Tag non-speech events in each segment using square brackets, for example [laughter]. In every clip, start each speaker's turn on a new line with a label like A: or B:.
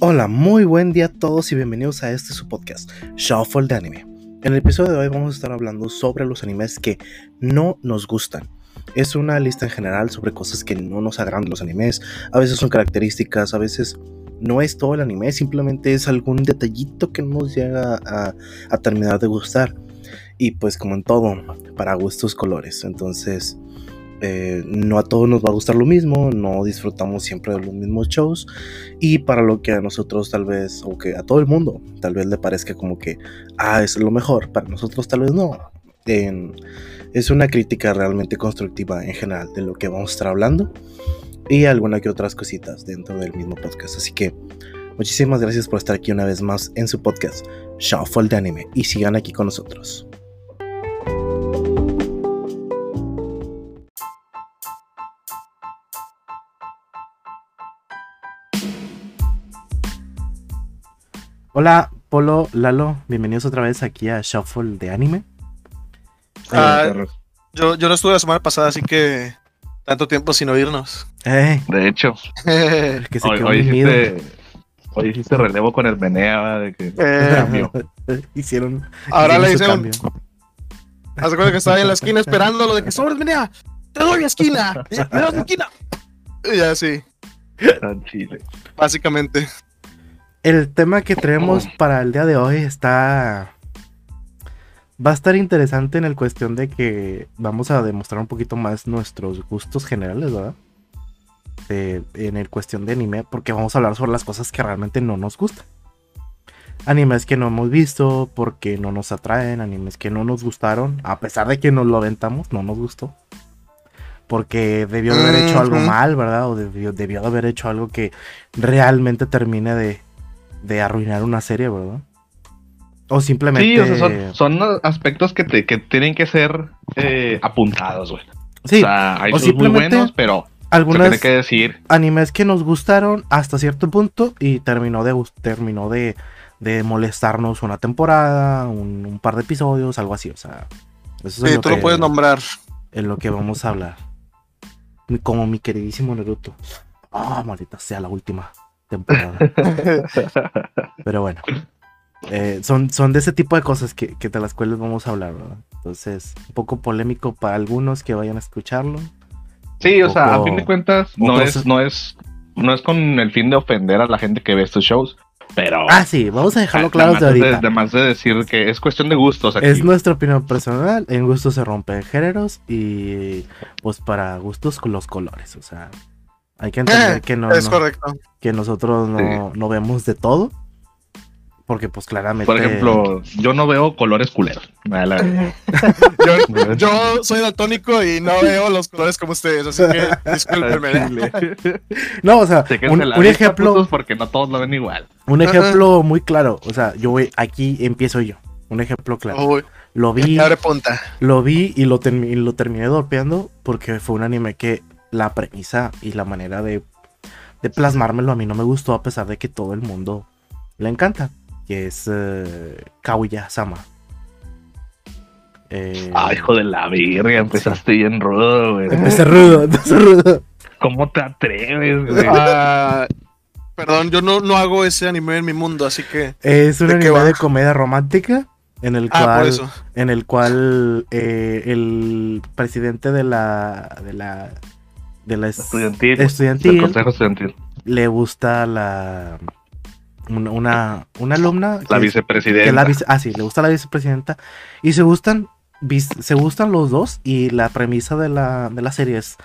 A: Hola, muy buen día a todos y bienvenidos a este su podcast, Shuffle de Anime. En el episodio de hoy vamos a estar hablando sobre los animes que no nos gustan. Es una lista en general sobre cosas que no nos agradan los animes. A veces son características, a veces no es todo el anime, simplemente es algún detallito que no nos llega a, a terminar de gustar. Y pues como en todo, para gustos colores. Entonces, eh, no a todos nos va a gustar lo mismo, no disfrutamos siempre de los mismos shows y para lo que a nosotros tal vez, o que a todo el mundo tal vez le parezca como que, ah, es lo mejor, para nosotros tal vez no. es una crítica realmente constructiva en general de lo que vamos a estar hablando y alguna que otras cositas dentro del mismo podcast. Así que muchísimas gracias por estar aquí una vez más en su podcast Shuffle de Anime y sigan aquí con nosotros. Hola, Polo, Lalo, bienvenidos otra vez aquí a Shuffle de Anime.
B: Ah, yo, yo no estuve la semana pasada, así que tanto tiempo sin oírnos.
C: Eh. De hecho, [laughs] que se hoy, hoy, hiciste, hoy, hiciste, relevo con el Menea de que
A: eh. [laughs] hicieron.
B: Ahora le hicieron. Hace cuenta que estaba en la [laughs] esquina esperando lo de que sobres Menea, te doy la esquina, me das la esquina. Y así.
C: Tan chile.
B: Básicamente.
A: El tema que traemos para el día de hoy está. Va a estar interesante en el cuestión de que vamos a demostrar un poquito más nuestros gustos generales, ¿verdad? en el cuestión de anime, porque vamos a hablar sobre las cosas que realmente no nos gustan. Animes que no hemos visto, porque no nos atraen, animes que no nos gustaron, a pesar de que nos lo aventamos, no nos gustó. Porque debió de haber hecho algo mal, ¿verdad? O debió, debió de haber hecho algo que realmente termine de, de arruinar una serie, ¿verdad? O simplemente.
C: Sí, o sea, son, aspectos que, que tienen que ser eh, apuntados, güey. Sí, o sea, hay muy buenos, pero
A: algunas que decir. animes que nos gustaron hasta cierto punto y terminó de terminó de, de molestarnos una temporada, un, par de episodios, algo así, o sea.
B: Eso sí, tú lo puedes nombrar.
A: En lo que vamos a hablar. Como mi queridísimo Naruto. Ah, maldita sea la última temporada. Pero bueno. Eh, son, son de ese tipo de cosas que, que de las cuales vamos a hablar, ¿verdad? Entonces, un poco polémico para algunos que vayan a escucharlo.
C: Sí, o sea, a fin de cuentas, no es, no es, no es con el fin de ofender a la gente que ve estos shows, pero.
A: Ah, sí, vamos a dejarlo claro de ahorita.
C: Además de decir que es cuestión de gustos.
A: Es nuestra opinión personal. En gustos se rompen géneros y, pues, para gustos con los colores. O sea, hay que entender [laughs] que no,
B: es correcto.
A: que nosotros no, vemos de todo. Porque pues claramente.
C: Por ejemplo, yo no veo colores culeros. [laughs]
B: yo, [laughs] yo, soy daltónico y no veo los colores como ustedes, así que discúlpenme.
A: no, o sea, un, ejemplo.
C: Porque no todos lo ven igual.
A: Un ejemplo muy claro. O sea, yo voy, aquí empiezo yo. Un ejemplo claro. lo vi. Lo vi y lo, lo terminé golpeando porque fue un anime que la premisa y la manera de, de plasmármelo a mí no me gustó a pesar de que todo el mundo le encanta. Que es uh, Kaguya-sama.
C: Eh, ah, hijo de la virga, empezaste bien rudo, güey.
A: Empecé rudo, [laughs] empecé rudo.
C: ¿Cómo te atreves, güey?
B: Ah, perdón, yo no, no hago ese anime en mi mundo, así que.
A: Es un anime de comedia romántica en el ah, cual, en el cual eh, el presidente de la, de la de la
C: estudiantil,
A: estudiantil,
C: consejo estudiantil.
A: le gusta la una, una, alumna
C: la vicepresidenta.
A: ah sí le gusta la vicepresidenta. Y se gustan se gustan los dos y la premisa de la, de la serie es,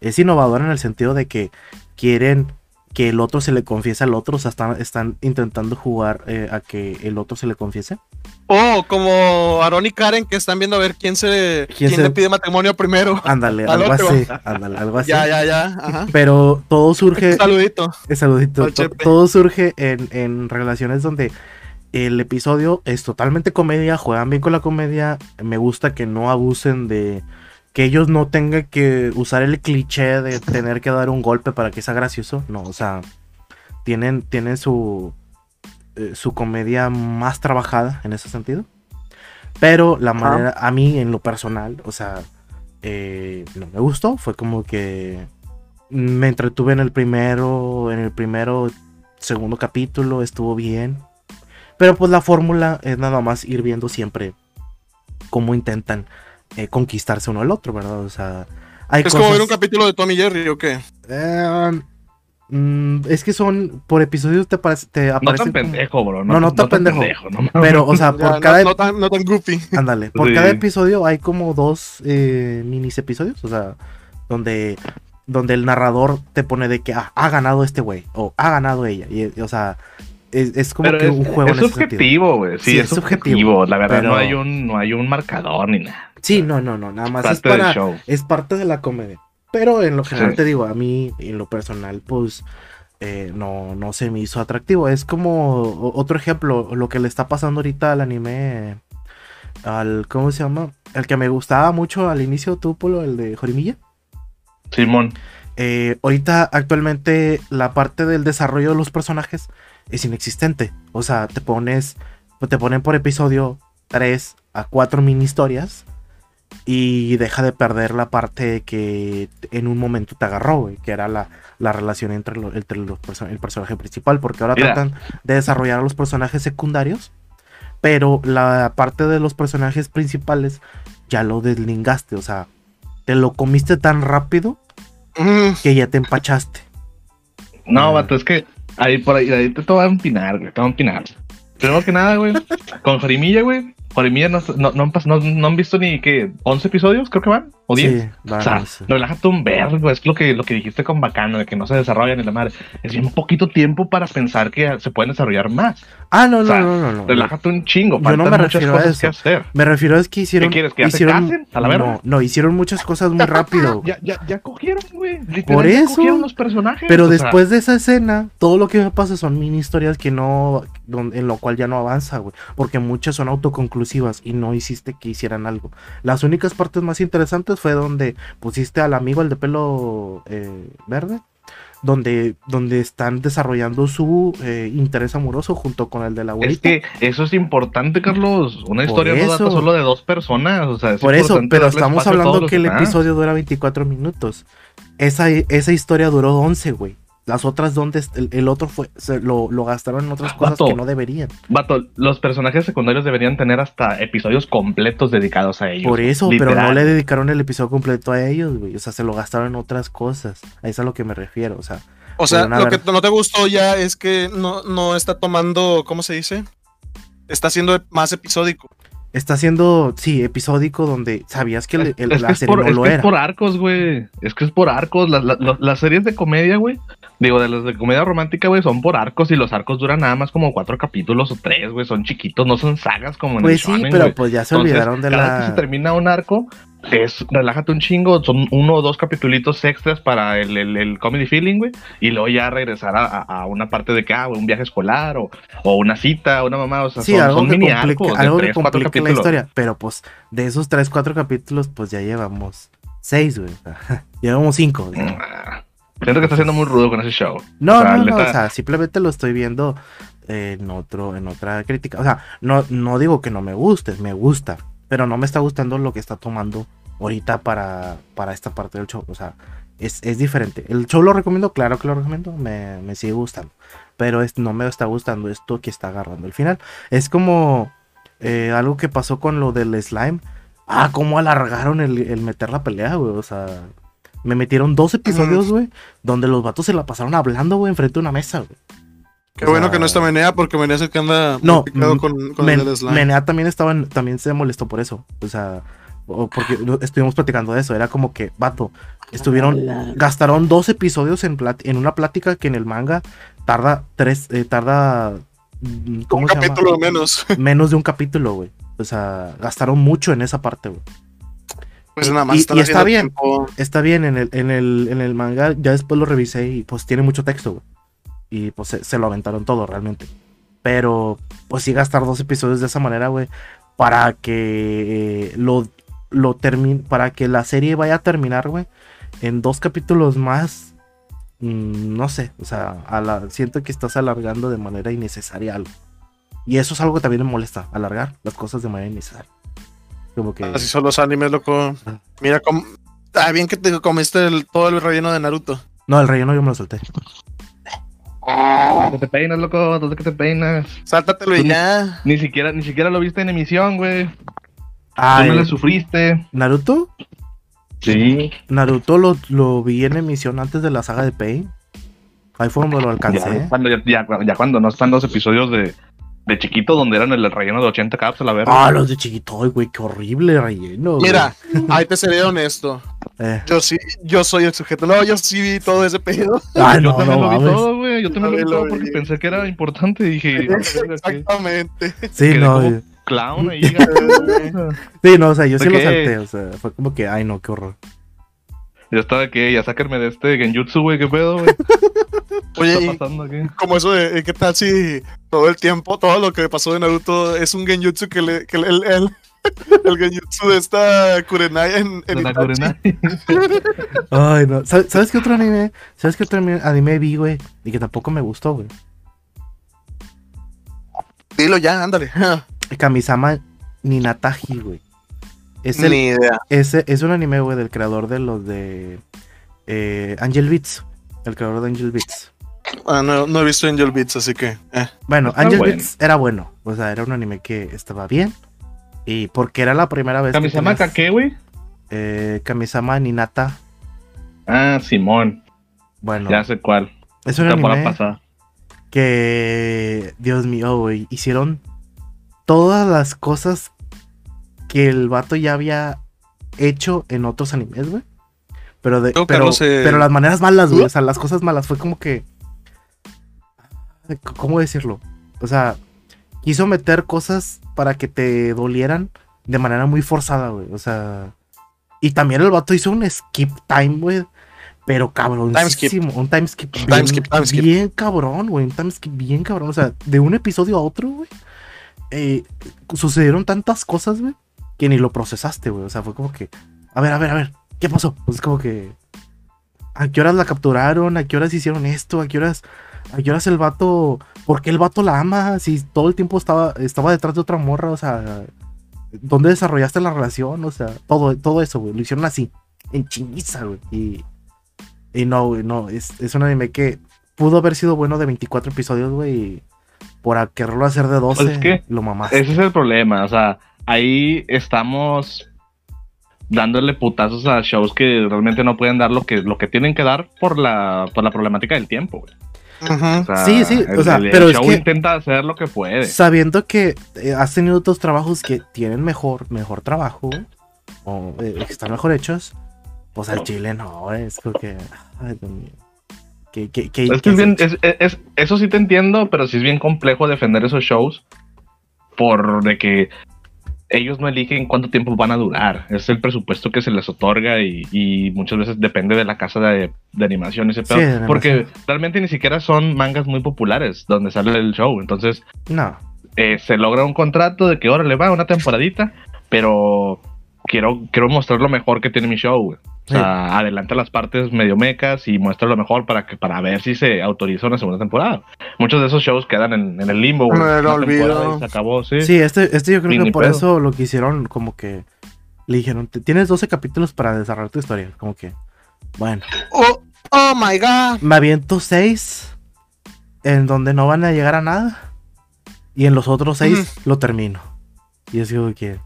A: es innovadora en el sentido de que quieren que el otro se le confiese al otro, o sea, están, están intentando jugar eh, a que el otro se le confiese.
B: Oh, como Aaron y Karen que están viendo a ver quién se, ¿Quién le pide matrimonio primero.
A: Ándale, [laughs] algo así, ándale, algo así.
B: Ya, ya, ya.
A: Pero todo surge.
B: saludito.
A: saludito. todo surge en, en relaciones donde el episodio es totalmente comedia, juegan bien con la comedia. Me gusta que no abusen de que ellos no tengan que usar el cliché de tener que dar un golpe para que sea gracioso. No, o sea, tienen, tienen su, eh, su comedia más trabajada en ese sentido. Pero la manera, a mí en lo personal, o sea, eh, no me gustó. Fue como que me entretuve en el primero, en el primero segundo capítulo estuvo bien. Pero pues la fórmula es nada más ir viendo siempre cómo intentan eh, conquistarse uno al otro, ¿verdad? O sea,
B: hay ¿Es como ver un capítulo de Tommy Jerry o qué?
A: Eh, mm, es que son por episodios te, parece, te
C: aparece. No tan pendejo, bro.
A: No, no, tan pendejo. pero, o sea, [laughs] por cada.
B: No, tan, no tan goofy. [laughs]
A: Ándale. Por cada episodio hay como dos eh, minis episodios. O sea, donde donde el narrador te pone de que ah, ha ganado este güey o ha ganado ella. Y, o sea, es, como que un juego.
C: Es subjetivo, güey. Sí, es, subjetivo. La verdad, no, hay un, no hay un marcador ni nada.
A: Sí, no, no, no. Nada más es, para, es parte de la comedia. Pero en lo general te digo, a mí, en lo personal, pues. Eh, no, no se me hizo atractivo. Es como otro ejemplo, lo que le está pasando ahorita al anime, al, ¿cómo se llama? El que me gustaba mucho al inicio, tú, Polo, el de Jorimilla.
C: Simón.
A: Eh, ahorita, actualmente, la parte del desarrollo de los personajes es inexistente. O sea, te pones, te ponen por episodio 3 a 4 mini historias y deja de perder la parte que en un momento te agarró, que era la, relación entre, entre los el personaje principal, porque ahora tratan de desarrollar a los personajes secundarios, pero la parte de los personajes principales ya lo deslingaste, o sea, te lo comiste tan rápido que ya te empachaste.
C: No, ah. vato, es que ahí por ahí, ahí te, te a empinar, güey, te voy a empinar. Primero que nada, güey, con Jorimilla, güey, Jorimilla no, no, no, no, han visto ni que 11 episodios, creo que van. ¿O 10? Sí, o sea, relájate un verbo, es lo que, lo que dijiste con Bacano, de que no se desarrollan ni la madre. Es bien poquito tiempo para pensar que se pueden desarrollar más.
A: Ah, no, no, no, no,
C: Relájate un chingo, Yo no me refiero a eso. que hacer.
A: Me refiero a que hicieron...
C: ¿Qué quieres, que
A: hicieron,
C: se casen? ¿A la verdad?
A: No, no, hicieron muchas cosas muy [laughs] rápido.
C: ya, ya, ya cogieron, güey.
A: Por eso.
C: cogieron los personajes.
A: Pero después de esa escena, todo lo que me pasa son mini historias que no... en lo cual ya no avanza, güey. Porque muchas son autoconclusivas y no hiciste que hicieran algo. Las únicas partes más interesantes fue donde pusiste al amigo, el de pelo eh, verde, donde, donde están desarrollando su eh, interés amoroso junto con el de la abuelita.
C: Es que eso es importante, Carlos. Una historia no trata solo de dos personas. O sea,
A: Por eso, pero estamos hablando que el episodio dura 24 minutos. Esa, esa historia duró 11, güey. Las otras, donde el, otro fue, lo, gastaron en otras cosas que no deberían.
C: Vato, los personajes secundarios deberían tener hasta episodios completos dedicados a ellos.
A: Por eso, pero no le dedicaron el episodio completo a ellos, güey. O sea, se lo gastaron en otras cosas. A eso es a lo que me refiero. O sea,
B: o sea lo que no te gustó ya es que no, no está tomando, ¿cómo se dice? Está siendo más episódico
A: está siendo, sí, episódico donde sabías que el,
C: la serie no lo era. Es por arcos, güey. Es que es por arcos. las series de comedia, güey, Digo, de los de comedia romántica, güey, son por arcos y los arcos duran nada más como cuatro capítulos o tres, güey. Son chiquitos, no son sagas como en
A: pues el sí, pero pues ya se olvidaron de
C: cada la. que se termina un arco, es relájate un chingo, son uno o dos capítulos extras para el, el, comedy feeling, güey, y luego ya regresar a, a, una parte de que, ah, un viaje escolar o, o, una cita, una mamá, o sea,
A: sí, son, algo que mini arcos algo que complica la historia, pero pues de esos tres, cuatro capítulos, pues ya llevamos seis, güey, [laughs] llevamos cinco.
C: Ah. Siento que está siendo muy rudo con ese show.
A: No, no, no, o sea, simplemente lo estoy viendo en otro, en otra crítica. O sea, no, no digo que no me guste, me gusta, pero no me está gustando lo que está tomando ahorita para, para esta parte del show. O sea, es, diferente. El show lo recomiendo, claro que lo recomiendo, me, sigue gustando. Pero es, no me está gustando esto que está agarrando el final. Es como eh, algo que pasó con lo del slime. Ah, cómo alargaron el, el meter la pelea, güey. O sea, me metieron dos episodios, güey, donde los vatos se la pasaron hablando, güey, enfrente de una mesa, güey.
B: Qué bueno que no está Menea, porque Menea es el que anda
A: no, con, con el slime. Menea también estaba también se molestó por eso. O sea, porque estuvimos platicando de eso. Era como que, vato, estuvieron, gastaron dos episodios en, en una plática que en el manga tarda tres, eh, tarda.
B: Mm, ¿cómo un capítulo menos.
A: Menos de un capítulo, güey. O sea, gastaron mucho en esa parte, güey.
B: Pues nada más.
A: Y, está bien, está bien en el, en, el, en el manga, ya después lo revisé y pues tiene mucho texto, güey. Y pues se, lo aventaron todo realmente. Pero pues sí gastar dos episodios de esa manera, güey, para que lo, lo termine, para que la serie vaya a terminar, güey, en dos capítulos más, mm, no sé, o sea, a la, siento que estás alargando de manera innecesaria algo. Y eso es algo que también me molesta, alargar las cosas de manera innecesaria. Como que...
B: Así son los animes, loco. Mira cómo... Ah, bien que te comiste todo el relleno de Naruto.
A: No, el relleno yo me lo solté.
C: ¿Dónde te peinas, loco? ¿Dónde que te peinas?
B: Sáltatelo y ya.
C: Ni siquiera, ni siquiera lo viste en emisión, güey.
A: Ah,
C: Tú no le sufriste.
A: ¿Naruto?
C: Sí.
A: Naruto lo, lo vi en emisión antes de la saga de Pain. Ahí fue donde lo alcancé.
C: Ya, cuando, ya, ya- ya cuando no están los episodios de, de chiquito donde eran el relleno de 80 caps a la verga.
A: Ah, los de chiquito, ay, güey, qué horrible relleno. güey.
B: Mira, ahí te seré honesto.
A: Eh.
B: Yo sí, yo soy el sujeto. No, yo sí vi todo ese pedo.
A: Ay,
C: yo
A: no,
C: también
A: no
C: lo vi todo, güey. Yo también lo vi todo porque pensé que era importante. Y dije, "Ah,
B: Exactamente.
A: Sí, no,
C: como- clown ahí. [laughs]
A: sí, no, o sea, yo sí
C: ¿De
A: lo salté, o sea, fue como que, ay, no, qué horror.
C: Yo estaba que ya sáquenme de este Genjutsu, güey. ¿Qué pedo, güey? [laughs] ¿Qué
B: Oye,
C: está
B: y
C: pasando aquí?
B: como eso de eh, qué tal si todo el tiempo, todo lo que pasó de Naruto es un genjutsu que le, que le- el, el, [laughs] el genjutsu de esta Kurenai en, en
C: De la. Kurenai. [laughs]
A: Ay, no. ¿Sabes, qué otro anime? ¿Sabes qué otro anime- anime vi, güey? Y que tampoco me gustó, güey.
B: Dilo ya, ándale. [laughs]
A: Kamisama Ninataji, güey. Es, el,
B: Ni idea.
A: ese, es un anime, güey, del creador de los de eh, Angel Beats. El creador de Angel Beats.
B: Ah, no, no he visto Angel Beats, así que. eh.
A: Bueno,
C: Está
A: Angel
C: bueno.
A: Beats era bueno. O sea, era un anime que estaba bien. Y porque era la primera vez
C: ¿Kamisama
A: tenías,
C: Kake, güey?
A: eh, Kamisama Ninata.
C: Ah, Simón.
A: Bueno,
C: Ya sé cuál.
A: es un anime
C: pasada.
A: que, Dios mío, güey, hicieron todas las cosas que el vato ya había hecho en otros animes, güey. Pero, de, pero,
B: Carlos, eh,
A: pero las maneras malas, güey. O sea, las cosas malas. Fue como que. ¿Cómo decirlo? O sea, quiso meter cosas para que te dolieran de manera muy forzada, güey. O sea. Y también el vato hizo un skip time, güey. Pero cabrón, un time skip. Bien,
B: Time skip, time skip.
A: bien cabrón, güey. Un time skip bien cabrón. O sea, de un episodio a otro, güey. eh, sucedieron tantas cosas, güey, que ni lo procesaste, güey. O sea, fue como que. A ver, a ver, a ver. ¿Qué pasó? Pues es como que. ¿A qué horas la capturaron? ¿A qué horas hicieron esto? ¿A qué horas.? ¿A qué horas el vato.? ¿Por qué el vato la ama? Si todo el tiempo estaba, estaba detrás de otra morra, o sea. ¿Dónde desarrollaste la relación? O sea, todo, todo eso, güey. Lo hicieron así. En chingiza, güey. Y. Y no, güey, no. Es, es un anime que pudo haber sido bueno de 24 episodios, güey. Y por quererlo hacer de 12,
C: Pues es que
A: lo mamaste.
C: Ese es el problema, o sea, ahí estamos dándole putazos a shows que realmente no pueden dar lo que, lo que tienen que dar por la, por la problemática del tiempo, güey.
B: Ujú.
C: O sea,
A: Sí, sí, o
C: el-
A: sea,
C: el, el
A: pero es
C: show
A: que-
C: intenta hacer lo que puede.
A: Sabiendo que eh, has tenido otros trabajos que tienen mejor, mejor trabajo, o eh, que están mejor hechos, pues al chile no, es como que. Ay, Dios mío.
C: Es que es bien, es- es- es- eso sí te entiendo, pero sí es bien complejo defender esos shows por de que ellos no eligen cuánto tiempo van a durar. Es el presupuesto que se les otorga y, y muchas veces depende de la casa de, de animación y ese pedo. porque realmente ni siquiera son mangas muy populares donde sale el show. Entonces
A: No,
C: eh, se logra un contrato de que ahora le va una temporadita, pero quiero, quiero mostrar lo mejor que tiene mi show. güey. O sea, adelanta las partes medio mecas y muestra lo mejor para que para ver si se autoriza una segunda temporada. Muchos de esos shows quedan en, en el limbo. güey. Una
B: olvido.
C: Se acabó, sí.
A: sí, este, este yo creo
C: Ni
A: que
C: ni
A: por
C: pedo.
A: eso lo que hicieron, como que le dijeron: "Te- Tienes 12 capítulos para desarrollar tu historia. Como que, bueno,
B: Oh, oh my god.
A: me aviento 6 en donde no van a llegar a nada, y en los otros 6 lo termino. Y es como que,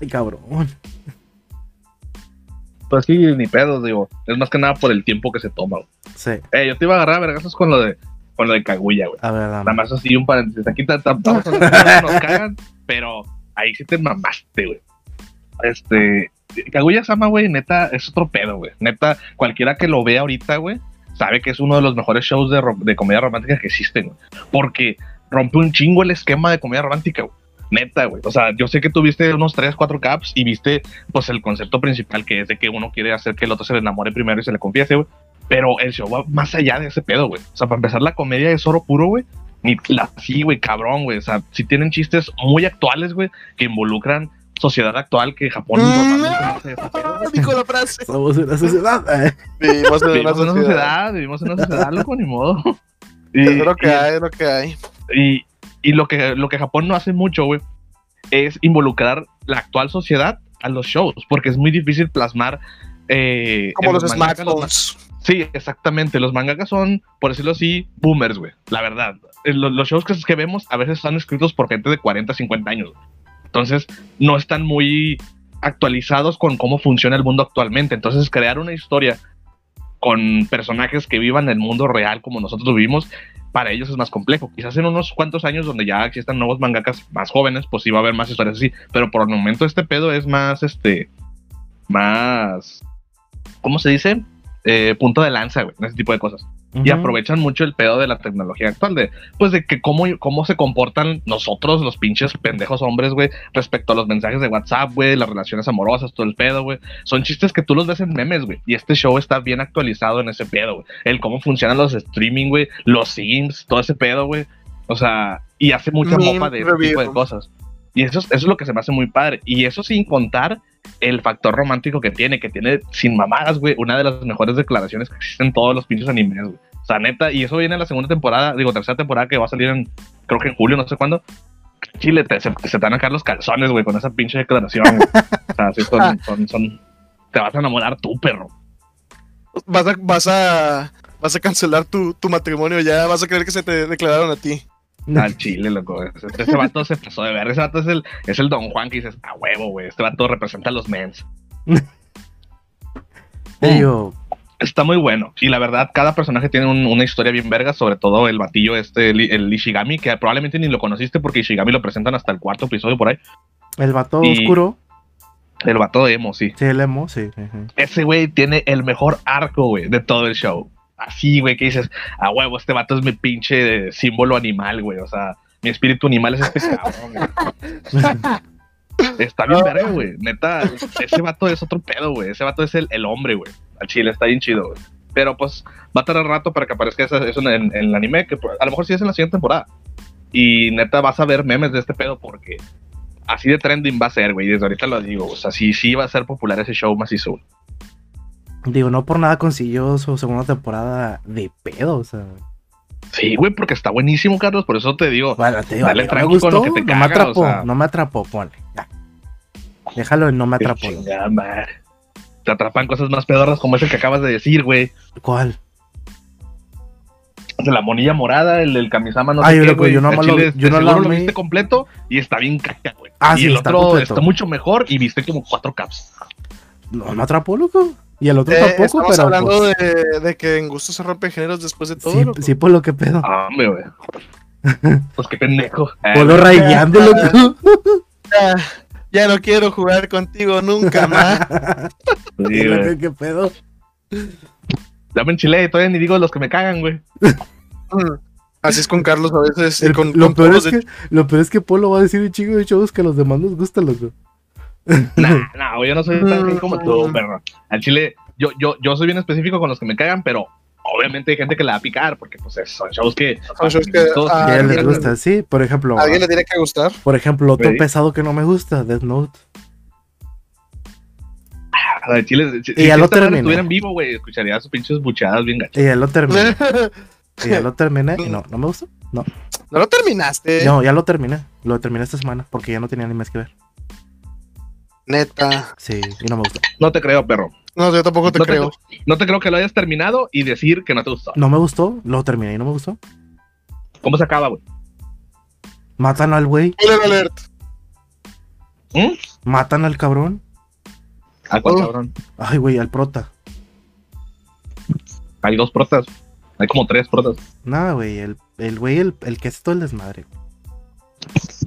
A: ay, cabrón.
C: Pues sí, ni pedo, digo. Es más que nada por el tiempo que se toma. güey.
A: Sí,
C: Eh, yo te iba a agarrar a vergazos con lo de con lo de Kaguya, güey.
A: a ver, dame.
C: Nada más así un paréntesis. Aquí ta- ta- estamos [laughs] hablando, nos cagan, pero ahí sí te mamaste, güey. Este, Kaguya Sama, güey, neta, es otro pedo, güey. Neta, cualquiera que lo vea ahorita, güey, sabe que es uno de los mejores shows de, de comedia romántica que existen, güey. Porque rompe un chingo el esquema de comedia romántica, güey. Neta, güey. O sea, yo sé que tuviste unos 3, 4 caps y viste, pues, el concepto principal que es de que uno quiere hacer que el otro se le enamore primero y se le confiese, güey. Pero el show va más allá de ese pedo, güey. O sea, para empezar, la comedia es oro puro, güey. Ni la sí, güey, cabrón, güey. O sea, si tienen chistes muy actuales, güey, que involucran sociedad actual que Japón normalmente güey. [laughs]
B: Dijo la frase.
A: Somos una sociedad. eh. [laughs]
B: Vivimos en
C: Vivimos una
B: sociedad.
C: sociedad, vivimos en una sociedad, loco, ni modo. Y,
B: Es lo que
C: y-
B: hay, es lo que hay.
C: y, y lo, que, lo que Japón no hace mucho, güey, es involucrar la actual sociedad a los shows, porque es muy difícil plasmar. eh,
B: Como los
C: mangakas,
B: smartphones.
C: Sí, exactamente. Los mangakas son, por decirlo así, boomers, güey. La verdad. Eh, Los, los shows que, que vemos a veces están escritos por gente de 40, 50 años. Entonces, no están muy actualizados con cómo funciona el mundo actualmente. Entonces, crear una historia con personajes que vivan el mundo real como nosotros lo vivimos, para ellos es más complejo. Quizás en unos cuantos años donde ya existan nuevos mangakas más jóvenes, pues sí va a haber más historias así. Pero por el momento este pedo es más, este, más, ¿cómo se dice? Eh, punto de lanza, güey, ese tipo de cosas. Y aprovechan mucho el pedo de la tecnología actual, de pues de que cómo, cómo se comportan nosotros, los pinches pendejos hombres, güey, respecto a los mensajes de WhatsApp, güey, las relaciones amorosas, todo el pedo, güey. Son chistes que tú los ves en memes, güey. Y este show está bien actualizado en ese pedo, güey. El cómo funcionan los streaming, güey, los sims, todo ese pedo, güey. O sea, y hace mucha
B: Meme
C: mofa de ese tipo de cosas. Y eso, es- eso es lo que se me hace muy padre. Y eso sin contar el factor romántico que tiene, que tiene sin mamadas, güey, una de las mejores declaraciones que existen en todos los pinches animes, güey. O sea, neta, y eso viene en la segunda temporada, digo, tercera temporada que va a salir en, creo que en julio, no sé cuándo. Chile, te, se, se te van a caer los calzones, güey, con esa pinche declaración, güey. O sea, sí, son, [laughs] son, son- te vas a enamorar tú, perro.
B: Vas a, vas a, vas a cancelar tu, tu matrimonio ya, vas a creer que se te declararon a ti.
C: Al chile, loco. Ese, ese vato se pasó de ver. Ese vato es el, es el Don Juan que dices, a huevo, güey. Este vato representa a los mens. [laughs]
A: Digo,
C: Está muy bueno. Y la verdad, cada personaje tiene un- una historia bien verga, sobre todo el batillo este, el, el Ishigami, que probablemente ni lo conociste porque Ishigami lo presentan hasta el cuarto episodio por ahí.
A: el vato
C: Y-
A: oscuro,
C: El vato de emo, sí.
A: sí, el emo, sí.
C: Ese güey tiene el mejor arco, güey, de todo el show. Así, güey, que dices, a huevo, este vato es mi pinche símbolo animal, güey. O sea, mi espíritu animal es este cabrón, güey. [laughs] Está bien verga, güey. Neta, ese vato es otro pedo, güey. Ese vato es el, el hombre, güey. Al chile, está bien chido, güey. Pero pues va a tardar rato para que aparezca eso, en, el anime, que a lo mejor sí es en la siguiente temporada. Y neta, vas a ver memes de este pedo porque así de trending va a ser, güey. Desde ahorita lo digo. O sea, sí, sí va a ser popular ese show macizo.
A: Digo, no por nada consiguió su segunda temporada de pedo, o sea.
C: Sí, güey, porque está buenísimo, Carlos. Por eso te digo.
A: Bueno, te digo,
C: Dale
A: no me
C: con lo que te
A: no me
C: caga,
A: atrapó,
C: o sea.
A: no me atrapó, ponle. ya. Déjalo en no me atrapó.
C: Chingada. Te atrapan cosas más pedorras como ese que acabas de decir, güey.
A: ¿Cuál?
C: De la monilla morada, el del Kamisama, no
A: Ay,
C: sé qué,
A: loco,
C: güey.
A: yo no lo-
C: chile,
A: yo no lo
C: viste completo y está bien caca, güey.
A: Ah,
C: y
A: sí,
C: el
A: está
C: otro
A: completo.
C: está mucho mejor y viste como cuatro caps.
A: No me atrapó, loco. Y el otro
B: Eh,
A: tampoco,
B: estamos
A: pero.
B: hablando
A: pues,
B: de, de que en gusto se rompen géneros después de todo.
A: sí,
B: loco.
A: sí, por lo que pedo.
C: Ah, hombre, güey. [laughs] Pues qué pendejo. [laughs] Ah,
A: Polo
C: güey.
A: rayando, loco.
B: Ya, ya no quiero jugar contigo nunca más. [laughs]
C: Sí,
A: ¿Qué pedo?
C: Dame en chile todavía ni digo los que me cagan, güey.
B: Mm. Así es con Carlos a veces. y
A: El-
B: con,
A: lo,
B: con
A: peor es
B: de-
A: que, lo peor es que Polo va a decir un chingo de shows que a los demás nos gustan, loco.
C: Nah, nah, yo no soy tan gay como tú, perro. Al chile, yo, yo, yo soy bien específico con los que me cagan, pero obviamente hay gente que le va a picar, porque pues es- son shows que.
B: Son shows que-
C: todos-
B: ah,
A: Que a él les
B: alguien-
A: gusta, sí. Por ejemplo,
B: a alguien le tiene que gustar.
A: por ejemplo, otro
C: Sí.
A: pesado que no me gusta, Death Note.
C: Al chile, si,
A: Y ya
C: si
A: lo
C: esta madre
A: terminé.
C: estuviera en vivo, güey, escucharía sus pinches buchadas bien gachas.
A: Y ya lo terminé. [laughs] y ya lo terminé. Y no, no me gustó. No,
B: No lo terminaste.
A: no, ya lo terminé. Lo terminé esta semana porque ya no tenía ni más que ver.
B: Neta.
A: Sí, y no me gustó.
C: No te creo, perro.
B: No, yo tampoco te
C: No te-
B: creo.
C: No te creo que lo hayas terminado y decir que no te gustó.
A: No me gustó, lo terminé y no me gustó.
C: ¿Cómo se acaba, güey?
A: Matan al güey,
B: Spoiler alert.
C: ¿Mm?
A: matan al cabrón.
C: ¿A cuál
B: Oh.
C: cabrón?
A: Ay, güey, al prota.
C: Hay dos protas. Hay como tres protas.
A: Nada, güey, el, el güey, el, el que es todo el desmadre.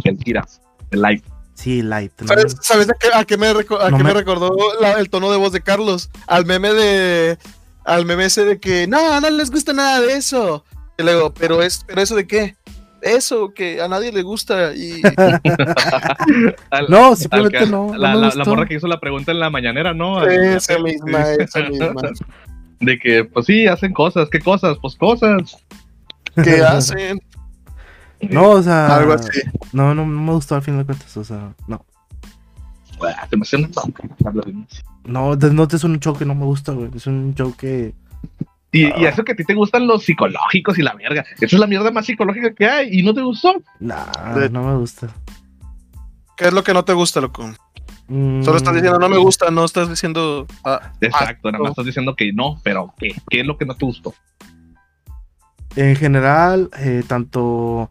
C: El tira. El live.
A: Sí, light. ¿no?
B: ¿Sabes, sabes a qué, a qué me, reco- a
A: No
B: qué
A: me-
B: me recordó la- el tono de voz de Carlos? Al meme de. Al meme ese de que no, no les gusta nada de eso. Y luego, pero es, pero eso de qué? Eso que a nadie le gusta y [laughs]
C: Al-
A: No, simplemente
C: que-
A: no.
C: la, la- la morra que hizo la pregunta en la mañanera, ¿no?
B: Esa misma, esa misma. [laughs]
C: De que, pues sí, hacen cosas. ¿Qué cosas? Pues cosas.
B: ¿Qué [laughs] hacen?
A: No, o sea.
B: Algo así.
A: No, no, no me gustó al fin de cuentas. O sea, no.
C: Ah.
A: No, Death Note es un show que no me gusta, güey. Es un show que.
C: Y, y eso que a ti te gustan los psicológicos y la verga. Esa es la mierda más psicológica que hay y no te gustó.
A: Nah,
B: De-
A: no me gusta.
B: ¿Qué es lo que no te gusta, loco? Solo estás diciendo no me gusta, no estás diciendo. ah,
C: Exacto,
B: ah,
C: nada más estás diciendo que no, pero ¿qué? ¿Qué es lo que no te gustó?
A: En general, eh, tanto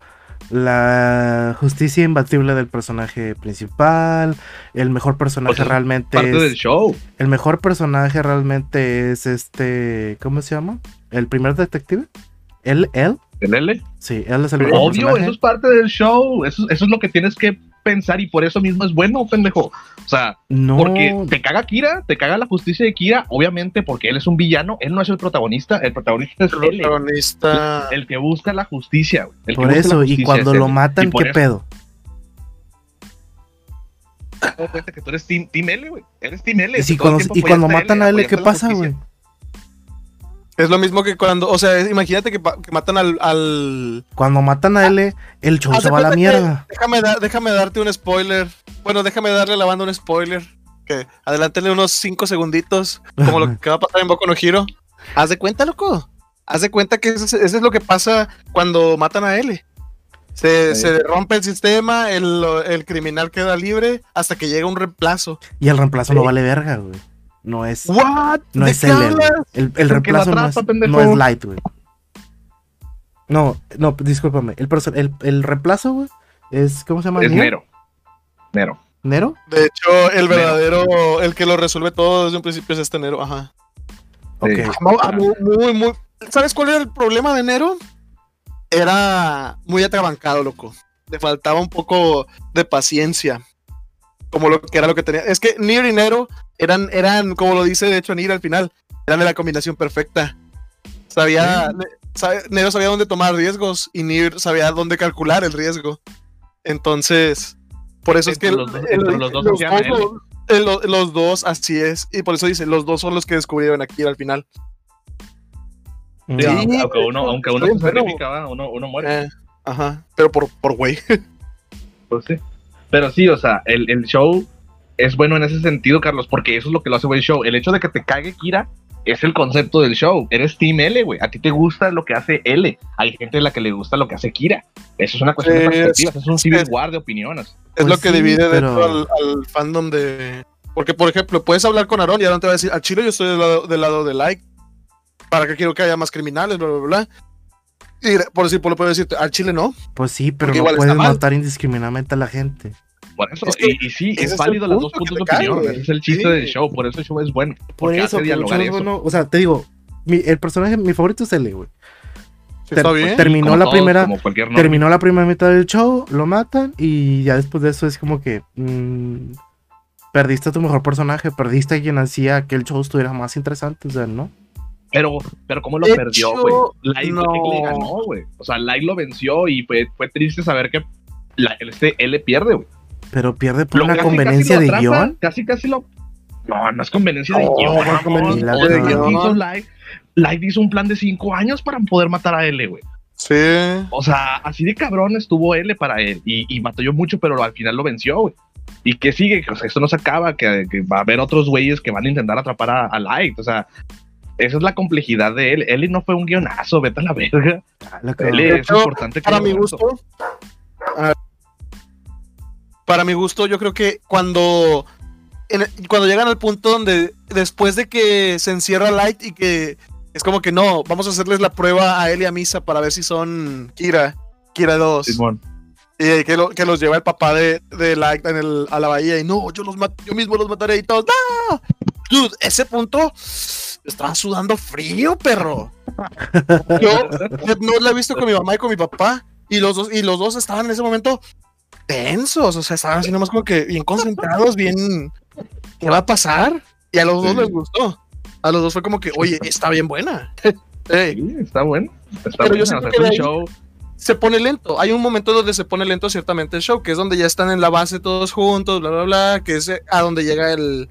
A: la justicia imbatible del personaje principal, el mejor personaje
C: O sea,
A: realmente
C: Parte del
A: es,
C: show.
A: el mejor personaje realmente es este, ¿cómo se llama? El primer detective. Él, él,
C: El L.
A: sí, él es el
C: Obvio,
A: personaje.
C: eso es parte del show. Eso, eso es lo que tienes que pensar y por eso mismo es bueno, pendejo. O sea,
A: No,
C: porque te caga Kira, te caga la justicia de Kira, obviamente porque él es un villano, él no es el protagonista, el protagonista es
B: el
C: él,
B: protagonista.
C: el que busca la justicia. güey, el
A: por eso, y cuando
C: es
A: lo
C: él.
A: matan, ¿qué
C: eso
A: pedo?
C: te das cuenta que tú eres Team, team L, güey. Eres Team L.
A: Y, si cuando, y cuando matan a él, ¿qué pasa, güey?
B: Es lo mismo que cuando. O sea, imagínate que, matan al. al-
A: Cuando matan a L, el show se va a la mierda.
B: Déjame, déjame darte un spoiler. Bueno, déjame darle a la banda un spoiler. Que adelántale unos 5 segunditos. Como lo [laughs] que va a pasar en Boku no Hero. Haz de cuenta, loco. Haz de cuenta que eso, es- eso es lo que pasa cuando matan a L. Se,
C: Sí.
B: se rompe el sistema, el, el criminal queda libre hasta que llega un reemplazo.
A: Y el reemplazo no vale verga, güey. No es,
B: ¿What?
A: no
B: ¿De
A: es? El, el reemplazo no, es, no es light, güey. No, no, discúlpame. El, el, el reemplazo, güey, es. ¿Cómo se llama?
C: Es
A: ¿Nero?
C: Nero. Nero.
A: ¿Nero?
B: De hecho, el
C: Nero.
B: verdadero, el que lo resuelve todo desde un principio es este Nero. Ajá.
A: Ok.
C: Sí.
B: Ah, Muy, muy, muy- ¿Sabes cuál era el problema de Nero? Era muy atrabancado, loco. Le faltaba un poco de paciencia. Como lo que era lo que tenía. Es que Nier y Nero eran, eran, como lo dice de hecho Nier al final, eran de la combinación perfecta. Sabía, sabe- Nero sabía dónde tomar riesgos y Nier sabía dónde calcular el riesgo. Entonces, por eso es que
C: los dos-
B: el-
C: entre
B: el-
C: los dos
B: los
C: hacían a él.
B: dos- lo- los dos, así es. Y por eso dice, los dos son los que descubrieron aquí al final.
C: Sí,
B: Sí,
C: aunque, uno,
B: hecho,
C: aunque uno se uno, uno muere.
B: Eh, ajá, pero por, por güey. [laughs]
C: Pues sí. Pero sí, o sea, el, el show es bueno en ese sentido, Carlos, porque eso es lo que lo hace buen show. El hecho de que te cague Kira es el concepto del show. Eres Team L, güey. A ti te gusta lo que hace L. Hay gente a la que le gusta lo que hace Kira. Eso es una cuestión de perspectivas. Es un civil war de opiniones.
B: Es
A: Pues
B: lo que
A: sí,
B: divide de
A: pero-
B: al, al fandom de. Porque, por ejemplo, puedes hablar con Aaron y Aaron te va a decir, al chile yo estoy del lado, del lado de like. ¿Para qué quiero que haya más criminales? Bla, bla, bla. Y por decir, por lo puedo decirte, al chile no.
A: Pues sí, pero
B: Porque
A: no puedes matar indiscriminadamente a la gente.
C: Por eso.
B: Es que
C: y, y sí,
B: es
C: válido los dos puntos de
B: cae,
C: opinión. Ese es el chiste
B: Sí.
C: del show. Por eso el show es bueno.
A: Por
C: Porque
A: eso,
C: hace dialogar eso.
A: bueno. O sea, te digo, mi- el personaje, mi favorito es L, güey.
B: Sí,
A: Ter-
B: está bien.
A: terminó
C: Como
A: la
C: todos,
A: primera-. Terminó la primera mitad del show, lo matan y ya después de eso es como que mm, perdiste a tu mejor personaje, perdiste a quien hacía que el show estuviera más interesante, o sea, ¿no?
C: Pero, pero ¿cómo lo
B: De
C: perdió, güey? Light,
B: no.
C: Le ganó, güey. O sea, Light lo venció y fue, fue triste saber que la, este L pierde, güey.
A: Pero pierde por
C: Lo-
A: una
C: casi,
A: conveniencia
C: casi
A: de
C: lo atrapa,
A: guion.
C: Casi, casi lo. No, no es conveniencia de
B: No,
C: guion.
B: no conveniencia
C: O sea,
A: de
C: ¿qué
B: guion.
C: hizo Light? Light hizo un plan de cinco años para poder matar a L, güey.
B: Sí.
C: O sea, así de cabrón estuvo L para él. Y, y batalló mucho, pero al final lo venció, güey. ¿Y qué sigue? O sea, esto no se acaba, que, que va a haber otros güeyes que van a intentar atrapar a, a Light. O sea, esa es la complejidad de él. L no fue un guionazo, vete a la verga.
A: La que-
C: L es importante que
B: Para mi gusto. Para mi gusto, yo creo que cuando. en- cuando llegan al punto donde después de que se encierra Light y que es como que no, vamos a hacerles la prueba a él y a Misa para ver si son Kira, Kira 2.
C: Simón.
B: Y que, lo- que los lleva el papá de, de Light en el- a la bahía y no, yo los mat- yo mismo los mataré y todos. ¡No! Dude, ese punto estaba sudando frío, perro. Yo no lo he visto con mi mamá y con mi papá. Y los dos, y los dos estaban en ese momento tensos. O sea, estaban así nomás como que bien concentrados, bien. ¿Qué va a pasar? Y a los dos les gustó. A los dos fue como que, oye, está bien buena.
C: Sí, está bueno. Está
B: Pero yo
C: bueno.
B: siento
C: O sea,
B: que
C: show.
B: se pone lento. Hay un momento donde se pone lento ciertamente el show, que es donde ya están en la base todos juntos, bla, bla, bla, que es eh, a donde llega el,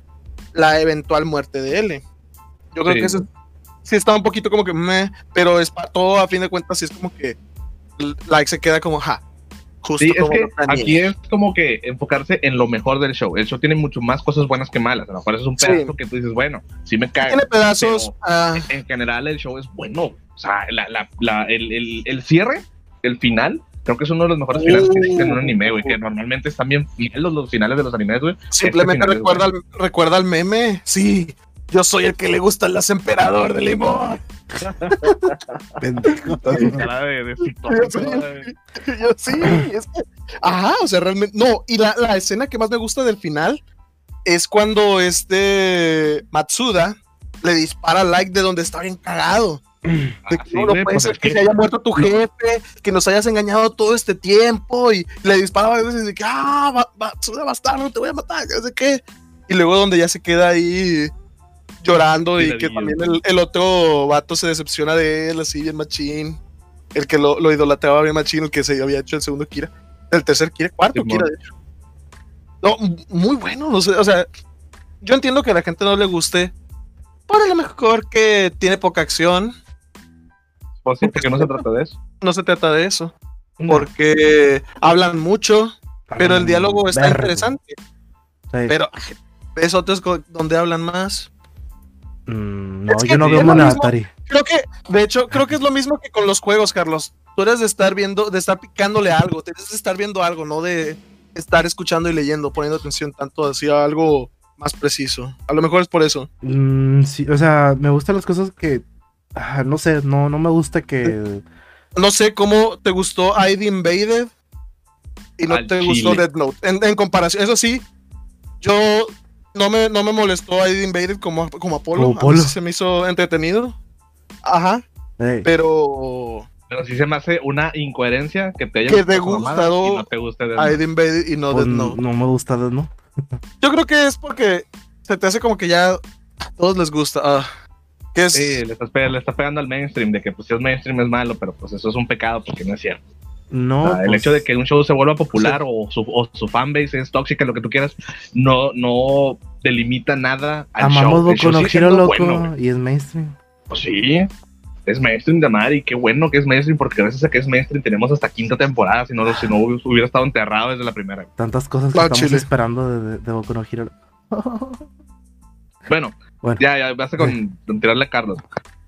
B: la eventual muerte de L. Yo creo
C: Sí.
B: que eso sí está un poquito como que meh, pero es para todo a fin de cuentas sí es como que like se queda como ja. Justo
C: Sí, es
B: como
C: que aquí es como que enfocarse en lo mejor del show. El show tiene mucho más cosas buenas que malas. A lo mejor es un
B: Sí.
C: pedazo que tú dices, bueno, sí me cae.
B: tiene pedazos. ah,
C: En general, el show es bueno. O sea, la- la- la- el, el- el cierre, el final, Creo que es uno de los mejores finales que existen en un anime, güey. Que normalmente están bien los finales de los animes, güey.
B: Simplemente
C: Este es
B: recuerda, al- recuerda al meme. Sí, yo soy el que le gusta el las emperador de limón.
A: Pendejo.
B: Yo sí, es que. Ajá, o sea, realmente. No, y la, la escena que más me gusta del final es cuando este Matsuda le dispara al like de donde está bien cagado. De
C: Ah,
B: que
C: sí,
B: no, puede
C: pues
B: ser
C: es
B: que,
C: que-
B: se haya muerto tu jefe, que nos hayas engañado todo este tiempo y le disparaba a veces de que, ah, Matsuda bastardo, te voy a matar, no sé qué. Y luego donde ya se queda ahí llorando y que también el, el otro vato se decepciona de él, así bien machín. El que lo, lo idolatraba bien machín, el que se había hecho el segundo Kira. El tercer Kira, cuarto. Kira, de hecho. No, muy bueno, no sé, o sea, yo entiendo que a la gente no le guste, por lo mejor que tiene poca acción,
C: Pues sí, porque no se trata de eso. [laughs]
B: no se trata de eso, porque hablan mucho, pero el diálogo está interesante,
A: Sí.
B: pero es otros co- donde hablan más.
A: Mm, no,
B: Es que
A: yo no veo
B: lo
A: Monogatari.
B: Creo que, de hecho, creo que es lo mismo que con los juegos, Carlos. Tú eres de estar viendo, de estar picándole algo, tienes de estar viendo algo, no de estar escuchando y leyendo, poniendo atención tanto hacia algo más preciso. A lo mejor es por eso.
A: Mm, sí, o sea, me gustan las cosas que. ah, no sé, no, no me gusta que.
B: No sé cómo te gustó ID Invaded y no
C: Al
B: te
C: chile.
B: gustó Dead Note. En, en comparación, eso sí, yo no me, no me molestó ID Invaded como, como Apolo.
A: Como
B: se me hizo entretenido. Ajá, pero
C: Pero sí se me hace una incoherencia que te haya
B: Que te gustado
C: y no te guste
B: ID Invaded y no
A: pues,
B: Dead Note.
A: no me gusta, ¿no?
B: Yo creo que es porque se te hace como que ya a todos les gusta. ah, que es,
C: Sí, le estás, le estás pegando al mainstream de que pues si es mainstream es malo, pero pues eso es un pecado porque no es cierto.
A: No.
C: O sea, el
A: pues,
C: hecho de que un show se vuelva popular o, su, o su fanbase es tóxica, lo que tú quieras, no, no delimita nada al
A: Amamos
C: show. El
A: Boku
C: show
A: no
C: sigue siendo
A: loco
C: bueno,
A: y es mainstream.
C: Pues sí, es mainstream de amar y qué bueno que es mainstream porque gracias a que es mainstream tenemos hasta quinta temporada, si no, si no hubiera estado enterrado desde la primera.
A: Tantas cosas que
B: Ah,
A: estamos
B: chile.
A: esperando de, de, de Boku no Hero.
C: Bueno,
A: Bueno.
C: ya, ya, basta con, con tirarle a Carlos.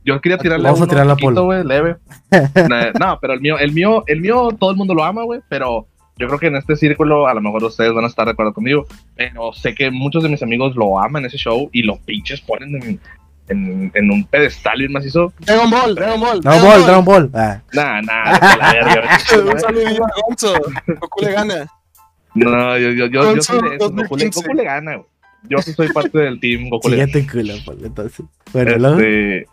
C: Yo quería tirarle
A: Vamos a
C: uno
A: tirarle a
C: poquito,
A: Polo.
C: güey, leve. [laughs] No, pero el mío, el mío, el mío, todo el mundo lo ama, güey, pero yo creo que en este círculo, a lo mejor ustedes van a estar de acuerdo conmigo, pero sé que muchos de mis amigos lo aman ese show y los pinches ponen en, en, en un pedestal bien macizo.
B: Dragon Ball, Dragon Ball.
A: Dragon Ball, Dragon Ball. Ah,
C: Nah, nah, [laughs] la verga.
B: Un saludillo a Gonzo. Goku le gana.
C: No, yo, yo, yo, yo soy de esos, Goku, le,
B: 2015.
C: Goku le gana, güey. Yo sí soy parte del team Goku le gana.
A: culo, Polo, entonces. Bueno.
C: Este,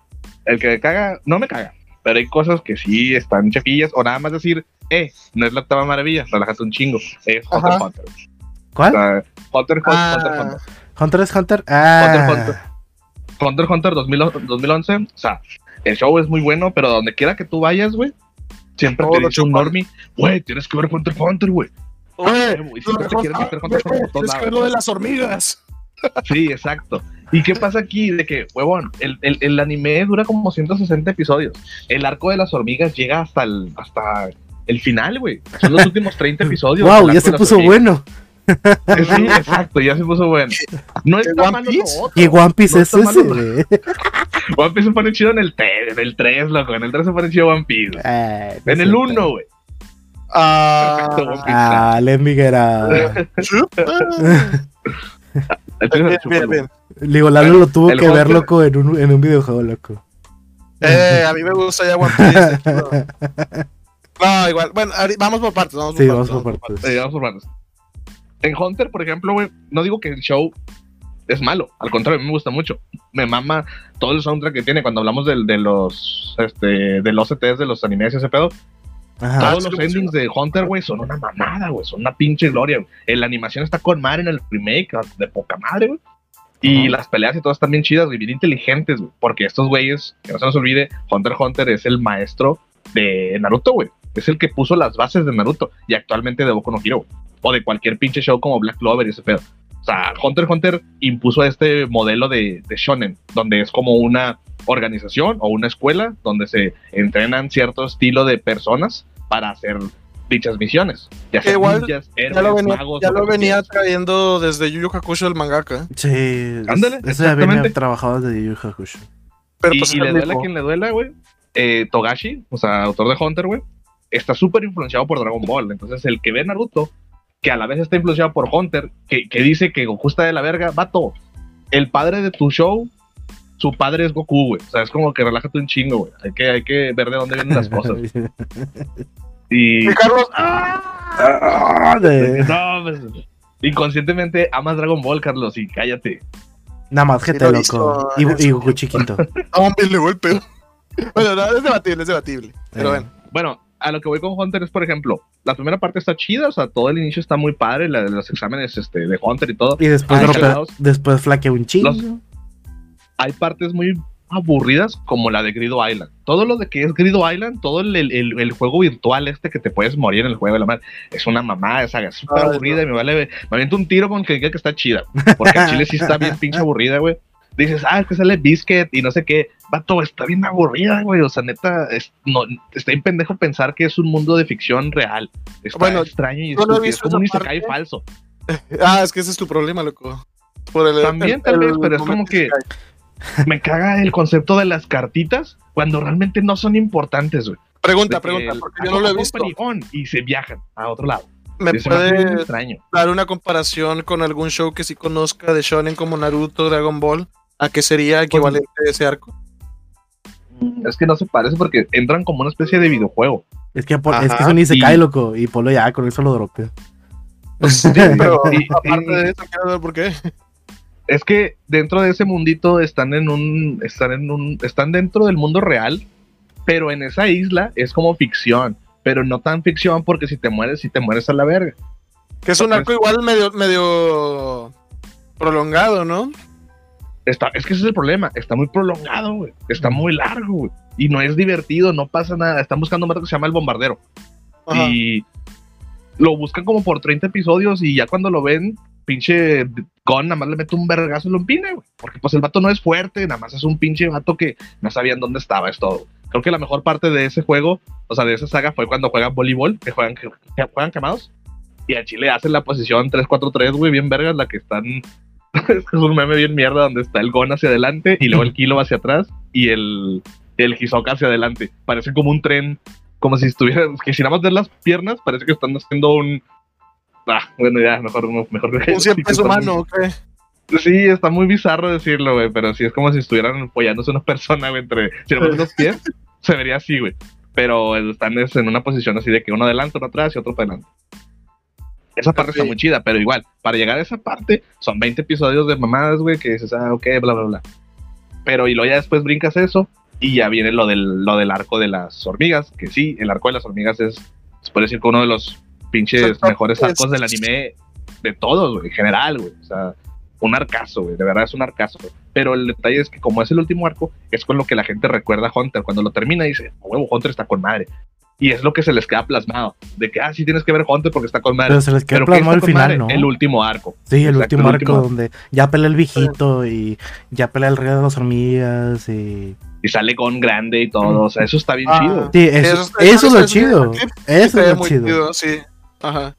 C: el que me caga, no me caga, pero hay cosas que sí están chefillas, o nada más decir, eh, no es la octava maravilla, relájate un chingo, es Hunter
B: Ajá.
C: Hunter. O
A: ¿Cuál?
C: sea, Hunter, Hunter,
B: Ah.
C: Hunter, Hunter.
A: Hunter x Hunter. Ah.
C: Hunter, Hunter. Hunter Hunter 2000 2011, o sea, el show es muy bueno, pero donde quiera que tú vayas, güey, siempre
B: Todo
C: te
B: lo
C: dice un normie, güey, tienes que ver Hunter Hunter, güey.
B: Oye,
C: Y siempre te quieren meter Hunter Hunter por
B: es que lo de las hormigas.
C: Sí, exacto. ¿Y qué pasa aquí? De que, huevón, el, el, el anime dura como 160 episodios. El arco de las hormigas llega hasta el, hasta el final, güey. Son los últimos 30 episodios.
A: wow, ya se puso bueno.
C: Sí, exacto, ya se puso bueno. No
B: ¿El
C: está
B: One
C: malo.
A: Y One Piece
C: No
A: es ese,
C: malo.
A: güey.
C: One Piece se pone chido en el 3, en el 3, loco. En el 3 se pone chido One Piece. güey.
A: Ah, no
C: En
A: es
C: el
A: cierto.
C: 1, güey.
B: Ah,
C: Perfecto.
A: Ah, let me get out.
B: chupa.
C: El 3
B: Bien,
C: es
B: bien, bien.
A: Digo, Lalo lo tuvo
C: El
A: que ver, loco, en un, en un videojuego, loco.
B: Eh, a mí me gusta ya One Piece. [laughs] No, igual. Bueno, vamos por partes. Vamos por
A: Sí,
B: partes,
A: vamos por partes.
C: Eh, vamos por partes. En Hunter, por ejemplo, güey, no digo que el show es malo, al contrario, a mí me gusta mucho. Me mama todo el soundtrack que tiene cuando hablamos del, de los este, de los OSTs de los animes y ese pedo.
A: Ajá.
C: Todos
B: sí,
C: los
B: sí,
C: endings de Hunter, güey, son una mamada, güey, son una pinche gloria. güey. La animación está con madre en el remake, ah, de poca madre, güey. Y
A: Ajá.
C: las peleas y todo están bien chidas y bien inteligentes, güey. Porque estos güeyes, que no se nos olvide, Hunter Hunter es el maestro de Naruto, güey. Es el que puso las bases de Naruto y actualmente de Boku no Hero. O de cualquier pinche show como Black Clover y ese pedo. O sea, Hunter x Hunter impuso este modelo de, de shonen, donde es como una organización o una escuela donde se entrenan cierto estilo de personas para hacer dichas misiones. Ya
B: Que
C: sea
B: igual
C: ninjas,
B: Ya
C: héroes,
B: lo venía,
C: magos,
B: ya lo venía trayendo desde Yu Yu Hakusho el mangaka.
A: Sí,
C: Ándale,
A: eso ya venía trabajado desde Yu Yu Hakusho.
B: Pero
C: y,
B: pues
C: y le
B: el
C: duele a quien le duela, güey. Eh, Togashi, o sea, autor de Hunter, güey. Está súper influenciado por Dragon Ball. Entonces, el que ve Naruto, que a la vez está influenciado por Hunter, que, que dice que Goku está de la verga, vato, el padre de tu show, su padre es Goku, güey. O sea, es como que relájate un chingo, güey. Hay que, hay que ver de dónde vienen las cosas. [laughs] Y.
B: Y Carlos, ¡ah!
A: Ah, de-
C: No, pues, inconscientemente amas Dragon Ball, Carlos, y cállate.
A: Nada más que
B: Sí
A: te loco. Y, y Goku chiquito. [laughs]
B: Hombre, le golpeo. Bueno, no, es debatible, es debatible. Pero
A: Eh.
B: bueno.
C: Bueno, a lo que voy con Hunter es, por ejemplo, la primera parte está chida, o sea, todo el inicio está muy padre, la de los exámenes este, de Hunter y todo.
A: Y después, después flaquea un chingo.
C: Hay partes muy aburridas como la de Grido Island. Todo lo de que es Grido Island, todo el, el- el juego virtual este que te puedes morir en el juego, la madre, es una mamá, esa es súper aburrida
B: no.
C: y me vale, me aviento un tiro con que diga que está chida, porque en Chile sí está bien [laughs] pinche aburrida, güey. Dices, ah, es que sale Biscuit y no sé qué. Vato, está bien aburrida, güey. O sea, neta, es, no, está bien pendejo pensar que es un mundo de ficción real. Está
B: Bueno,
C: extraño y
B: no
C: es como un Isekai falso. [laughs]
B: Ah, es que ese es tu problema, loco. Por el,
C: También, tal vez, pero es como que- Me caga el concepto de las cartitas cuando realmente no son importantes, güey.
B: Pregunta, pregunta, porque yo no lo he visto.
C: Y se viajan a otro lado.
B: ¿Me puede dar una comparación con algún show que sí conozca de shonen como Naruto, Dragon Ball? ¿A qué sería equivalente ese arco?
C: Es que no se parece porque entran como una especie de videojuego.
A: Es que, es, que
B: Ajá,
A: es un Isekai,
C: y-
A: loco. Y Polo ya, con eso lo dropeo.
B: Pero [laughs]
C: Y-
B: aparte
C: y-
B: de eso, quiero ver por qué.
C: es que dentro de ese mundito están en un están en un están dentro del mundo real pero en esa isla es como ficción pero no tan ficción porque si te mueres si te mueres a la verga
B: Que es un
C: Pues-
B: arco igual medio, medio prolongado, ¿no?
C: Está es que ese es el problema está muy prolongado güey está muy largo güey y no es divertido no pasa nada están buscando un vato que se llama el bombardero
B: Ajá.
C: y lo buscan como por 30 episodios y ya cuando lo ven pinche con nada más le mete un vergazo y lo empina, güey. Porque pues el vato no es fuerte, nada más es un pinche vato que no sabían dónde estaba, es todo. Creo que la mejor parte de ese juego, o sea, de esa saga fue cuando juegan voleibol, que juegan, que juegan quemados. Y a Chile hacen la posición 3-4-3, güey, bien vergas, la que están... [laughs] es un meme bien mierda donde está el Gon hacia adelante y luego el Kilo hacia atrás y el, el Hisoka hacia adelante. Parece como un tren, como si estuvieran, que si nada más ver las piernas, parece que están haciendo un... Ah, bueno, ya, mejor, mejor
B: Un cien peso humano, ¿ok?
C: Sí, está muy bizarro decirlo, güey, pero sí es como si estuvieran apoyándose una persona, güey, entre si pones los pies, se vería así, güey. Pero están es, en una posición así de que uno adelante, uno atrás y otro para adelante. Esa parte está
B: Ok.
C: muy chida, pero igual, para llegar a esa parte, son 20 episodios de mamadas, güey, que dices, ah, ok, bla, bla, bla. Pero y luego ya después brincas eso y ya viene lo del, lo del arco de las hormigas, que sí, el arco de las hormigas es, se puede decir que uno de los pinches mejores
B: es-
C: arcos del anime de todos, güey, en general, güey. O sea, un arcazo, güey, de verdad es un arcazo. güey. Pero el detalle es que como es el último arco, es con lo que la gente recuerda a Hunter. Cuando lo termina dice, "A huevo, Hunter está con madre. Y es lo que se les queda plasmado, de que, ah, sí tienes que ver Hunter porque está con madre.
A: Pero se les
C: ¿qué
A: plasmado el
C: con
A: final,
C: madre?
A: ¿no?
C: El último arco.
A: Sí, el
C: Exacto,
A: último
C: el
A: arco
C: último.
A: donde ya pelea el viejito y ya pelea el rey de las hormigas y...
C: Y sale con grande y todo. O sea, eso está bien
B: Ah.
C: chido.
A: Sí, eso,
B: Eso
A: eso es lo chido. Eso es lo
B: muy
A: chido.
B: chido, sí. Ajá.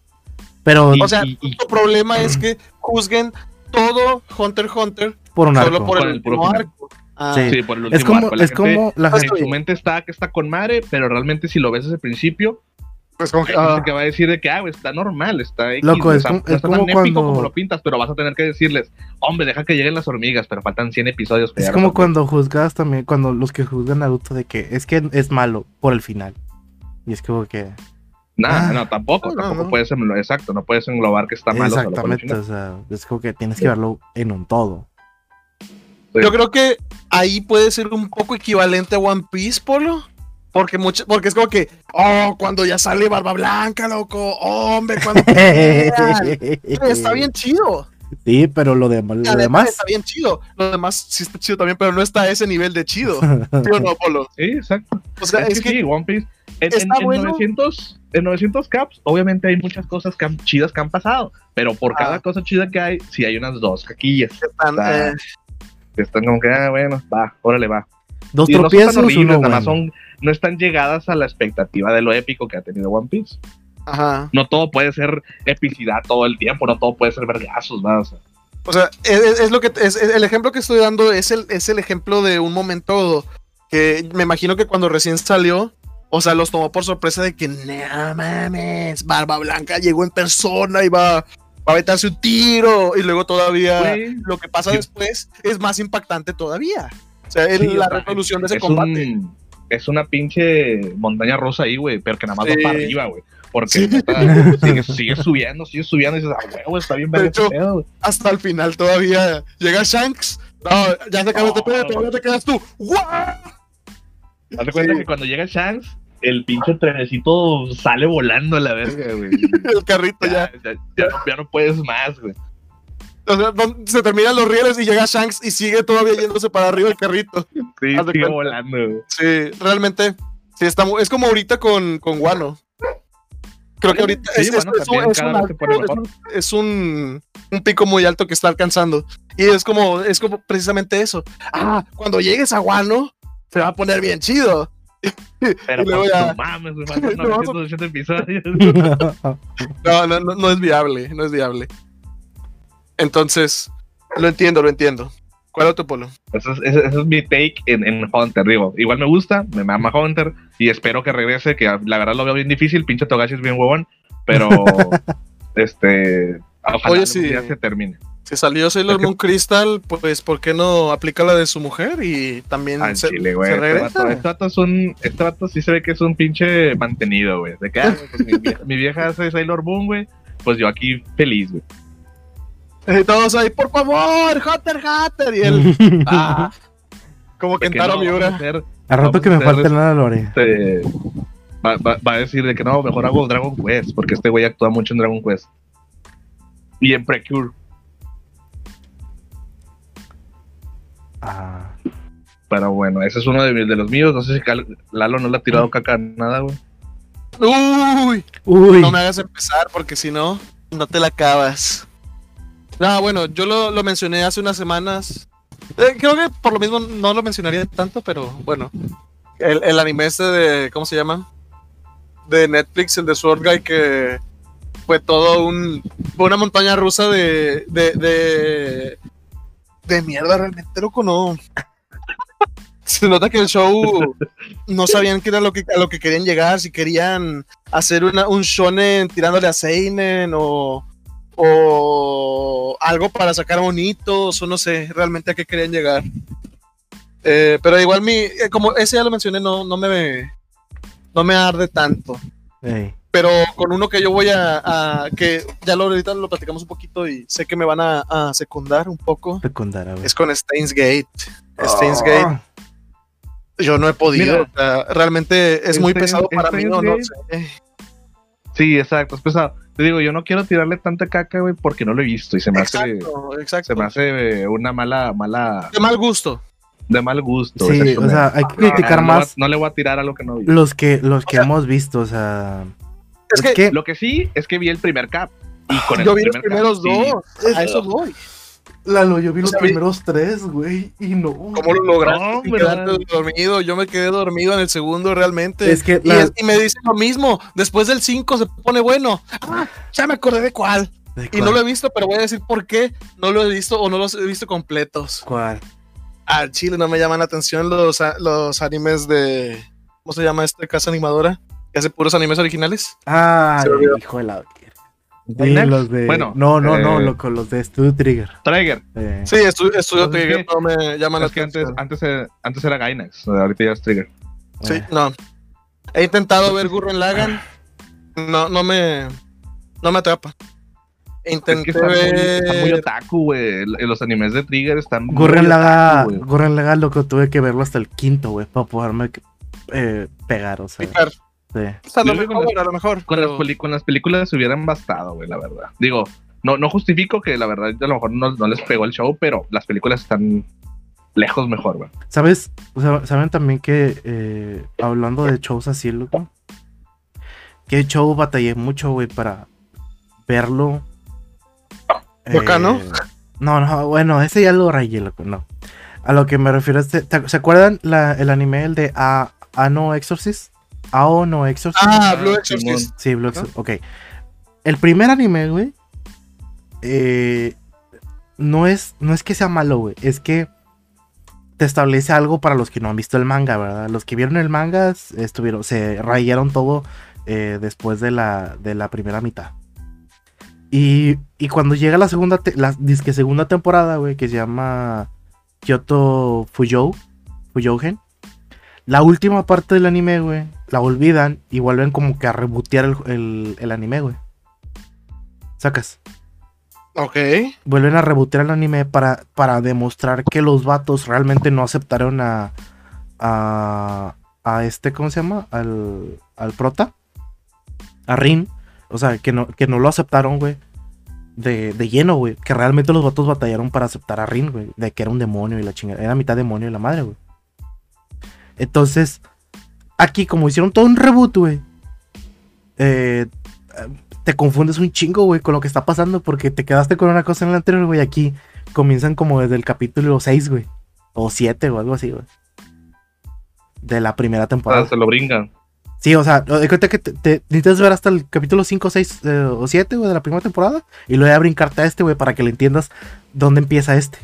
A: Pero
C: Y-
B: O sea,
C: y- y-
B: tu problema es [clears throat] que juzguen todo Hunter x Hunter
A: por un
B: solo
A: arco.
B: por
C: Por
B: el,
C: el puro
B: arco. Ah,
A: Sí.
C: Sí, por el último
A: Es como,
C: arco. La
A: es
C: gente
A: como la
B: Pues,
C: en
A: gente...
C: su mente está que está con madre, pero realmente si lo ves desde el principio,
B: Pues como que,
C: gente
B: ah,
C: va a decir de que, ah, está normal, está X,
A: Loco, es como-
C: no
A: es como
C: tan épico como lo pintas, pero vas a tener que decirles, hombre, deja que lleguen las hormigas, pero faltan 100 episodios.
A: Es como
C: a
A: cuando juzgas también, cuando los que juzgan Naruto de que es que es malo por el final. Y es como que...
C: No,
A: Ah.
C: no, tampoco,
B: No,
C: tampoco
B: no.
C: puedes englobar, exacto, no puedes englobar que está malo solo por el
A: Exactamente,
C: final.
A: o sea, es como que tienes que verlo en un todo.
B: Yo creo que ahí puede ser un poco equivalente a One Piece, Polo. Porque, mucho, porque es como que, oh, cuando ya sale Barba Blanca, loco, hombre, cuando [laughs] está bien chido.
A: Sí, pero lo, de, lo demás...
B: está bien chido. Lo demás sí está chido también, pero no está a ese nivel de chido. [laughs] ¿Sí o no, Polo?
C: Sí, exacto.
B: O sea,
C: es,
B: es
C: que,
B: que
C: sí, One Piece. En,
B: está
C: en- en
B: bueno.
C: 900, en 900 caps, obviamente hay muchas cosas que han- chidas que han pasado, pero por
B: Ah.
C: cada cosa chida que hay, sí hay unas dos caquillas.
B: están, eh,
C: están como que, ah, bueno, va, órale, va.
A: Dos
C: Y no son tan
A: tropiezos,
C: horribles,
A: uno
C: nada más
A: bueno.
C: son, no están llegadas a la expectativa de lo épico que ha tenido One Piece.
B: ajá.
C: No todo puede ser epicidad todo el tiempo, no todo puede ser vergazos, ¿verdad? O sea,
B: O sea, es, es- es lo que es, es- el ejemplo que estoy dando es el, es el ejemplo de un momento que me imagino que cuando recién salió O sea, los tomó por sorpresa de que, no mames, Barba Blanca llegó en persona y va, va a aventarse un tiro. Y luego todavía
C: Güey,
B: lo que pasa después es más impactante todavía. O sea, es
C: Sí,
B: la resolución de ese
C: es
B: combate.
C: un- es una pinche montaña rosa ahí, güey, pero que nada más
B: Sí.
C: va para arriba, güey. Porque
B: Sí. [laughs]
C: sigue, sigue subiendo, sigue subiendo y dices, ah, huevo, está bien
B: De hecho,
C: este pedo, güey.
B: Hasta el final todavía llega Shanks. No, ya se acabó este pedo, todavía te quedas tú. ¡Guau!
C: Haz de cuenta que cuando llega Shanks, el pinche trenecito sale volando a la verga, güey. [laughs]
B: El carrito ya.
C: Ya, ya, ya no, puedes más, güey.
B: O sea, se terminan los rieles y llega Shanks y sigue todavía yéndose para arriba el carrito.
C: Sí,
B: Haz
C: sigue volando, güey.
B: Sí, realmente. Sí, está es como ahorita con, con Wano. Creo que ahorita
C: Sí,
B: es, es- es un, es un alto- es pico muy alto que está alcanzando. Y es como, es como precisamente eso. Ah, cuando llegues a Wano, se va a poner bien chido.
C: Pero no mames, güey, faltan [laughs]
B: No,
C: 980 episodios. [laughs]
B: No, no, no, no es viable, no es viable. Entonces, lo entiendo, lo entiendo. ¿Cuál otro polo?
C: Ese es, mi take en, en Hunter, digo. Igual me gusta, me mama Hunter y espero que regrese, que la verdad lo veo bien difícil, pinche Togashi es bien huevón, pero [laughs] este, ojalá
B: Oye, sí.
C: se termine.
B: Si salió Sailor Moon Crystal, pues ¿por qué no aplica la de su mujer y también se,
C: chile, güey.
B: se
C: Este
B: regresa?
C: este es un, este sí se ve que es un pinche mantenido, güey. De que, ah, pues mi, vieja, mi vieja hace Sailor Moon, güey. Pues yo aquí feliz, güey.
B: Y todos ahí, por favor, Hunter, Hunter. Y él, [laughs] ah, como
C: que
B: Kentaro
C: no,
B: Miura.
C: hacer,
A: A rato que me falte nada, Lore.
C: este, va, va- va a decir de que no, mejor hago Dragon Quest, porque este güey actúa mucho en Dragon Quest. Y en Precure.
A: Ah,
C: Pero bueno, ese es uno de, los míos. No sé si Cal- Lalo no le ha tirado caca a nada, güey.
B: Uy,
A: Uy,
B: no me hagas empezar porque si no, no te la acabas. No, bueno, yo lo, lo mencioné hace unas semanas. Eh, creo que por lo mismo no lo mencionaría tanto, pero bueno. El, el anime este de, ¿cómo se llama? De Netflix, el de Sword Guy, que fue todo un, fue una montaña rusa de, de, de, de mierda, realmente loco, no. Se nota que el show no sabían qué era lo que, a lo que querían llegar, si querían hacer una, un shonen tirándole a Seinen o, o algo para sacar bonitos o no sé realmente a qué querían llegar. Eh, pero igual mi, eh, como ese ya lo mencioné, no, no me no me arde tanto. Pero con uno que yo voy a, a- que ya lo ahorita lo platicamos un poquito y sé que me van a, a secundar un poco.
A: secundaria, güey.
B: Es con Steins Gate. Steins
A: Oh,
B: Gate yo no he podido.
C: Mira.
B: o sea, realmente es muy
C: Steins-
B: pesado para mí,
C: Steins
B: no, no sé.
C: Sí, exacto, es pesado. Te digo, yo no quiero tirarle tanta caca, güey, porque no lo he visto y se me hace,
B: Exacto,
C: se me hace eh, una mala, mala,
B: De mal gusto.
C: de mal gusto.
A: Sí, o sea, hay que criticar
C: no,
A: más
C: No le voy a tirar a lo que no vi.
A: los que, los que
B: sea,
A: hemos visto, o sea.
B: Es que
A: que
C: Lo que sí es que vi el primer cap. Y con el
B: yo vi los
C: primer
B: primeros
C: cap, sí.
B: dos. A eso voy.
A: Lalo, yo vi
B: los primeros
A: tres, güey, y no.
B: ¿Cómo lo lograste?
C: No,
B: dormido. Yo me quedé dormido en el segundo realmente.
A: Es que
B: y,
A: la-
B: es- y me dicen lo mismo. Después del 5 se pone bueno. Ah, ya me acordé de cuál.
A: ¿De
B: Y no
A: cuál?
B: lo he visto, pero voy a decir por qué no lo he visto o no los he visto completos.
A: ¿Cuál?
B: Al chile no me llaman la atención los, los animes de. ¿Cómo se llama esta casa animadora? Que hace puros animes originales.
A: Ah,
B: Se me olvidó.
A: hijo de la. Sí, los de.
C: Bueno,
A: no, no, no,
C: eh,
A: loco, los de Studio Trigger.
C: Trigger.
A: Eh,
B: Sí, estu- estudio
C: es
B: Trigger, no me llaman la
C: Es que antes, antes, era- antes era Gainax, ahorita ya es Trigger.
B: Sí,
A: eh.
B: no. He intentado ver Gurren Lagan. No, no me. No me atrapa.
C: Es
B: Intenté
C: que muy, está muy otaku, güey. Los animes de Trigger están muy
A: Gurren Laga,
C: otaku, güey.
A: Gurren Laga, loco, tuve que verlo hasta el quinto, güey, para poderme eh, pegar, o sea.
B: picar.
A: Sí.
B: O sea, a lo mejor, a lo mejor.
C: Con las,
B: pero-
C: con las películas se hubieran bastado, güey, la verdad. Digo, no, no justifico que la verdad a lo mejor no, no les pegó el show, pero las películas están lejos mejor, güey.
A: ¿Sabes? O sea, ¿Saben también que, eh, hablando de shows así, loco? Que show batallé mucho, güey, para verlo. Eh, no, no, bueno, ese ya lo rayé, loco, no. A lo que me refiero, es, ¿te- ¿se acuerdan la- el anime el de A, Ano Exorcist? Ao no Exorcist.
B: Ah, Blue
C: Ah,
B: Exorcist.
A: Sí, Blue Exorcist, ok. El primer anime, güey, eh, no, es, no es que sea malo, güey, es que te establece algo para los que no han visto el manga, ¿verdad? Los que vieron el manga estuvieron, se rayaron todo eh, después de la, de la primera mitad. Y, y cuando llega la segunda, te- la disque segunda temporada, güey, que se llama Kyoto Fuyou, Fuyougen, la última parte del anime, güey, la olvidan y vuelven como que a rebotear el, el, el anime, güey. Sacas.
B: Ok.
A: Vuelven a rebotear el anime para, para demostrar que los vatos realmente no aceptaron a. a. a este, ¿cómo se llama? Al. al prota. A Rin. O sea, que no, que no lo aceptaron, güey. De, de lleno, güey. Que realmente los vatos batallaron para aceptar a Rin, güey. De que era un demonio y la chingada. Era mitad demonio y la madre, güey. Entonces, aquí, como hicieron todo un reboot, güey. eh, te confundes un chingo, güey, con lo que está pasando. Porque te quedaste con una cosa en el anterior, güey. Aquí comienzan como desde el capítulo 6, güey. O 7 o algo así, güey. De la primera temporada.
C: sea, se lo brincan.
A: Sí, o sea, de cuenta que te, te- necesitas ver hasta el capítulo 5, 6 eh, o 7, güey, de la primera temporada. Y luego ya brincarte a este, güey, para que le entiendas dónde empieza este.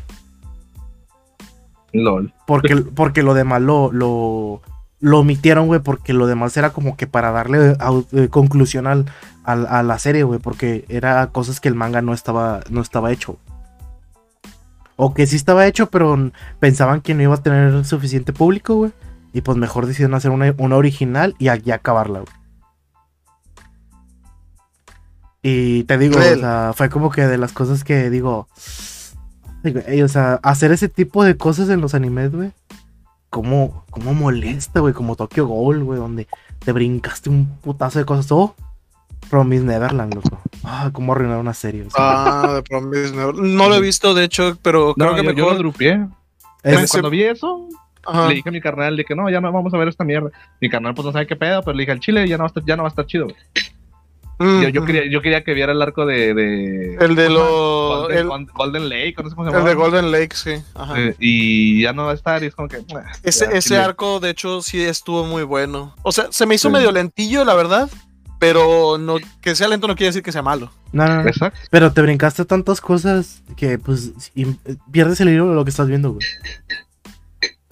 C: LOL.
A: Porque, porque lo demás lo, lo, lo omitieron, güey, porque lo demás era como que para darle au- eh, conclusión al, al- a la serie, güey, porque era cosas que el manga no estaba, no estaba hecho. O que sí estaba hecho, pero pensaban que no iba a tener suficiente público, güey. Y pues mejor decidieron hacer una, una original y aquí acabarla, güey. Y te digo, o sea, fue como que de las cosas que digo. O sea, hacer ese tipo de cosas en los animes, güey. Cómo, cómo molesta, güey. Como Tokyo Ghoul, güey, donde te brincaste un putazo de cosas. Oh, Promise Neverland, loco. Ah, cómo arruinar una serie. o sea.
B: Ah, de Promise Never- No lo he visto, de hecho, pero creo
C: No,
B: que
C: yo, yo lo
B: mejor.
C: drupié.
A: Es-
C: Cuando vi eso,
B: Ajá.
C: le dije a mi carnal de que no, ya no vamos a ver esta mierda. Mi carnal pues no sabe qué pedo, pero le dije al chile ya no va a estar, ya no va a estar chido. güey.
B: Mm,
C: Yo, yo quería, yo quería que viera el arco de, de
B: El de
C: ¿cómo se llama?
B: lo.
C: Golden,
B: El,
C: Lake, no sé cómo se
B: el
C: llama.
B: de Golden Lake, sí. Ajá.
C: Eh, y ya no va a estar y es como que
B: Ese,
C: ya,
B: ese arco, de hecho, sí estuvo muy bueno. O sea, se me hizo
C: Sí.
B: medio lentillo, la verdad. Pero no, que sea lento no quiere decir que sea malo.
A: no, no, no.
C: Exacto.
A: Pero te brincaste tantas cosas que, pues, pierdes el hilo de lo que estás viendo, güey.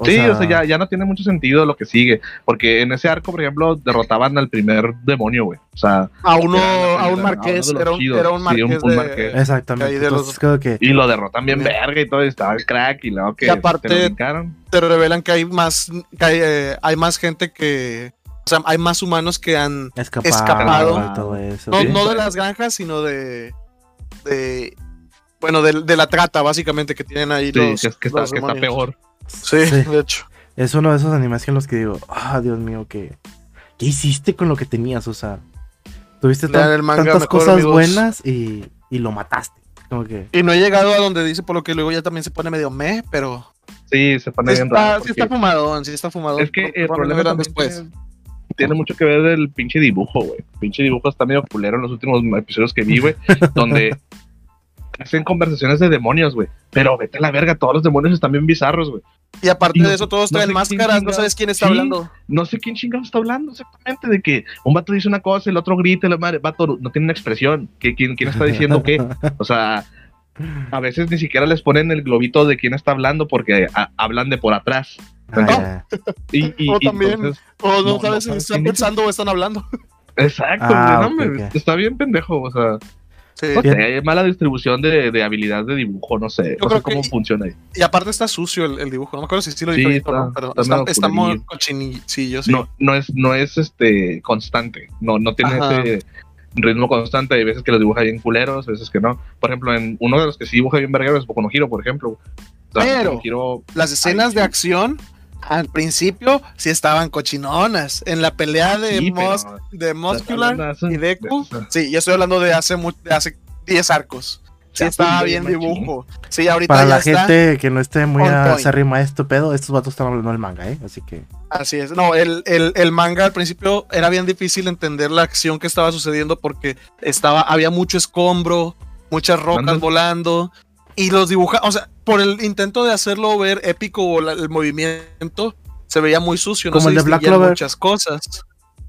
A: O
C: sí,
A: sea,
C: o sea, ya, ya no tiene mucho sentido lo que sigue. Porque en ese arco, por ejemplo, derrotaban al primer demonio, güey. O sea,
B: A uno, a un marqués, era un,
C: chidos,
B: era un
C: sí,
B: marqués,
C: un- un
B: de-
C: marqués.
A: Exactamente.
B: ahí de los-
A: Entonces, creo que.
C: y lo derrotan bien
B: Sí.
C: verga y todo, y estaba el crack y luego que
B: Y aparte-
C: lo
B: te revelan que hay más, que hay, eh, hay más gente que, o sea, hay más humanos que han,
A: Escapado,
B: escapado.
A: y todo eso.
B: no,
C: Sí.
B: no de las granjas, sino de, de bueno, de, de la trata, básicamente, que tienen ahí
C: Sí,
B: los,
C: que, es- que está,
B: los
C: que está peor.
B: Sí,
A: Sí.
B: de hecho.
A: Es uno de esos animes en los que digo, ah, Dios mío, ¿qué, ¿qué hiciste con lo que tenías? O sea, tuviste tan-
B: el manga
A: tantas cosas
B: amigos.
A: buenas y, y lo mataste. Como que,
B: Y no he llegado a donde dice, por lo que luego ya también se pone medio meh, pero
C: Sí, se pone
B: sí
C: bien
B: está,
C: raro.
B: sí está fumadón, sí está fumadón.
C: es que el problema también
B: después.
C: tiene, tiene mucho que ver del pinche dibujo, güey. Pinche dibujo está medio culero en los últimos episodios que vi, güey. donde [laughs] hacen conversaciones de demonios, güey. Pero vete a la verga, todos los demonios están bien bizarros, güey.
B: Y aparte
C: Y no-
B: de eso, todos
C: no
B: traen máscaras, no sabes quién está
C: Sí.
B: hablando.
C: no sé quién chingados está hablando exactamente de que un vato dice una cosa, el otro grita, la madre, vato no tiene una expresión, que quién, quién está diciendo qué, [laughs] o sea, a veces ni siquiera les ponen el globito de quién está hablando porque a- hablan de por atrás.
A: ah, ya.
C: Y, y,
B: O también.
C: entonces-
B: O no,
C: No,
B: sabes si están pensando o están hablando.
C: exacto,
A: Ah,
C: güey, no,
A: ok,
C: hombre,
A: ok.
C: está bien pendejo, o sea,
B: Sí.
C: no sé,
A: Bien.
C: hay mala distribución de, de habilidad de dibujo, no sé,
B: Yo
C: no sé
B: que-
C: cómo funciona ahí.
B: Y aparte está sucio el, el dibujo. No me acuerdo si sí lo
C: Sí,
B: dije
C: está-
B: ¿no? pero
C: está
B: está, está muy cochinillo, sí.
C: No, no es, no es este constante, no, no tiene
B: Ajá.
C: ese ritmo constante, hay veces que los dibuja bien culeros, veces que no. Por ejemplo, en uno de los que sí dibuja bien verguero es Boku no por ejemplo. O sea,
B: Pero- Las escenas de
C: sí.
B: acción al principio sí estaban cochinonas. En la pelea de,
C: sí,
B: Mos- de Muscular y Deku.
C: de
B: Sí, yo estoy hablando de hace, mu- de hace 10 arcos. Sí, estaba
C: pues,
B: bien dibujo. Sí, ahorita
A: Para
B: ya
A: la
B: está.
A: gente que no esté muy acérrima a esto pedo, estos vatos están hablando del manga, ¿eh? Así que.
B: Así es. No, el, el, el manga al principio era bien difícil entender la acción que estaba sucediendo porque estaba, había mucho escombro, muchas rocas volando. Y los dibuja, o sea, por el intento de hacerlo ver épico o la- el movimiento, se veía muy sucio. No
A: Como
B: se
A: el de Black Clover.
B: muchas cosas.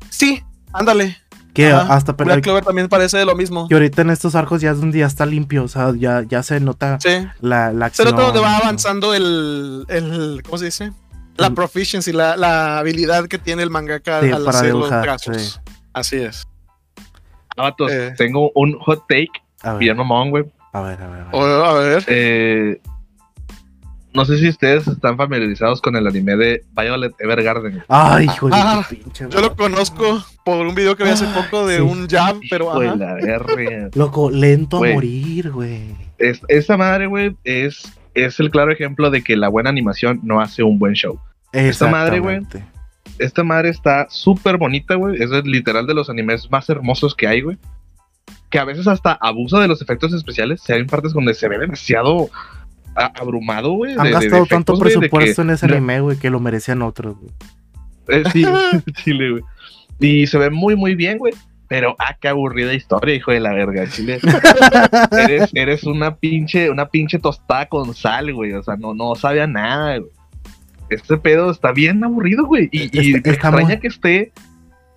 B: Sí, ándale.
A: Que
B: Ajá.
A: hasta pero,
B: Black Clover también parece de lo mismo.
A: que ahorita en estos arcos ya es donde ya está limpio, o sea, ya, ya se nota
B: Sí.
A: la, la
B: Se
A: acción.
B: nota donde va avanzando el, el ¿cómo se dice? La
A: El-
B: proficiency, la, la habilidad que tiene el mangaka
A: Sí,
B: al
A: para
B: hacer
A: dibujar,
B: los trazos.
A: sí.
B: Así es.
C: Ah, vatos,
B: Eh.
C: tengo un hot take
A: A ver,
C: bien mamón, güey.
A: a ver, a ver. a ver.
B: O- a ver.
C: Eh, no sé si ustedes están familiarizados con el anime de Violet Evergarden.
A: Ay, hijo de
B: Ah,
A: pinche.
B: Yo lo conozco por un video que vi hace
A: Ay,
B: poco de
A: sí.
B: un jab, pero
C: Güey,
B: ajá.
C: la verga. [laughs]
A: Loco, lento a morir, güey.
C: Es- esa madre, güey, es, es el claro ejemplo de que la buena animación no hace un buen show. Esta madre, güey. Esta madre está súper bonita, güey. Es literal de los animes más hermosos que hay, güey. Que a veces hasta abusa de los efectos especiales. Hay partes donde se ve demasiado abrumado, güey.
A: Han
C: de- de
A: gastado tanto
C: que-
A: presupuesto en ese anime, güey, que lo merecían otros, güey.
C: Eh, sí, [laughs] [laughs] Chile, güey. Y se ve muy, muy bien, güey. Pero, ah, qué aburrida historia, hijo de la verga, Chile. [laughs] eres, eres una pinche, una pinche tostada con sal, güey. O sea, no, no sabe a nada, güey. Este pedo está bien aburrido, güey. Y, y
A: Está-
C: me
A: está
C: extraña
A: muy-
C: que esté.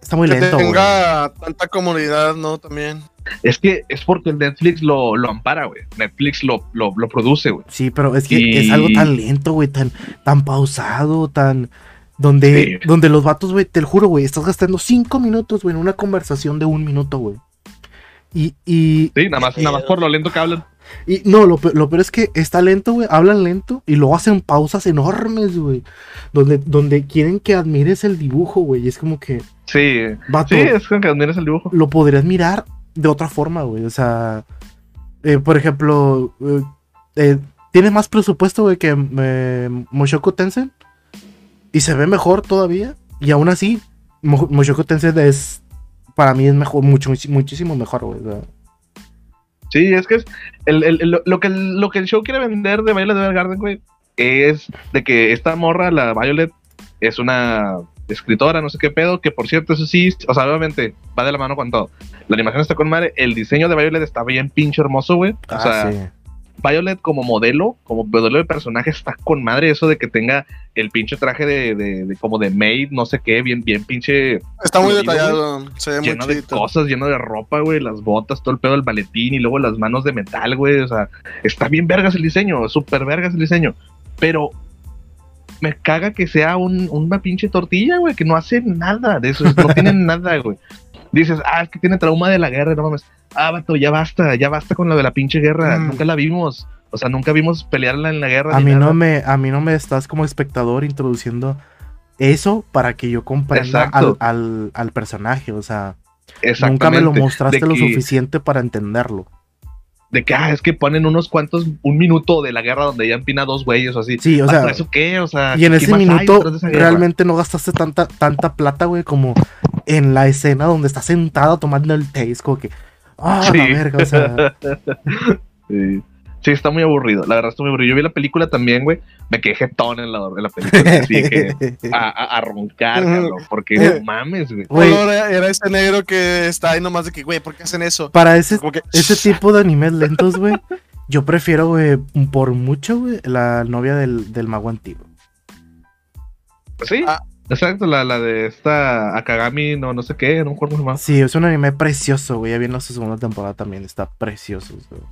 A: Está muy
B: Que
A: lento, güey.
B: tenga tanta comunidad, ¿no? También.
C: Es que es porque el Netflix lo, lo ampara, güey. Netflix lo, lo, lo produce, güey.
A: Sí, pero es que
C: Y-
A: es algo tan lento, güey, tan, tan pausado, tan... Donde,
C: Sí.
A: donde los vatos, güey, te lo juro, güey, estás gastando cinco minutos, güey, en una conversación de un minuto, güey. Y, y,
C: Sí, nada más, nada más por lo lento que hablan.
A: Y no, lo, pe- lo peor es que está lento, güey, hablan lento y luego hacen pausas enormes, güey. Donde, donde quieren que admires el dibujo, güey. Y es como que,
C: Sí,
A: vato,
C: sí, es como que admiras el dibujo.
A: lo podrías mirar de otra forma, güey. O sea, eh, por ejemplo, eh, eh, tiene más presupuesto, güey, que Mushoku Tensei. Y se ve mejor todavía. Y aún así, Mo- Mushoku Tensei es, para mí es mejor, mucho, muchísimo mejor, güey. o sea.
C: Sí, es que es el, el- el- lo, que el, lo que el show quiere vender de Violet Evergarden, güey, es de que esta morra, la Violet, es una escritora, no sé qué pedo, que por cierto, eso sí, o sea, obviamente va de la mano con todo. La animación está con madre, el diseño de Violet está bien pinche hermoso, güey. O
A: Ah,
C: sea,
A: sí.
C: Violet como modelo, como modelo de personaje está con madre eso de que tenga el pinche traje de, de- de- como de maid, no sé qué, bien, bien pinche
B: Está muy detallado. Se ve muy
C: lleno de
B: chido.
C: cosas, lleno de ropa, güey, las botas, todo el pedo del maletín y luego las manos de metal, güey, o sea, está bien vergas el diseño, súper vergas el diseño, pero me caga que sea un, una pinche tortilla, güey, que no hace nada de eso, no tiene [laughs] nada, güey. Dices, ah, es que tiene trauma de la guerra, no mames. Ah, vato, ya basta, ya basta con lo de la pinche guerra,
B: Mm.
C: nunca la vimos. O sea, nunca vimos pelearla en la guerra.
A: A mí
C: nada.
A: no me, a mí no me estás como espectador introduciendo eso para que yo comprenda al, al, al personaje. O sea, nunca me lo mostraste lo suficiente para entenderlo.
C: De que, ah, es que ponen unos cuantos, un minuto de la guerra donde ya empina dos güeyes o así.
A: Sí, o
C: Vato,
A: sea,
C: ¿eso qué? O sea,
A: y en
C: ¿qué
A: ese minuto realmente no gastaste tanta, tanta plata, güey, como en la escena donde está sentada tomando el taste, como que, ah,
C: Sí.
A: la verga, o sea, [laughs]
C: Sí. Sí, está muy aburrido. La verdad está muy aburrido. Yo vi la película también, güey. Me quedé jetón en la, en la película. Así que [laughs] a, a- a roncar, cabrón. Porque no [laughs] mames, güey.
A: Güey.
B: Color era, era ese negro que está ahí nomás de que, güey, ¿por qué hacen eso?
A: para ese,
B: Como que,
A: ese [laughs] tipo de animes lentos, güey, yo prefiero, güey, por mucho, güey, la novia del, del mago antiguo.
C: Sí,
B: Ah.
C: exacto. La, la de esta Akagami, no, no sé qué, no me acuerdo se
A: Sí, es un anime precioso, güey, ya viene su segunda temporada también, está precioso. güey.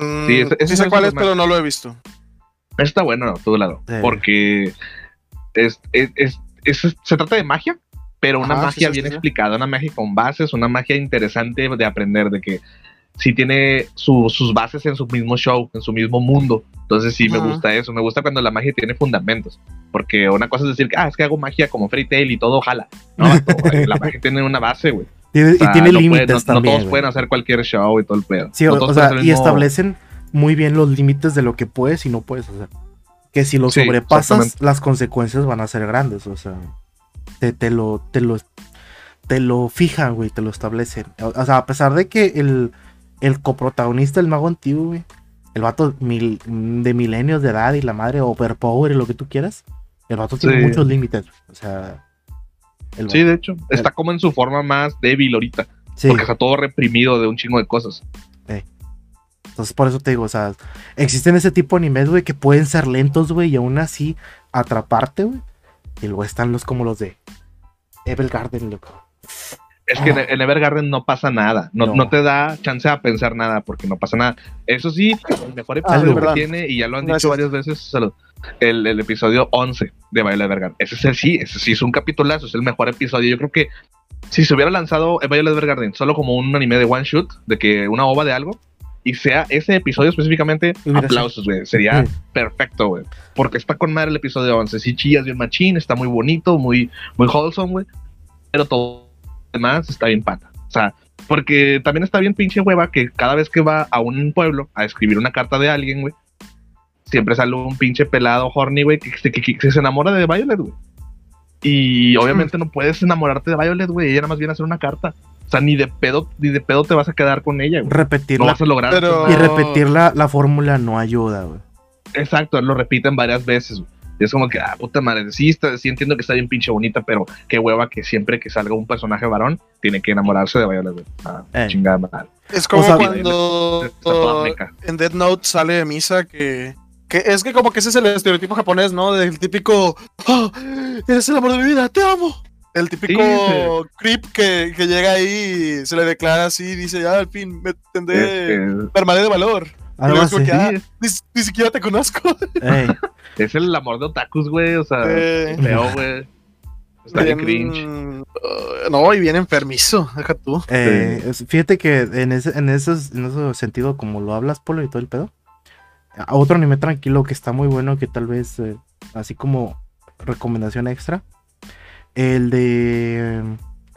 B: Mm,
C: Sí, ese- ese
B: sí
C: es
B: sé cuál es, pero no lo he visto.
C: Está bueno, todo lado.
A: Sí.
C: Porque es, es, es- es- se trata de magia, pero una
B: sí,
C: magia
B: sí,
C: bien
B: sí, sí.
C: explicada, una magia con bases, una magia interesante de aprender, de que sí tiene su- sus bases en su mismo show, en su mismo mundo. Entonces sí me gusta eso, me gusta cuando la magia tiene fundamentos. Porque una cosa es decir, ah, es que hago magia como Fairy Tail y todo jala. No, [laughs] la magia tiene una base, güey.
A: Tiene-
C: O sea,
A: y tiene
C: no puede-
A: límites
C: no- no,
A: también.
C: todos
A: güey.
C: pueden hacer cualquier show y todo el pedo.
A: Sí,
C: No
A: o, sea, y
C: mismo-
A: establecen muy bien los límites de lo que puedes y no puedes hacer. Que si lo
C: Sí,
A: sobrepasas, las consecuencias van a ser grandes. O sea, te, te lo, te lo, te lo fijan, güey, te lo establecen. O, sea, a pesar de que el, el coprotagonista, el mago antiguo, güey, el vato mil- de milenios de edad y la madre overpower y lo que tú quieras, el vato tiene muchos límites. O sea, el
C: Sí, de hecho, está como en su forma más débil ahorita.
A: sí.
C: Porque está todo reprimido de un chingo de cosas.
A: Entonces, por eso te digo, o sea, existen ese tipo de animes, güey, que pueden ser lentos, güey, y aún así atraparte, güey. Y luego están los como los de Evil Garden, loco.
C: Es que en, en Evergarden no pasa nada, no,
A: No.
C: no te da chance a pensar nada porque no pasa nada. Eso sí, el mejor
B: Ah,
C: episodio que tiene, y ya lo han
B: Gracias.
C: dicho varias veces, salud, el, el episodio 11 de Violet Evergarden. Ese es el sí, ese sí es un capitulazo, es el mejor episodio. Yo creo que si se hubiera lanzado Violet Evergarden solo como un anime de one shoot, de que una ova de algo, y sea ese episodio específicamente,
A: Hubiera
C: aplausos, güey. Sería perfecto, güey. Porque está con madre el episodio 11. Sí, chillas bien machín, está muy bonito, muy, muy wholesome, güey. Pero todo lo demás está bien pata. O sea, porque también está bien pinche hueva que cada vez que va a un pueblo a escribir una carta de alguien, güey, siempre sale un pinche pelado horny, güey, que, que- que- que se enamora de Violet, güey. Y obviamente no puedes enamorarte de Violet, güey. Ella nada más viene a hacer una carta. O sea, ni de pedo, ni de pedo te vas a quedar con ella, güey.
A: Repetir
C: No vas a lograr.
B: Pero-
A: y repetir la, la fórmula no ayuda, güey.
C: Exacto, lo repiten varias veces. güey. Y es como que, ah, puta madre, sí, está- sí entiendo que está bien pinche bonita, pero qué hueva que siempre que salga un personaje varón, tiene que enamorarse de Violet. güey. Ah,
A: Eh.
C: chingada madre.
B: Es como
A: O sea,
B: cuando en Dead Note sale de misa que, que es que como que ese es el estereotipo japonés, ¿no? Del típico, "Ah, eres el amor de mi vida, te amo. El típico
C: Sí,
B: creep que, que llega ahí y se le declara así y dice, ya al fin me tendré,
C: Es,
B: me armaré de valor.
A: Algo así.
B: que, ah, ni, ni siquiera te conozco. [laughs]
A: Ey,
C: es el amor de otakus, güey. O sea,
B: Eh,
C: feo, güey. Está bien cringe.
B: uh, no, y bien enfermizo, deja tú.
A: eh, fíjate que en ese, en, esos- en ese sentido, como lo hablas, Polo, y todo el pedo, otro anime tranquilo que está muy bueno, que tal vez, eh, así como recomendación extra, el de...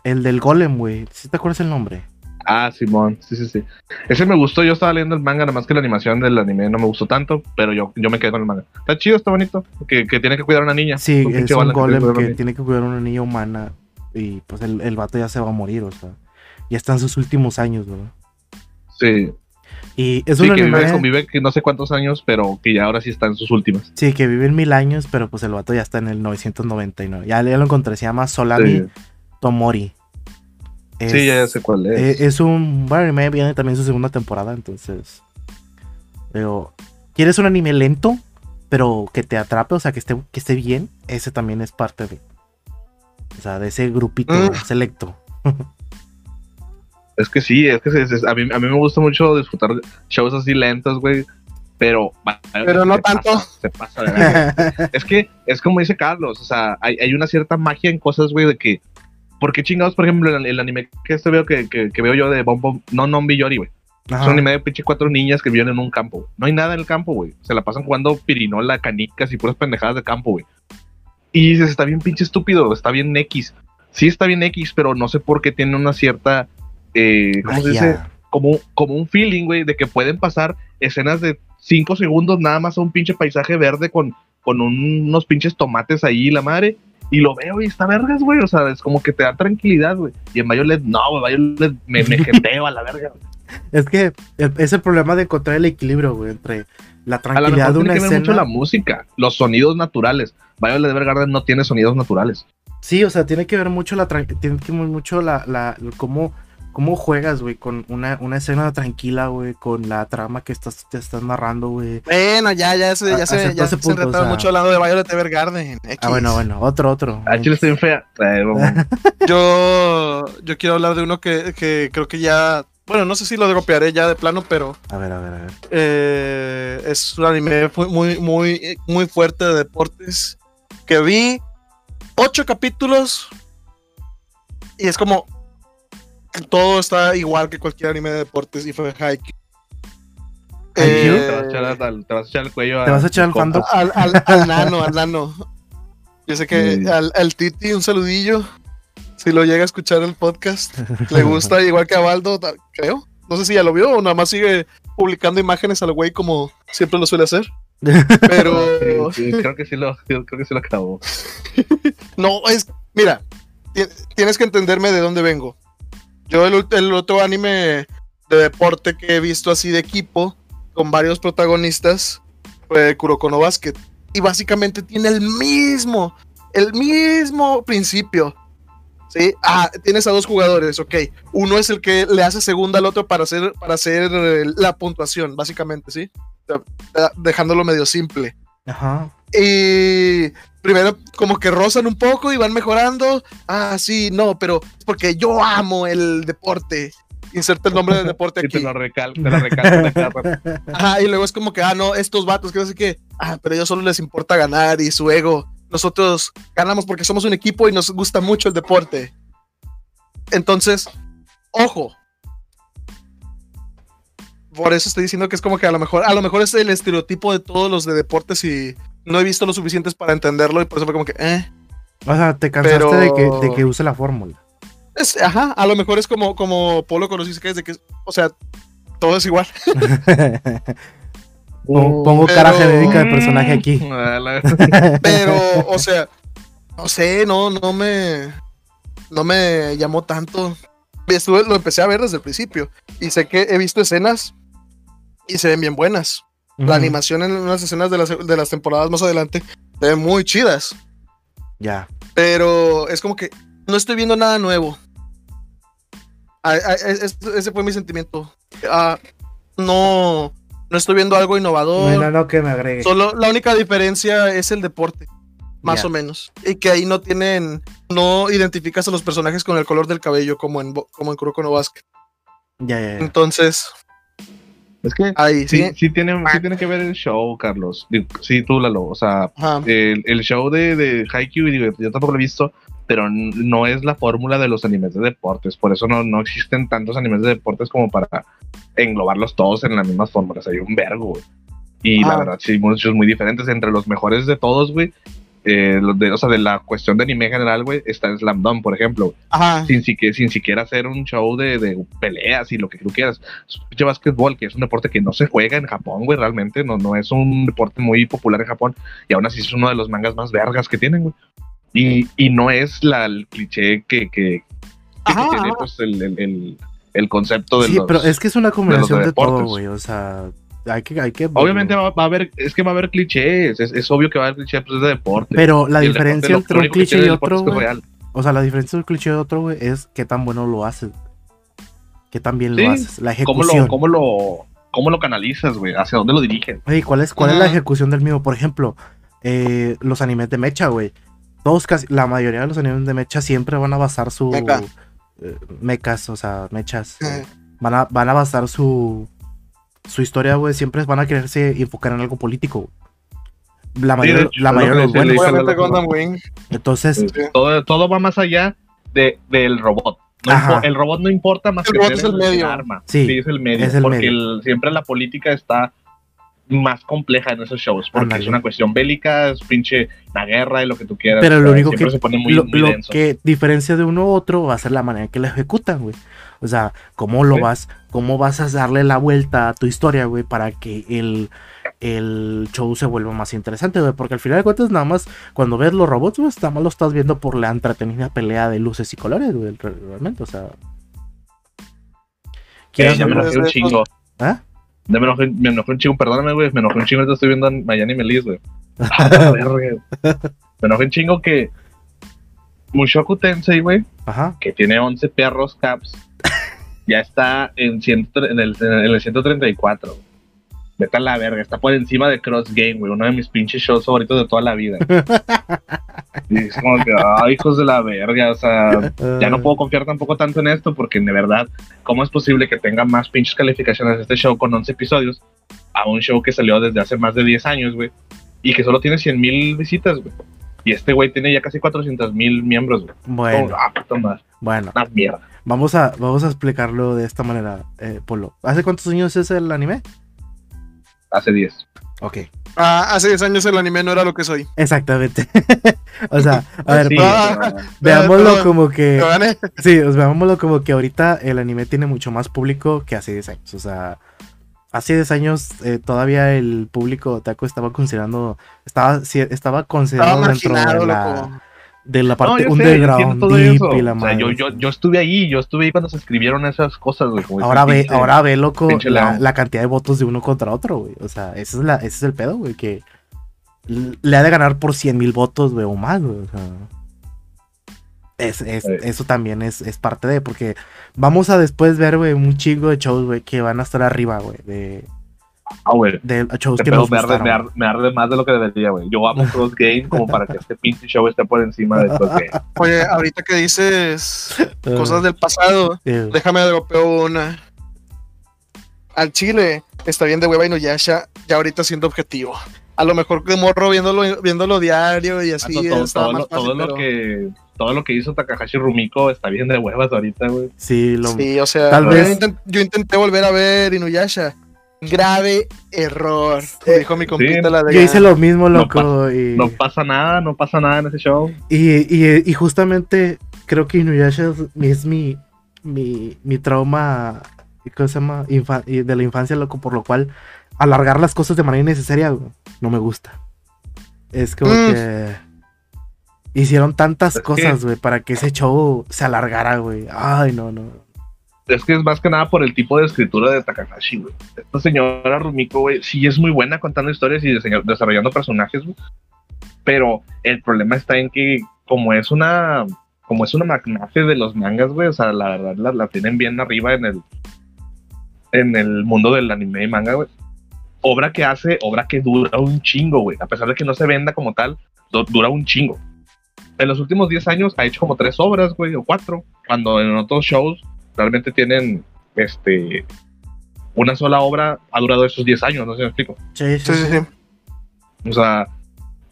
A: El del Golem, güey. ¿Sí te acuerdas el nombre?
C: Ah, Simón, sí, sí, sí. Ese me gustó, yo estaba leyendo el manga, nada más que la animación del anime no me gustó tanto, pero yo, yo me quedé con el manga. Está chido, está bonito, que, que tiene que cuidar a una niña.
A: Sí,
C: Un
A: es un
C: que
A: golem que
C: niña.
A: tiene que cuidar a una niña humana y pues el, el vato ya se va a morir, o sea, ya está en sus últimos años, ¿verdad?
C: Sí,
A: Y es
C: sí
A: un
C: que vive,
A: anime,
C: convive que no sé cuántos años, pero que ya ahora sí está en sus últimas.
A: sí, que vive en mil años, pero pues el vato ya está en el 999. Ya, ya lo encontré, se llama Solami
C: Sí.
A: Tomori. Es,
C: Sí, ya sé cuál es.
A: eh, es un buen anime, viene también su segunda temporada, entonces. Pero, ¿quieres un anime lento, pero que te atrape, o sea, que esté, que esté bien? Ese también es parte de. O sea, de ese grupito
B: Mm.
A: selecto. [laughs]
C: Es que sí, es que se- se- a, mí, a mí me gusta mucho disfrutar shows así lentos, güey. Pero,
B: Pero no tanto.
C: pasa, se pasa de verga. [laughs] es que es como dice Carlos, o sea, hay, hay una cierta magia en cosas, güey, de que. ¿Por qué chingados, por ejemplo, el, el anime que este veo que, que, que veo yo de Bom Bom, no Non Biyori, güey? Es
A: Ajá.
C: un anime de pinche cuatro niñas que viven en un campo. No hay nada en el campo, güey. Se la pasan jugando pirinola, canicas y puras pendejadas de campo, güey. Y dices, está bien pinche estúpido, está bien X. Sí está bien X, pero no sé por qué tiene una cierta... Eh, ¿Cómo se dice? Como, como un feeling, güey, de que pueden pasar escenas de cinco segundos nada más a un pinche paisaje verde con, con un- unos pinches tomates ahí, la madre. Y lo veo y está vergas, güey. O sea, es como que te da tranquilidad, güey. Y en Violet, no, güey, Violet me, me jeteo a la verga. güey.
A: Es que el- es el problema de encontrar el equilibrio, güey, entre la
C: A lo
A: tranquilidad
C: mejor
A: de una
C: tiene que ver mucho
A: escena.
C: la música, los sonidos naturales. Violet Evergarden no tiene sonidos naturales.
A: Sí, o sea, tiene que ver mucho la tiene que ver mucho la, la cómo, cómo juegas, güey, con una, una escena tranquila, güey, con la trama que estás, te estás narrando, güey.
B: Bueno, ya, ya se,
A: A-
B: ya se, ya se
A: punto,
B: enretaron
A: o sea.
B: mucho hablando de Violet Evergarden. X.
A: Ah, bueno, bueno, otro, otro.
C: Ah, chile estoy fea. [laughs]
B: Yo, yo quiero hablar de uno que, que creo que ya. Bueno, no sé si lo dropearé ya de plano, pero
A: A ver, a ver, a ver.
B: eh, es un anime muy, muy, muy, fuerte de deportes que vi ocho capítulos y es como todo está igual que cualquier anime de deportes y fue Haikyuu.
A: ¿Haikyuu?
C: te, vas a echar, al- te vas a echar el cuello
A: ¿Te vas a echar al
C: tu compa.
A: fandom?
B: Al, al, al [laughs] nano, al nano. Yo sé que al, al Titi un saludillo. Si lo llega a escuchar el podcast, le [laughs] gusta igual que a Baldo, creo. No sé si ya lo vio o nada más sigue publicando imágenes al güey como siempre lo suele hacer. Pero [laughs]
C: Sí, sí, creo que sí lo, creo que sí lo acabó.
B: no, es. Mira, ti- tienes que entenderme de dónde vengo. Yo, el, otro anime de deporte que he visto así de equipo, con varios protagonistas, fue Kuroko no Basket. Y básicamente tiene el mismo, el mismo principio. ¿Sí? Ah, tienes a dos jugadores, ok. Uno es el que le hace segunda al otro para hacer, para hacer eh, la puntuación, básicamente, ¿sí? Sea, Dejándolo medio simple.
A: Ajá.
B: Y primero como que rozan un poco y van mejorando. Ah, sí, no, pero es porque yo amo el deporte. Inserta el nombre del deporte [laughs]
C: Y te
B: aquí.
C: lo recal, te lo. [laughs]
B: Ajá, y luego es como que, ah, no, estos vatos, que no sé qué. Ah, pero a ellos solo les importa ganar y su ego. Nosotros ganamos porque somos un equipo y nos gusta mucho el deporte. Entonces, ojo. Por eso estoy diciendo que es como que a lo mejor, a lo mejor es el estereotipo de todos los de deportes y no he visto lo suficientes para entenderlo y por eso fue como que, eh.
A: O sea, te cansaste
B: Pero-
A: de, que, de que use la fórmula.
B: Es- ajá, a lo mejor es como, como Polo conociste que es de que, o sea, todo es igual. [laughs]
A: pongo, pongo cara
B: Pero-
A: genérica de personaje aquí. [laughs]
B: Pero, o sea, no sé, no, no me, no me llamó tanto. Estuve, lo empecé a ver desde el principio y sé que he visto escenas y se ven bien buenas. La animación en unas escenas de las, de las temporadas más adelante se ven muy chidas,
A: Ya.
B: pero es como que no estoy viendo nada nuevo. Es- es- ese fue mi sentimiento. Ah, no, no estoy viendo algo
A: No
B: innovador.
A: hay nada que me agregue.
B: Solo la única diferencia es el deporte, más o menos. Y que ahí no tienen, no identificas a los personajes con el color del cabello como en, como en Kuroko no Basket.
A: Ya.
B: Entonces,
C: Es que
B: ahí
C: sí,
B: sí.
C: sí, tiene, sí tiene que ver el show, Carlos. Sí, tú, Lalo. O sea, el, el show de, de Haikyuu, digo, yo tampoco lo he visto, pero no es la fórmula de los animes de deportes. Por eso no, no existen tantos animes de deportes como para englobarlos todos en las mismas fórmulas. Hay un vergo, güey. Y la
B: Ah.
C: verdad, sí, muchos muy diferentes. Entre los mejores de todos, güey. Eh, de, o sea, de la cuestión de anime en general, güey, está Slam Dunk, por ejemplo.
B: Ajá.
C: Sin, siquiera, sin siquiera hacer un show de, de peleas y lo que tú quieras. Es un pinche básquetbol, que es un deporte que no se juega en Japón, güey, realmente. No, no es un deporte muy popular en Japón. Y aún así es uno de los mangas más vergas que tienen, güey. Y, y no es la, el cliché que, que, que
B: Ajá,
C: tiene
B: ajá.
C: pues, el, el, el, el concepto de
A: Sí,
C: los...
A: pero es que es una combinación de, todo,
C: deportes.
A: güey. O sea, hay que, hay que.
C: Obviamente va, va a haber, es que va a haber clichés, es, es obvio que va a haber clichés pues, de deporte.
A: Pero la
C: deporte,
A: diferencia entre un cliché y otro,
C: es que es
A: güey.
C: real.
A: O sea, la diferencia del cliché y otro, güey, es qué tan bueno lo haces. Qué tan bien
C: Sí,
A: lo haces. La
C: ¿Cómo
A: ejecución.
C: lo, cómo lo, cómo lo canalizas, güey? ¿Hacia dónde lo diriges?
A: Oye, ¿cuál es, cuál es la ejecución del mismo? Por ejemplo, eh, los animes de mecha, güey. Todos casi, la mayoría de los animes de mecha siempre van a basar su.
B: Mecha.
A: eh, mechas, o sea, mechas. eh, van, a, van a basar su. Su historia, güey. Siempre van a quererse enfocar en algo político. güey. La
C: Sí,
A: mayoría,
C: de hecho,
A: la mayoría de los buenos.
B: Obviamente.
A: Entonces,
C: Sí. Todo, todo va más allá de, del robot. No el robot no importa más
B: El
C: que
B: robot es el medio.
C: arma.
A: Sí,
C: es el medio.
A: es el
C: porque
A: medio.
C: el- siempre la política está más compleja en esos shows. Porque
A: Ándale.
C: es una cuestión bélica, es pinche la guerra y lo que tú quieras.
A: Pero lo único que-
C: se pone muy,
A: lo,
C: muy
A: lo que diferencia de uno u otro va a ser la manera que lo ejecutan, güey. O sea, cómo lo
C: Sí.
A: vas, cómo vas a darle la vuelta a tu historia, güey, para que el, el show se vuelva más interesante, güey. Porque al final de cuentas, nada más cuando ves los robots, güey, nada más lo estás viendo por la entretenida pelea de luces y colores, güey, re- realmente, o sea.
C: Eh,
A: ¿Quieres
C: ya me enojé un chingo.
A: ¿Ah?
C: Ya me enojé, me enojé un chingo, perdóname, güey. Me enojé un chingo. Ahorita estoy viendo a Miami Melis, güey. [laughs] Me enojé un chingo que Mushoku Tensei, güey,
A: Ajá.
C: que tiene 11 perros caps, ya está en, ciento- en, el, en el 134. güey. Vete a la verga, está por encima de Cross Game, güey, uno de mis pinches shows favoritos de toda la vida. [laughs] y es como que, ay, hijos de la verga, o sea, ya no puedo confiar tampoco tanto en esto porque de verdad, ¿cómo es posible que tenga más pinches calificaciones este show con 11 episodios a un show que salió desde hace más de 10 años, güey? Y que solo tiene 100 mil visitas, güey. Y este güey tiene ya casi 400 mil miembros, güey.
A: Bueno,
C: Oh, ah, puta madre,
A: bueno,
C: una mierda.
A: Vamos a, vamos a explicarlo de esta manera, eh, Polo. ¿Hace cuántos años es el anime?
C: Hace 10.
A: Ok.
B: Ah, hace 10 años el anime no era lo que soy.
A: Exactamente. [laughs] o sea, a ver,
C: Sí,
A: Polo,
B: ah,
C: pero-
A: veámoslo
B: perdón.
A: como que. Sí, veámoslo como que ahorita el anime tiene mucho más público que hace 10 años. O sea, hace 10 años eh, todavía el público otaku estaba considerando. Estaba, sí, estaba
B: Estaba
A: considerado dentro de la,
B: loco.
A: De la
C: No,
A: parte
C: yo sé, yo
A: underground, deep
C: eso.
A: y la
C: O sea, yo, yo, yo estuve ahí, yo estuve ahí cuando se escribieron esas cosas, güey.
A: Ahora ve,
C: pinche-
A: ahora ve, loco, la, la cantidad de votos de uno contra otro, güey. O sea, ese es, la, ese es el pedo, güey, que le ha de ganar por 100 mil votos, güey, o más, güey. O sea, es, eso también es, es parte de, porque vamos a después ver, güey, un chingo de shows, güey, que van a estar arriba, güey, de,
C: Ah, güey.
A: de shows
C: Este
A: que nos
C: me arde,
A: gustaron.
C: me, arde, me arde más de lo que debería, güey. Yo amo Cross Game como para que este pinche show esté por encima de Cross Game. [laughs]
B: Oye, ahorita que dices
A: Ah,
B: cosas del pasado,
A: eh,
B: déjame dropeo una. Al Chile, está bien de hueva Inuyasha, ya ahorita siendo objetivo. A lo mejor de morro viéndolo, viéndolo diario y así.
C: Vato, todo, todo
B: más
C: lo, todo
B: fácil,
C: lo que todo lo que hizo Takahashi Rumiko está bien de huevas ahorita, güey.
A: sí, lo,
B: Sí, o sea,
A: Tal
B: yo,
A: vez-
B: yo intenté volver a ver Inuyasha. Grave error. Me dijo mi compita la de
A: yo hice lo mismo,
C: No
A: loco. y,
C: No pasa nada, no pasa nada en ese show.
A: y, y, y justamente creo que Inuyasha es, es mi, mi, mi trauma ¿cómo se llama? Infa- de la infancia, loco, por lo cual alargar las cosas de manera innecesaria no me gusta. Es como
B: Mm.
A: que hicieron tantas cosas, güey, para que ese show se alargara, güey. Ay, no, no.
C: Es que es más que nada por el tipo de escritura de Takahashi, güey. Esta señora Rumiko, güey, sí es muy buena contando historias y desarrollando personajes, güey. Pero el problema está en que como es una como es una magnate de los mangas, güey, o sea, la verdad la, la tienen bien arriba en el en el mundo del anime y manga, güey. Obra que hace, obra que dura un chingo, güey. A pesar de que no se venda como tal, du- dura un chingo. En los últimos 10 años ha hecho como tres obras, güey, o cuatro. Cuando en otros shows realmente tienen este una sola obra ha durado esos 10 años, no sé si me explico.
A: Sí, sí,
B: Sí, sí, sí.
C: O sea,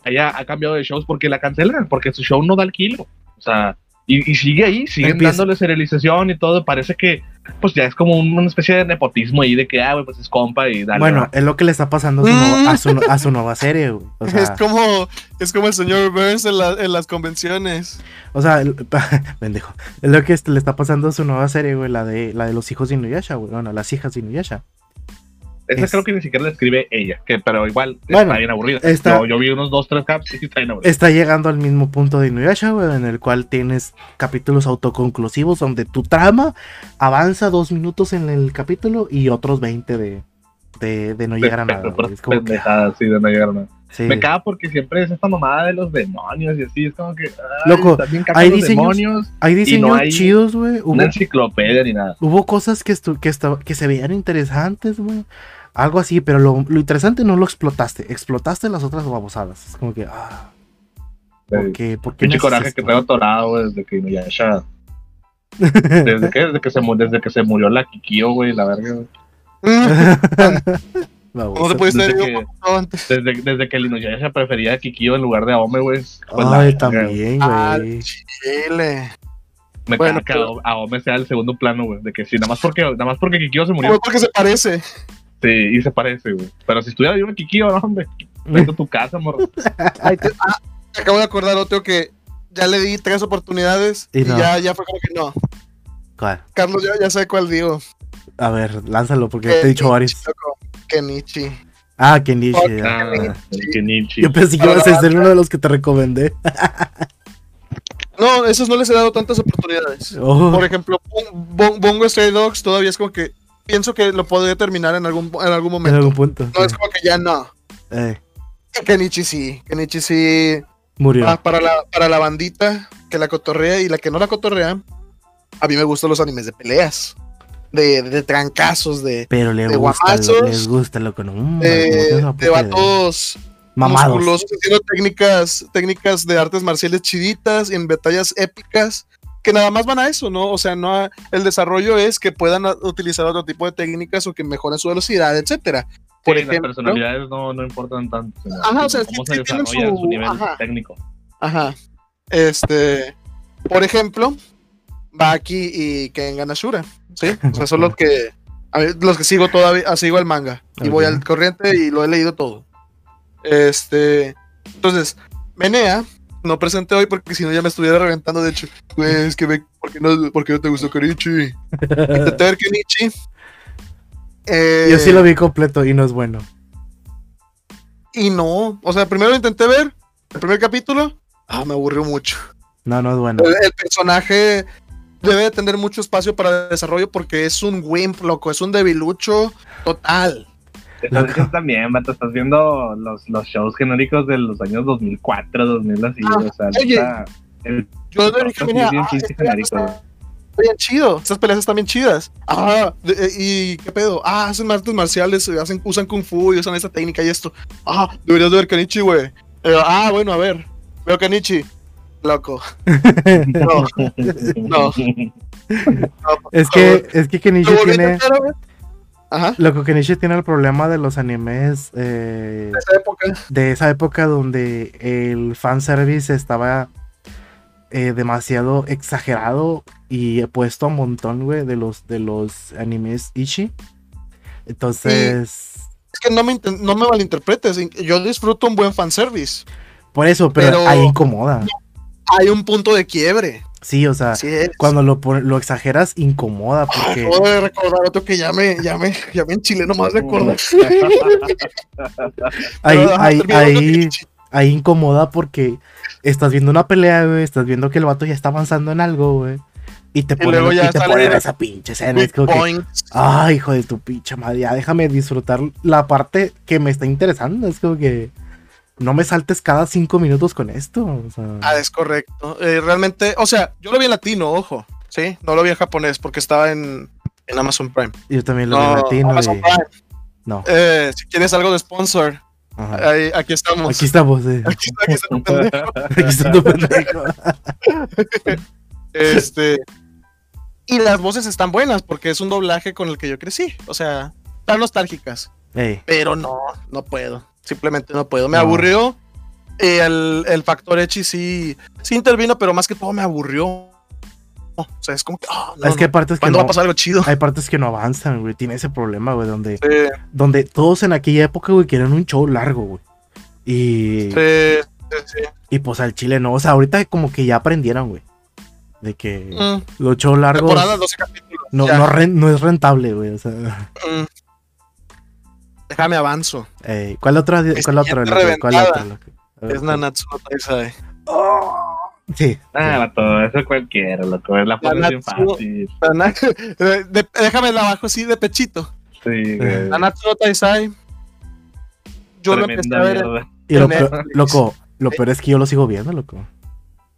C: ella ha cambiado de shows porque la cancelan, porque su show no da el kilo. O sea, y, y sigue ahí, siguen
A: Empieza-
C: dándole serialización y todo. Parece que, pues ya es como un- una especie de nepotismo ahí de que, ah, güey, pues es compa y dale.
A: Bueno, es lo que le está pasando a su, nueva- a su, a su [laughs] nueva serie, güey. O sea,
B: es como es como el señor Burns en, la- en las convenciones.
A: O sea, el- [laughs] pendejo. Es lo que este- le está pasando a su nueva serie, güey, la de, la de los hijos de Inuyasha, güey. Bueno, las hijas de Inuyasha.
C: Esa
A: es-
C: creo que ni siquiera la escribe ella, que, pero igual
A: Bueno,
C: está bien aburrida.
A: está-
C: Yo, yo vi unos dos, tres caps y está bien aburrida.
A: Está llegando al mismo punto de Inuyasha, güey, en el cual tienes capítulos autoconclusivos donde tu trama avanza dos minutos en el capítulo y otros 20 de, de, de no llegar a nada. Es como que,
C: sí, de no llegar a nada.
A: sí.
C: Me caga porque siempre es esta mamada de los demonios y así, es como que. ay,
A: Loco, hay diseños-
C: demonios,
A: Hay diseños
C: hay
A: chidos, güey.
C: Una enciclopedia ni nada.
A: hubo cosas que, que, que se veían interesantes, güey. Algo así, pero lo, lo interesante no lo explotaste. Explotaste las otras babosadas. Es como que, ah, ¿por qué? ¿Por qué haces
C: coraje que
A: esto?
C: traigo atorado, güey, desde que Inuyasha. [laughs] Desde que, desde que se desde que se murió la Kikio, güey, la verga. [laughs]
A: Babosa.
B: ¿Cómo
C: Desde que-
B: ido un poquito antes?
C: Desde, desde que el Inuyasha prefería a Kikio en lugar de Aome, güey. pues la
A: Ay,
C: verga,
A: también, güey.
B: Chile.
C: Me
B: Bueno,
C: caga que
B: pero-
C: Aome- Aome sea el segundo plano, güey. De que sí, nada más porque, nada más porque Kikio se murió.
B: Fue porque se parece.
C: Sí, y se parece, güey. Pero si estuviera vivo Kikio, no, hombre. Vete a tu casa, morro. [laughs]
B: Te- ah, me acabo de acordar otro que ya le di tres oportunidades
A: Y
B: ya, ya fue como que no.
A: ¿Cuál?
B: Carlos, ya, ya sé cuál digo.
A: A ver, lánzalo porque te he dicho varios.
B: Kenichi.
A: Ah, Kenichi.
C: Ah, Kenichi.
A: Yo pensé que ibas a ser uno de los que te recomendé.
B: No, esos no les he dado tantas oportunidades.
A: Oh,
B: Por ejemplo, Bon- Bon- Bongo Stray Dogs todavía es como que pienso que lo podría terminar en algún, en algún
A: en
B: momento.
A: algún punto.
B: No es como que ya no.
A: Eh,
B: Kenichi sí. Kenichi sí.
A: murió.
B: Ah, para, la, para la bandita que la cotorrea y la que no la cotorrea, a mí me gustan los animes de peleas. De, de trancazos, de,
A: Pero le
B: de
A: gusta, lo,
B: guamazos,
A: les gusta lo que no. mm,
B: de, de vatos
A: Mamados.
B: haciendo técnicas, técnicas de artes marciales chiditas en batallas épicas que nada más van a eso, ¿no? O sea, no a- el desarrollo es que puedan utilizar otro tipo de técnicas o que mejoren su velocidad, etcétera. Por
C: Sí, las
B: ejemplo,
C: personalidades no, no importan tanto. sino
B: Ajá, o sea,
C: cómo
B: sí-
C: se
B: sí
C: desarrolla
B: su-
C: su nivel
B: ajá.
C: técnico.
B: Ajá. Este, por ejemplo, Baki y Kengan Ashura, ¿sí? O sea, son los [laughs] que a mí, los que sigo todavía, ah, sigo el manga y voy al corriente y lo he leído todo. Este, entonces, Menea no presenté hoy porque si no ya me estuviera reventando de hecho, pues que ve, ¿por qué no, por qué no te gustó Kenichi? Intenté [laughs] ver Kenichi. Eh,
A: Yo sí lo vi completo y no es bueno.
B: Y no, o sea, primero lo intenté ver, el primer capítulo, ah, me aburrió mucho.
A: No, no es bueno.
B: El, el personaje debe de tener mucho espacio para desarrollo porque es un wimp, loco, es un debilucho total.
C: Estás
A: Loco.
C: viendo también, vato, estás viendo los, los shows genéricos de los años 2004, 2000 así,
B: Ah,
C: o sea,
B: oye,
C: neta, el-
B: Yo
C: Sí,
B: dije,
C: sí,
B: mira,
C: bien
B: ah, está- bien chido. Estas peleas están bien chidas. Ah, de- ¿y qué pedo? Ah, hacen artes marciales, eh, hacen, usan kung fu y usan esta técnica y esto. Ah, deberías de ver Kenichi, güey. Eh, ah, bueno, a ver. Veo Kenichi. Loco. [laughs] No, [laughs] no.
A: Es que, es que Kenichi tiene.
B: Ajá.
A: Lo que Kenichi tiene el problema de los animes eh,
B: De esa época.
A: de esa época donde el fanservice estaba eh, demasiado exagerado y puesto a un montón, güey, de los, de los animes Ishi. Entonces,
B: Es que no me, no me malinterpretes. Yo disfruto un buen fanservice.
A: por eso, pero,
B: Pero-
A: ahí incomoda.
B: Hay un punto de quiebre.
A: Sí, o sea, cuando lo, exageras, incomoda porque...
B: Acabo de recordar otro que ya me, ya me, ya me enchilé nomás de acordar. [laughs]
A: Ahí, ahí, ahí, ahí incomoda porque estás viendo una pelea, güey, estás viendo que el vato ya está avanzando en algo, güey. Y te ponen,
B: luego ya
A: y te ponen esa pinche escena. Es como que, ay, hijo de tu pinche madre, ya déjame disfrutar la parte que me está interesando. Es como que no me saltes cada cinco minutos con esto. o sea.
B: Ah, es correcto. Eh, realmente, o sea, yo lo vi en latino, ojo. Sí, no lo vi en japonés porque estaba en, en Amazon Prime.
A: yo también lo
B: No,
A: vi latino.
B: Amazon
A: y-
B: Prime.
A: No,
B: Eh, si quieres algo de sponsor, ahí- aquí estamos.
A: Aquí estamos, eh.
B: Aquí está, aquí está tu pendejo.
A: Aquí está tu pendejo. [laughs]
B: Este. Y las voces están buenas porque es un doblaje con el que yo crecí. O sea, están nostálgicas.
A: Ey,
B: Pero no, no puedo. Simplemente no puedo. Me
A: No.
B: aburrió. Eh, el, el factor Echi sí, sí intervino, pero más que todo me aburrió. O sea, es como que. ah, no,
A: es que hay partes que
B: ¿Cuándo
A: no,
B: va a pasar algo chido?
A: hay partes que no avanzan, güey. Tiene ese problema, güey, donde,
B: Sí,
A: donde todos en aquella época, güey, querían un show largo, güey. Y,
B: sí, sí, sí.
A: y pues al chile no. O sea, ahorita como que ya aprendieron, güey. De que
B: Mm,
A: los shows largos
B: temporada 12 capítulos.
A: no, no es rentable, güey. O sea,
B: Mm. Déjame avanzo.
A: ey, ¿cuál otra?
B: Mi
A: ¿Cuál otra?
B: siguiente
A: loco? ¿Cuál loco? Ver,
B: Es Nanatsu no Taizai.
A: Sí.
C: Ah, vato, eso cualquiera, loco. La pones bien
B: Nanatsu.
C: fácil.
B: Nana- de- de- déjame la abajo así de pechito.
C: Sí, güey.
B: Nanatsu no Taizai. Yo lo empecé
C: Tremenda
B: a ver.
A: Y lo peor, loco, lo peor es que yo lo sigo viendo, loco.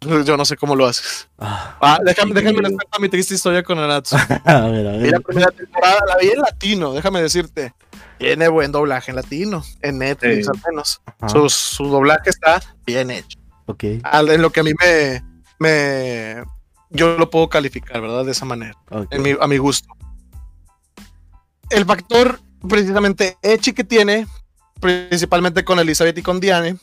B: Yo no sé cómo lo haces.
A: Ah,
B: Ah, déjame,
C: Sí.
B: déjame les cuento mi triste historia con Nanatsu. [laughs]
A: a ver, a
B: Vi la
A: ver.
B: primera temporada, la vi en latino, déjame decirte. Tiene buen doblaje en latino, en Netflix
C: Sí.
B: al menos. Su, su doblaje está bien hecho.
A: ok,
B: Al- En lo que a mí me, me. Yo lo puedo calificar, ¿verdad? De esa manera.
A: ok.
B: en mi- a mi gusto. El factor precisamente Echi que tiene, principalmente con Elizabeth y con Diane,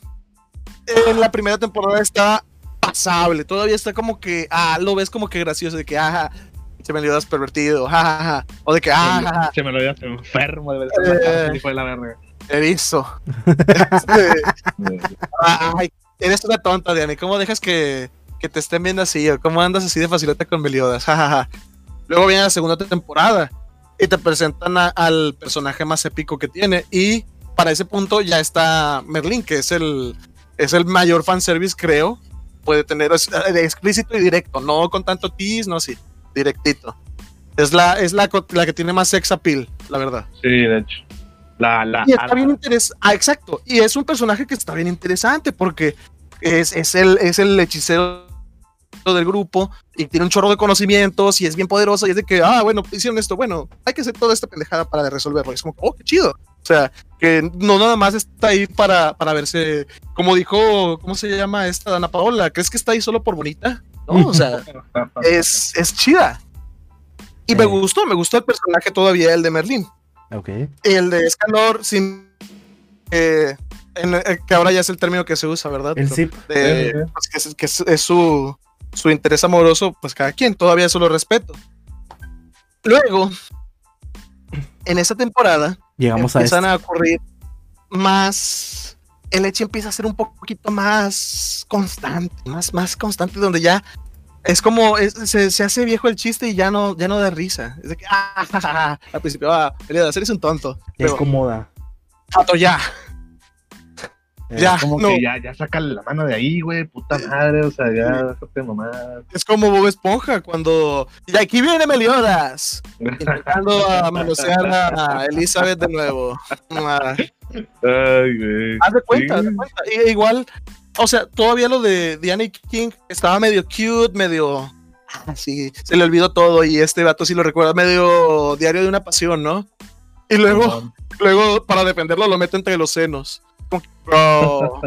B: en la primera temporada está pasable, todavía está como que, ah, lo ves como que gracioso, de que, ajá, se me das pervertido, [laughs] jajaja, o de que, ah, jaja,
C: Se me lo dio enfermo de ver
B: Eh.
C: fue la verga.
B: erizo. [laughs] Este, Ay, eres una tonta, Diane, ¿cómo dejas que, que te estén viendo así? ¿O cómo andas así de facilota con Meliodas? [laughs] Jajaja. Luego viene la segunda temporada y te presentan a- al personaje más épico que tiene y para ese punto ya está Merlin, que es el, es el mayor fanservice, creo. Puede tener, es eh, explícito y directo, no con tanto tease, no, sí, directito. Es la, es la, la que tiene más sex appeal, la verdad.
C: Sí, de hecho. La, la,
B: Y está bien interesante. Ah, exacto. Y es un personaje que está bien interesante porque es, es, el, es el hechicero del grupo y tiene un chorro de conocimientos y es bien poderoso y es de que, ah, bueno, hicieron esto, bueno, hay que hacer toda esta pendejada para resolverlo. Y es como, oh, qué chido. O sea, que no nada más está ahí para, para verse, como dijo, ¿cómo se llama esta Ana Paola? ¿Crees que está ahí solo por bonita? No, o sea, es, es chida. Y me gustó, me gustó el personaje todavía, el de Merlín.
A: Ok.
B: El de Escalor, sin. eh, en- eh, que ahora ya es el término que se usa, ¿verdad?
A: El zip.
B: De- pues, que es, que es- es su, su interés amoroso, pues cada quien, todavía eso lo respeto. Luego, en esa temporada,
A: Llegamos a
B: empiezan
A: esto.
B: a ocurrir más. El hecho empieza a ser un poquito más constante, más, más constante, donde ya es como es- se, se hace viejo el chiste y ya no, ya no da risa. Es de que, ah, ja, ja, ja. al principio, ah, Elias, eres un tonto.
A: Ya
B: Luego,
A: incomoda.
B: Pato, ya.
A: Eh,
B: Ya.
C: Como
B: no.
C: que ya, ya sácale la mano de ahí, güey, puta madre, o sea, ya, déjate mamá.
B: Es como Bob Esponja cuando. Y aquí viene Meliodas. Intentando a manosear a Elizabeth de nuevo. [laughs]
C: Ay, güey.
B: haz de cuenta, haz de cuenta. Y igual, o sea, todavía lo de Diana King estaba medio cute, medio. ah, sí, se le olvidó todo y este vato sí lo recuerda medio diario de una pasión, ¿no? Y luego, luego para defenderlo lo mete entre los senos. Bro,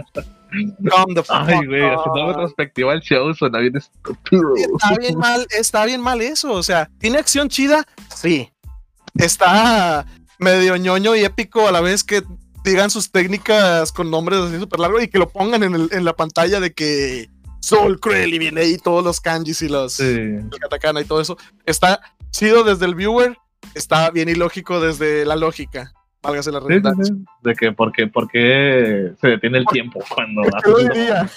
B: calm the [laughs] fuck
C: Ay, güey, haciendo retrospectiva al show suena bien estúpido.
B: Está bien mal, está bien mal eso. O sea, ¿tiene acción chida? Sí. Está medio ñoño y épico a la vez que digan sus técnicas con nombres así súper largos y que lo pongan en, el- en la pantalla de que Soul Cruel y viene ahí todos los kanjis y los
C: Sí.
B: katakana y todo eso. Está chido desde el viewer, está bien ilógico desde la lógica. Válgase la
C: sí,
B: redundancia.
C: sí. De que, porque, porque se detiene el tiempo cuando [laughs]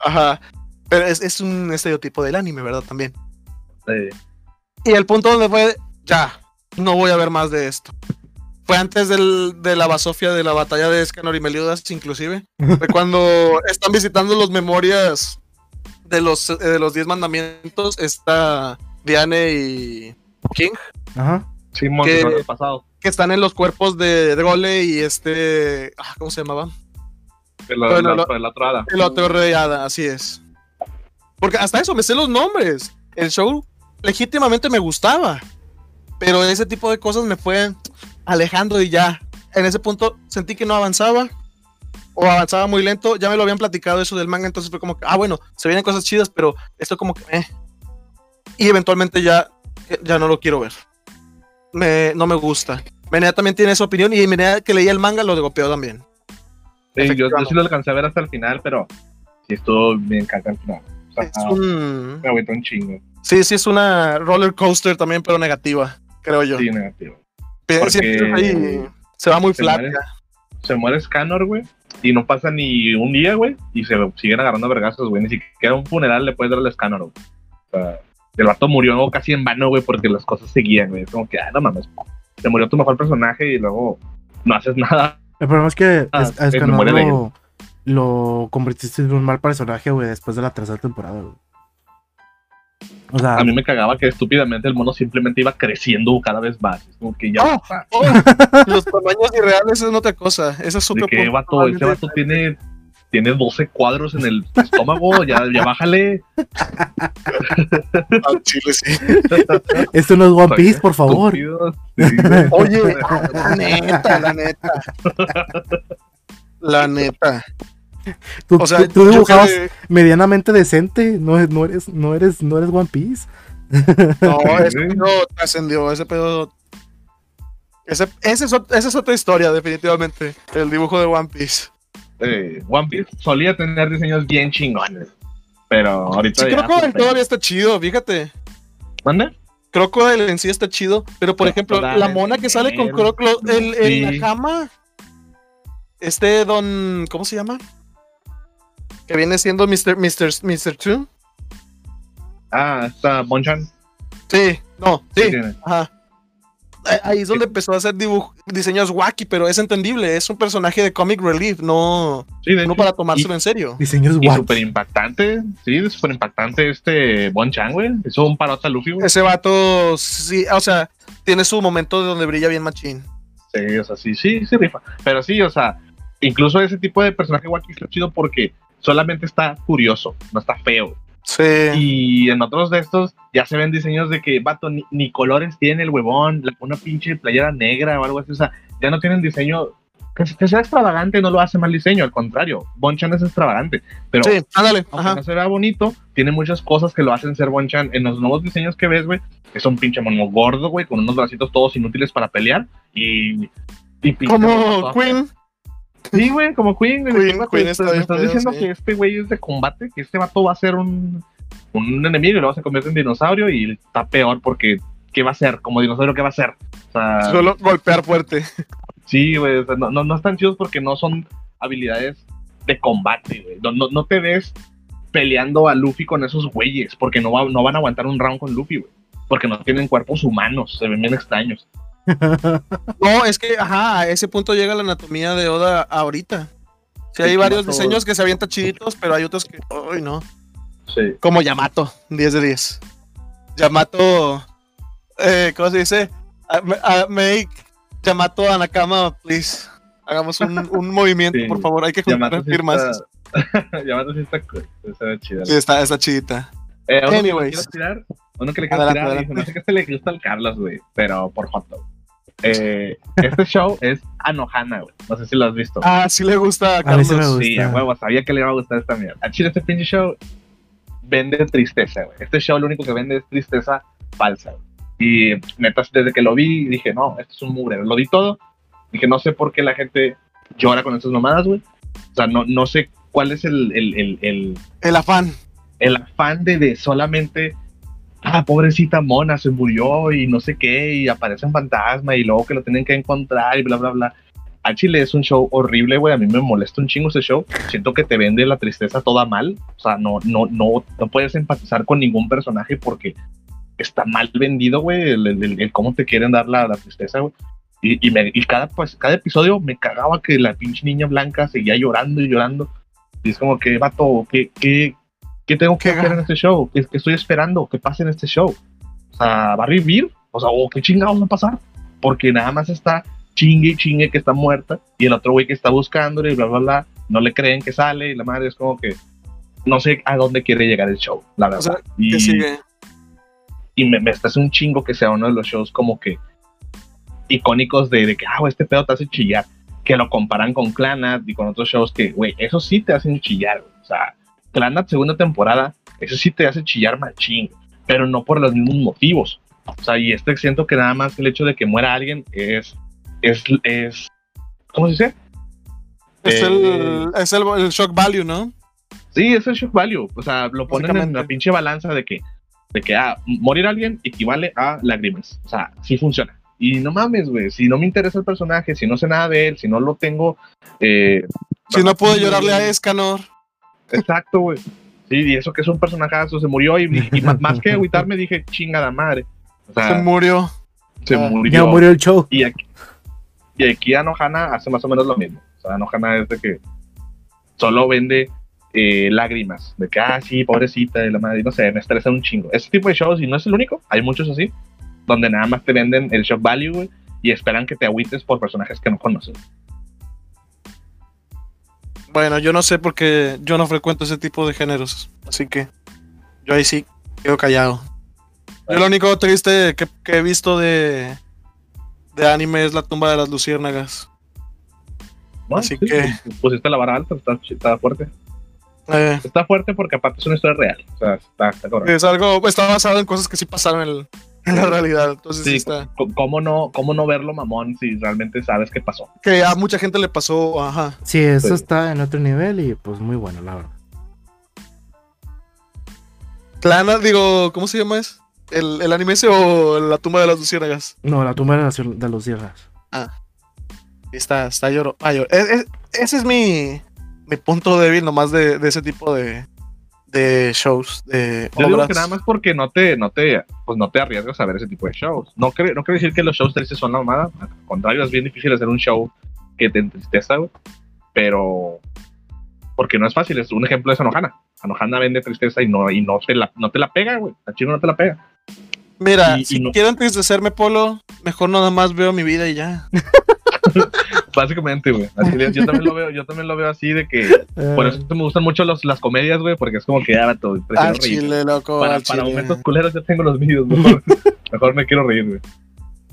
B: Ajá. Pero es, es un estereotipo del anime, ¿verdad? También.
C: sí.
B: Y el punto donde fue, ya, no voy a ver más de esto. Fue antes del- de la basofia de la batalla de Escanor y Meliodas, inclusive. Fue [laughs] cuando están visitando los memorias de los, eh, de los 10 mandamientos. Está Diane y King,
A: Ajá.
C: Simón,
B: Que-
C: que... el pasado.
B: que están en los cuerpos de Drole y este. ah, ¿Cómo se llamaba?
C: El, otra hada.
B: El otro rey hada, así es. Porque hasta eso me sé los nombres. El show legítimamente me gustaba. Pero ese tipo de cosas me fue alejando y ya. En ese punto sentí que no avanzaba. O avanzaba muy lento. Ya me lo habían platicado eso del manga. Entonces fue como que, ah, bueno, se vienen cosas chidas, pero esto como que, eh. Y eventualmente ya, ya no lo quiero ver. Me, no me gusta. Menea también tiene esa opinión. Y Menea que leía el manga lo golpeó también.
C: Sí, yo, yo sí lo alcancé a ver hasta el final, pero sí estuvo bien caca al final. O sea,
B: Es un.
C: me agüitó un chingo.
B: Sí, sí, es una roller coaster también, pero negativa, creo yo.
C: Sí, negativo.
B: Pero
C: porque-
B: ahí se va muy
C: se
B: flaca.
C: muere. Se muere Scanor, güey, y no pasa ni un día, güey, y se siguen agarrando vergazos, güey. Ni siquiera un funeral le puedes dar al Scanor, güey. O sea, el vato murió casi en vano, güey, porque las cosas seguían, güey. Es como que, ah, no mames. Se murió tu mejor personaje y luego no haces nada.
A: El problema es que
C: Ah,
A: es,
C: de
A: lo, lo convertiste en un mal personaje, güey, después de la tercera temporada, güey. O sea,
C: A mí me cagaba que estúpidamente el mono simplemente iba creciendo cada vez más. Es como que ya.
B: Oh,
C: ah,
B: Oh, los tamaños irreales es otra cosa. Ese es
C: de
B: otro
C: que
B: punto
C: vato, ese vato tiene, tiene 12 cuadros en el estómago, ya, ya bájale.
B: Al chile, sí.
A: esto no es One Piece, por favor.
C: Sí. [laughs]
B: Oye, la neta, la neta. La neta. [laughs]
A: Tú,
B: O sea,
A: tú- dibujabas
B: que-
A: medianamente decente, no, no eres, no eres, no eres One Piece. [laughs]
B: No, ese pedo trascendió, ese pedo. Ese, ese es, esa es otra historia, definitivamente. El dibujo de One Piece.
C: Eh, One Piece solía tener diseños bien chingones. Pero ahorita.
B: Sí,
C: ya,
B: Crocodile
C: pues,
B: todavía está chido, fíjate.
C: ¿Mande?
B: Crocodile en sí está chido, pero por ejemplo, la mona que sale con. Crocodile, el, el
C: Sí.
B: Nakama, este don, ¿cómo se llama? Que viene siendo Mr. Mr. Mr. Two.
C: Ah, está Bonchan.
B: Sí, no,
C: Sí,
B: ajá. Ahí es donde empezó a hacer dibuj- diseños wacky, pero es entendible, es un personaje de comic relief, no,
C: Sí, de
B: no para tomárselo en serio.
A: Diseños
C: Y
A: guapos.
C: súper impactante, sí, súper impactante este Bonchan, güey. Hizo un parote a Luffy, güey.
B: Ese vato, sí, o sea, tiene su momento de donde brilla bien machín.
C: Sí, o sea, sí, sí, sí rifa. Pero sí, o sea, incluso ese tipo de personaje wacky está chido porque solamente está curioso, no está feo.
B: Sí.
C: Y en otros de estos ya se ven diseños de que, vato, ni, ni colores tiene el huevón, la- una pinche playera negra o algo así. O sea, ya no tienen diseño. Que, que sea extravagante no lo hace mal diseño, al contrario. Bonchan es extravagante. Pero
B: Sí, ándale,
C: aunque
B: ajá.
C: no se vea bonito, tiene muchas cosas que lo hacen ser Bonchan. En los nuevos diseños que ves, güey, es un pinche mono gordo, güey, con unos bracitos todos inútiles para pelear. Y. y pinche
B: Como Queen.
C: Sí, güey, como Queen. güey.
B: Queen,
C: me
B: está
C: estás diciendo
B: sí.
C: que este güey es de combate, que este vato va a ser un, un enemigo y luego se convierte en dinosaurio y está peor porque ¿qué va a ser? Como dinosaurio, ¿qué va a ser? O sea,
B: Solo golpear fuerte.
C: sí, güey, o sea, no, no, no están chidos porque no son habilidades de combate, güey. No, no, no te ves peleando a Luffy con esos güeyes porque no, va- no van a aguantar un round con Luffy, güey. Porque no tienen cuerpos humanos, se ven bien extraños.
B: No, es que, ajá, a ese punto llega la anatomía de Oda ahorita. Sí, hay varios diseños que se avientan chiditos, pero hay otros que, uy, no.
C: Sí.
B: Como Yamato, 10 de 10. Yamato, eh, ¿cómo se dice? A- me- a- make Yamato a Nakama, please. Hagamos un, un [laughs] movimiento,
C: Sí.
B: por favor. Hay que juntar
C: Yamato sí
B: firmas.
C: está- [laughs] Yamato sí está cool, está chida.
B: Sí, está, está chidita.
C: Eh, uno que le
B: Anyways.
C: quiero tirar, uno que le quiero
B: Adelante,
C: tirar,
B: adelante.
C: no sé qué se le gusta al Carlos, güey, pero por hot dog. Eh, este show es Anohana, güey. No sé si lo has visto.
B: Ah, sí le gusta a
A: A mí sí me
B: Carlos.
A: gusta.
C: Sí, a huevo, sabía que le iba a gustar esta mierda. A Chile este pinche show vende tristeza, güey. Este show lo único que vende es tristeza falsa, güey. Y neta, desde que lo vi, dije, no, esto es un mugre. Lo di todo. Dije, no sé por qué la gente llora con estas mamadas, güey. O sea, no, no sé cuál es el, el, el, el,
B: El afán.
C: el afán de, de solamente, ah, pobrecita mona, se murió y no sé qué, y aparece un fantasma y luego que lo tienen que encontrar y bla, bla, bla. A Chile es un show horrible, güey. A mí me molesta un chingo ese show. Siento que te vende la tristeza toda mal. O sea, no, no, no, no puedes empatizar con ningún personaje porque está mal vendido, güey, el, el- el- cómo te quieren dar la, la tristeza, güey. Y, y, me- y cada, pues, cada episodio me cagaba que la pinche niña blanca seguía llorando y llorando. Y es como que, vato, ¿qué, qué, qué tengo que hacer en este show? ¿Qué, qué estoy esperando? ¿Qué pase en este show? O sea, ¿va a revivir? O sea, ¿o ¿qué chingados va a pasar? Porque nada más está chingue y chingue que está muerta y el otro güey que está buscándole y bla, bla, bla, no le creen que sale y la madre es como que no sé a dónde quiere llegar el show, la verdad.
B: O sea,
C: y
B: ¿Qué sigue?
C: y me, me estás un chingo que sea uno de los shows como que icónicos de, de que, ah, este pedo te hace chillar. Que lo comparan con Clanat y con otros shows que, güey, eso sí te hacen chillar. O sea, Clanat segunda temporada, eso sí te hace chillar machín, pero no por los mismos motivos. O sea, y este siento que nada más el hecho de que muera alguien es, es, es, ¿cómo se dice?
B: Es,
C: Eh,
B: el, es el, el shock value, ¿no?
C: Sí, es el shock value. O sea, lo ponen en la pinche balanza de que, de que ah, morir alguien equivale a lágrimas. O sea, sí funciona. Y no mames, güey. Si no me interesa el personaje, si no sé nada de él, si no lo tengo. Eh,
B: Si no puedo llorarle a Escanor.
C: Exacto, güey. Sí, y eso que es un personajazo, se murió. Y, y más, más que agüitarme, dije, chingada madre. O
B: Se murió.
C: se
B: ah,
C: murió.
A: Ya murió el show.
C: Y aquí, y aquí Anohana hace más o menos lo mismo. O sea, Anohana es de que solo vende eh, lágrimas. De que, ah, sí, pobrecita, de la madre, no sé, me estresa un chingo. Ese tipo de shows, y no es el único, hay muchos así, donde nada más te venden el shock value, güey, y esperan que te agüites por personajes que no conoces.
B: Bueno, yo no sé porque yo no frecuento ese tipo de géneros. Así que yo ahí sí quedo callado. Yo lo único triste que, que he visto de, de anime es la tumba de las luciérnagas.
C: ¿no?
B: Así
C: Sí,
B: que-
C: Pusiste la vara alta, está, está fuerte.
B: Eh,
C: Está fuerte porque aparte es una historia real. O sea, está, está correcto.
B: es algo, está basado en cosas que sí pasaron en, el- en la realidad. Entonces sí
C: Sí,
B: está.
C: ¿cómo no, ¿Cómo no verlo, mamón, si realmente sabes qué pasó?
B: Que a mucha gente le pasó, ajá.
A: Sí, eso
C: Sí.
A: está en otro nivel y pues muy bueno, la verdad.
B: Clana, digo, ¿cómo se llama es? ¿El, el anime ese o la tumba de las luciérnagas?
A: No, la tumba de, las- de los sierras.
B: Está, está lloro. ah, lloro. Es- es- ese es mi, mi punto débil nomás de, de ese tipo de, de shows, de
C: Yo digo que nada más porque no te, no te, pues no te arriesgas a ver ese tipo de shows. No quiere no quiere decir que los shows tristes son la mamada. Al contrario, es bien difícil hacer un show que te entristeza, güey. Pero, porque no es fácil. Es un ejemplo es Anohana. Anohana vende tristeza y no, y no, te la, no te la pega, güey. A chino no te la pega.
B: Mira,
C: y- y
B: si
C: no-
B: quiero entristecerme, Polo, mejor nada más veo mi vida y ya. [laughs]
C: Básicamente, güey. Así Yo también lo veo, yo también lo veo así de que, [laughs] por
A: Eh,
C: eso me gustan mucho los, las comedias, güey, porque es como que ya, vato, prefiero
B: Al
C: reír.
B: chile, loco.
C: Para,
B: al
C: para
B: chile.
C: momentos culeros ya tengo los míos, mejor, [laughs] mejor me quiero reír, güey.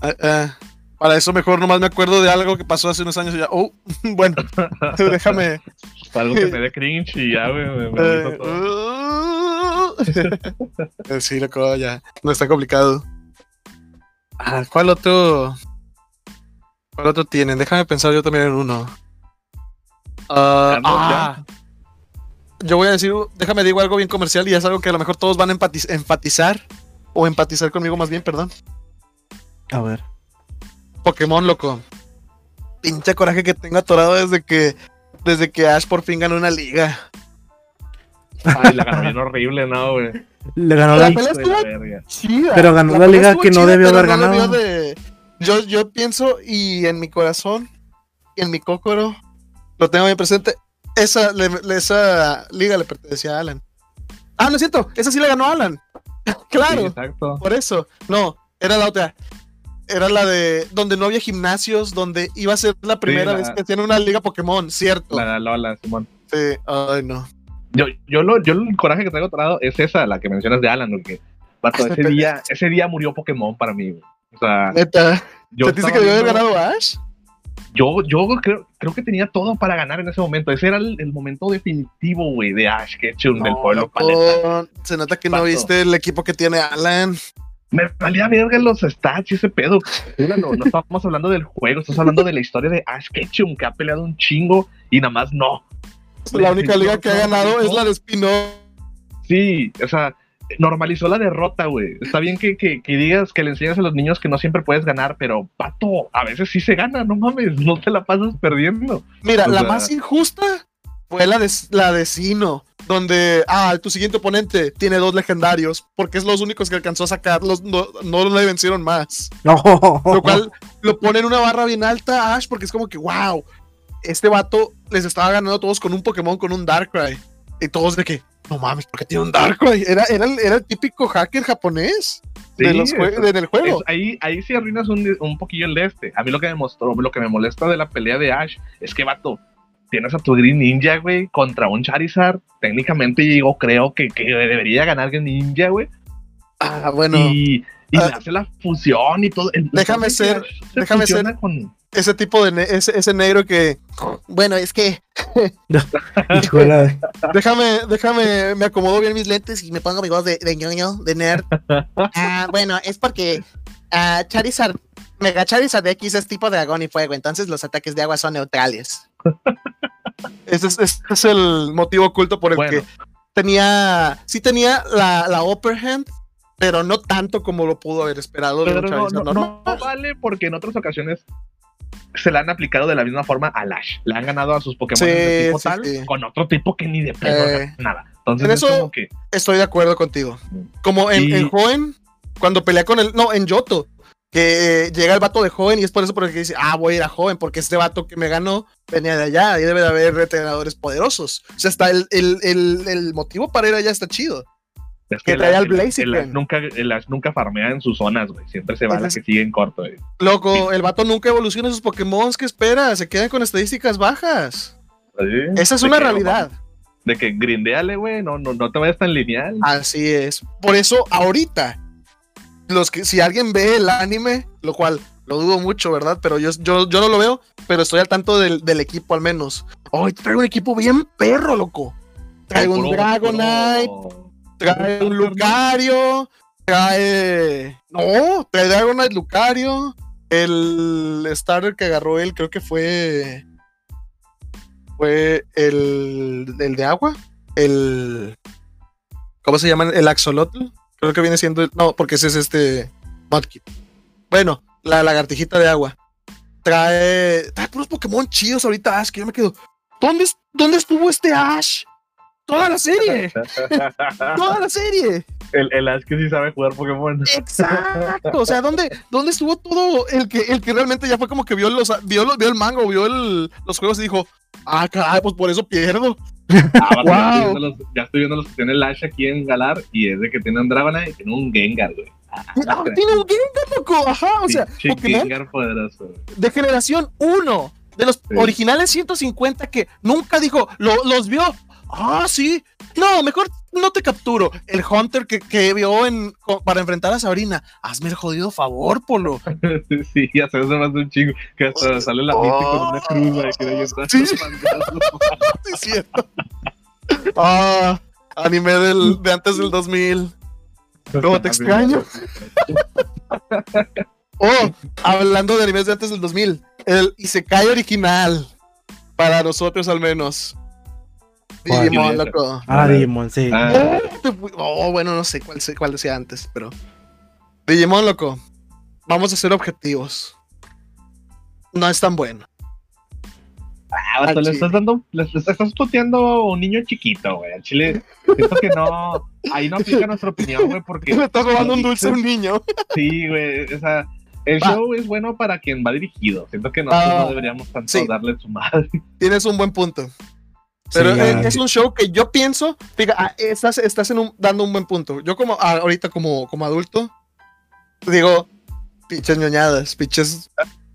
B: Ah, ah, para eso mejor nomás me acuerdo de algo que pasó hace unos años y ya. Oh, [laughs] bueno, déjame.
C: Algo que me dé cringe y ya, güey, me, me
B: eh,
C: todo.
B: uh, sí, loco, ya. No está complicado. Ah, ¿Cuál otro? ¿Cuál otro tienen? Déjame pensar yo también en uno. Ah,
C: Carlos,
B: ah, yo voy a decir, déjame digo algo bien comercial y es algo que a lo mejor todos van a empatiz- enfatizar o empatizar conmigo más bien, perdón.
A: a ver.
B: Pokémon, loco. Pinche coraje que tengo atorado desde que desde que Ash por fin ganó una liga.
C: Ay, la ganó bien horrible, ¿no, güey?
A: Le ganó
B: La
A: la,
B: chida.
A: Pero ganó la liga que no debió haber
B: no
A: ganado.
B: De- Yo, yo pienso y en mi corazón y en mi cócoro lo tengo bien presente. Esa, le- esa liga le pertenecía a Alan. Ah, lo siento, esa sí le ganó a Alan. [laughs] claro.
C: Sí, exacto.
B: Por eso. No, era la otra. Era la de donde no había gimnasios, donde iba a ser la primera
C: la-
B: vez que tiene una liga Pokémon, cierto.
C: La Lola, Simón.
B: Sí, ay no.
C: Yo, yo, lo, yo el coraje que traigo atorado es esa, la que mencionas de Alan, porque vato, ese, día, ese día murió Pokémon para mí. güey. O sea,
B: Neta.
C: yo
B: ¿Te dice
C: estaba
B: que debió haber ganado Ash?
C: Yo, yo creo, creo que tenía todo para ganar en ese momento. Ese era el, el momento definitivo, güey, de Ash Ketchum del pueblo paleta.
B: Se nota que no viste el equipo que tiene Alan.
C: Me valía verga los stats y ese pedo. No, no estamos hablando del juego, estamos hablando de la historia de Ash Ketchum, que ha peleado un chingo y nada más no.
B: La única liga que ha ganado es la de Spino.
C: Sí, o sea, normalizó la derrota, güey. Está bien que, que, que digas que le enseñas a los niños que no siempre puedes ganar, pero pato, a veces sí se gana, no mames, no te la pasas perdiendo.
B: Mira,
C: O
B: la
C: sea-
B: más injusta fue la de, la de Sino, donde, ah, tu siguiente oponente tiene dos legendarios, porque es los únicos que alcanzó a sacar, los, no, no le vencieron más.
A: No.
B: Lo cual [laughs] lo pone en una barra bien alta Ash, porque es como que, wow, este vato les estaba ganando a todos con un Pokémon, con un Darkrai. Y todos de que, no mames, ¿por qué tiene un Darkrai? Era, era, el, era el típico hacker japonés de los
C: eso-
B: de- del juego.
C: Ahí, ahí sí arruinas un, un poquillo el de este. A mí lo que me mostró, lo que me molesta de la pelea de Ash es que, vato, tienes a tu Green Ninja, güey, contra un Charizard. Técnicamente yo creo que, que debería ganar Green Ninja, güey.
B: Ah, bueno.
C: Y, y
B: Ah.
C: hace la fusión y todo. El-
B: Déjame ser-
C: se
B: déjame ser-
C: Con,
B: ese tipo de ne- ese, ese negro que bueno es que [laughs] déjame déjame me acomodo bien mis lentes y me pongo mi voz de, de ñoño de nerd. [laughs] Ah, bueno es porque ah, Charizard Mega Charizard X es tipo dragón y fuego entonces los ataques de agua son neutrales. [laughs] Ese es, ese es el motivo oculto por el
C: bueno,
B: que tenía sí tenía la, la upper hand pero no tanto como lo pudo haber esperado de un
C: pero no, no,
B: normal.
C: no vale porque en otras ocasiones se la han aplicado de la misma forma a Lash. Le han ganado a sus Pokémon
B: Sí,
C: de tipo
B: sí,
C: tal
B: sí.
C: con otro tipo que ni de pedo
B: Eh,
C: nada. Entonces
B: en
C: es
B: eso-
C: como que
B: Estoy de acuerdo contigo.
C: Mm.
B: Como en, en Joven, cuando pelea con el. No, en Yoto. Que eh, llega el vato de joven y es por eso por el que dice, ah, voy a ir a joven, porque este vato que me ganó venía de allá y debe de haber entrenadores poderosos. O sea, está el, el, el, el motivo para ir allá está chido.
C: Es
B: Que
C: el
B: trae al
C: el-
B: Blaziken.
C: el nunca, el Ash nunca farmea en sus zonas, güey. Siempre se va a la que sigue en corto, güey.
B: Loco, el vato nunca evoluciona sus Pokémon, ¿qué espera? Se quedan con estadísticas bajas. Esa es una realidad.
C: De que grindeale, güey. No, no, no te vayas tan lineal.
B: Así es. Por eso, ahorita, los que, si alguien ve el anime, lo cual lo dudo mucho, ¿verdad? Pero yo, yo, yo no lo veo, pero estoy al tanto del, del equipo al menos. Hoy traigo un equipo bien perro, loco. Traigo un Dragonite, trae un Lucario, trae. No, trae Dragonite, Lucario. El starter que agarró él, creo que fue. Fue el, el de agua. El. ¿Cómo se llama? El Axolotl. Creo que viene siendo. no, porque ese es este. Mudkip. Bueno, la lagartijita de agua. Trae. Trae puros Pokémon chidos ahorita, Ash, que yo me quedo. ¿Dónde, ¿Dónde estuvo este Ash? Toda la serie. [laughs] Toda la serie.
C: el, el Ash que sí sabe jugar Pokémon.
B: Exacto. O sea, ¿dónde, dónde estuvo todo el que, el que realmente ya fue como que vio, los, vio, los- vio el mango, vio el- los juegos y dijo, ah, caray, pues por eso pierdo.
C: Ah, vato, ya, estoy
B: Wow.
C: viendo los, ya estoy viendo los que tiene el Ash aquí en Galar y es de que tiene un Dragonite y tiene un Gengar, güey. Ah,
B: Ah, tiene un Gengar, loco. Ajá, o sea, Pokémon
C: Gengar poderoso.
B: de generación 1, de los
C: Sí.
B: originales 150 que nunca dijo, lo- los vio. Ah, sí. No, mejor no te capturo. El Hunter que, que vio en, para enfrentar a Sabrina. Hazme el jodido favor, Polo. [laughs]
C: sí, ya se hace más de un chingo que hasta sale la mítica con una cruz, güey, que está.
B: Sí. [laughs] Sí, cierto. Ah, anime del, de antes del 2000. ¿Cómo te extraño? Oh, hablando de animes de antes del 2000. El Isekai original. Para nosotros al menos. Digimon, loco.
A: Ah, Digimon, sí.
C: Ah,
B: Oh, bueno, no sé cuál, cuál decía antes, pero. Digimon, loco. Vamos a ser objetivos. No es tan bueno.
C: Ah, vato,
B: Al
C: le estás dando, le, le estás puteando a un niño chiquito, güey. Al chile, siento que no, ahí no aplica nuestra opinión, güey, porque [laughs]
B: Le estás robando un dulce a un niño.
C: sí, güey, o sea, el
B: Va.
C: show es bueno para quien va dirigido. Siento que nosotros
B: Ah,
C: no deberíamos tanto
B: sí.
C: darle su madre.
B: Tienes un buen punto. Pero
A: Sí,
B: es,
A: ah,
B: es un show que yo pienso, fíjate, ah, estás, estás en un- dando un buen punto. Yo como ah, ahorita como, como adulto, digo, pinches ñoñadas, pinches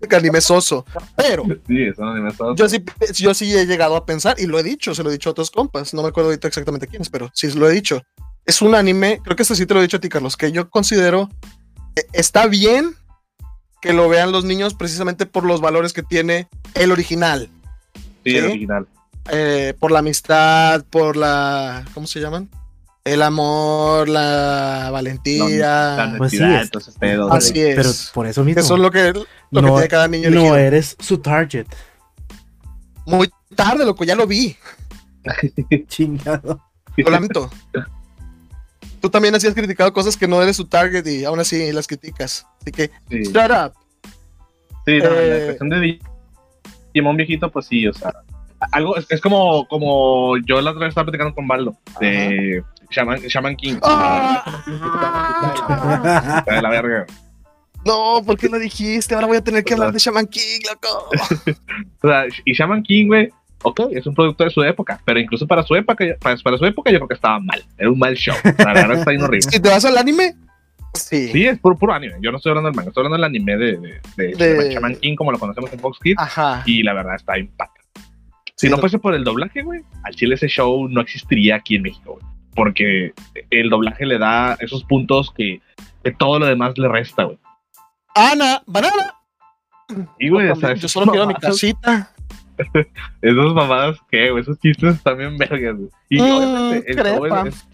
B: anime soso. Pero
C: Sí, es un anime soso.
B: yo sí, yo sí he llegado a pensar, y lo he dicho, se lo he dicho a otros compas, no me acuerdo ahorita exactamente quiénes, pero sí lo he dicho. Es un anime, creo que este sí te lo he dicho a ti, Carlos, que yo considero eh, está bien que lo vean los niños precisamente por los valores que tiene el original.
C: Sí, el
B: ¿sí?
C: original.
B: Eh, por la amistad, por la. ¿Cómo se llaman? El amor, la valentía.
C: La
A: Pues sí, es-
C: entonces.
B: Así es.
A: Pero por eso mismo.
B: Eso es lo que, lo que
A: no,
B: tiene cada niño
A: no
B: elegido.
A: eres su target.
B: Muy tarde, loco, ya lo vi. [laughs]
A: Chingado.
B: Lo lamento. Tú también así has criticado cosas que no eres su target y aún así las criticas. Así que,
C: Sí,
B: shut up.
C: sí no,
B: Eh,
C: la cuestión de Digimon viejito, pues sí, o sea. Algo, es, es como, como yo la otra vez estaba platicando con Baldo de Shaman, Shaman King.
B: Ah,
C: De la verga.
B: no, ¿por qué lo dijiste? Ahora voy a tener que hablar de Shaman King, loco. [laughs]
C: O sea, y Shaman King, güey, ok, es un producto de su época, pero incluso para su época, para, para su época yo creo que estaba mal. Era un mal show. La verdad está bien horrible.
B: Si te vas al anime, sí.
C: Sí, es puro, puro anime. Yo no estoy hablando del manga, estoy hablando del anime de, de, de,
B: De-
C: Shaman King, como lo conocemos en Fox Kids,
B: Ajá.
C: y la verdad está impactante. Si no fuese por el doblaje, güey, al chile ese show no existiría aquí en México, güey. Porque el doblaje le da esos puntos que, que todo lo demás le resta, güey.
B: Ana, banana.
C: Y, güey, o sea,
B: Yo solo quiero mi casita. [laughs]
C: Esas mamadas, ¿qué, güey? Esos chistes también vergas, güey. Y
B: Mm,
C: obviamente el show, es-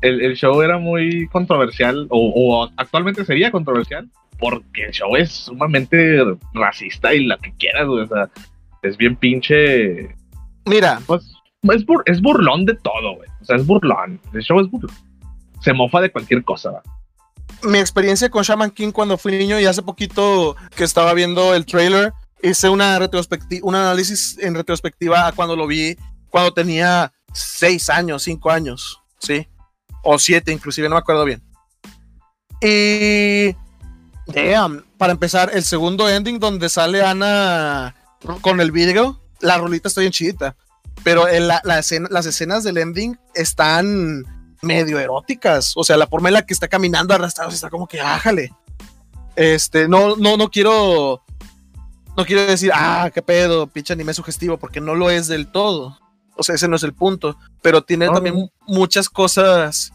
C: el, el show era muy controversial, o, o actualmente sería controversial, porque el show es sumamente racista y lo que quieras, güey. O sea, es bien pinche.
B: Mira,
C: Pues es, bur- es burlón de todo, güey. O sea, es burlón. El show es burlón. Se mofa de cualquier cosa, ¿va?
B: mi experiencia con Shaman King cuando fui niño y hace poquito que estaba viendo el trailer, hice una retrospectiva, un análisis en retrospectiva a cuando lo vi, cuando tenía seis años, cinco años, ¿sí? O siete, inclusive, no me acuerdo bien. Y... Damn, para empezar, el segundo ending donde sale Ana con el video, la rolita está bien chidita. Pero en la- la escena- las escenas del ending están medio eróticas. O sea, la forma en la que está caminando arrastrado está como que ájale. Este, no, no, no quiero. No quiero decir, ah, qué pedo, pinche anime sugestivo, porque no lo es del todo. O sea, ese no es el punto. Pero tiene también muchas cosas,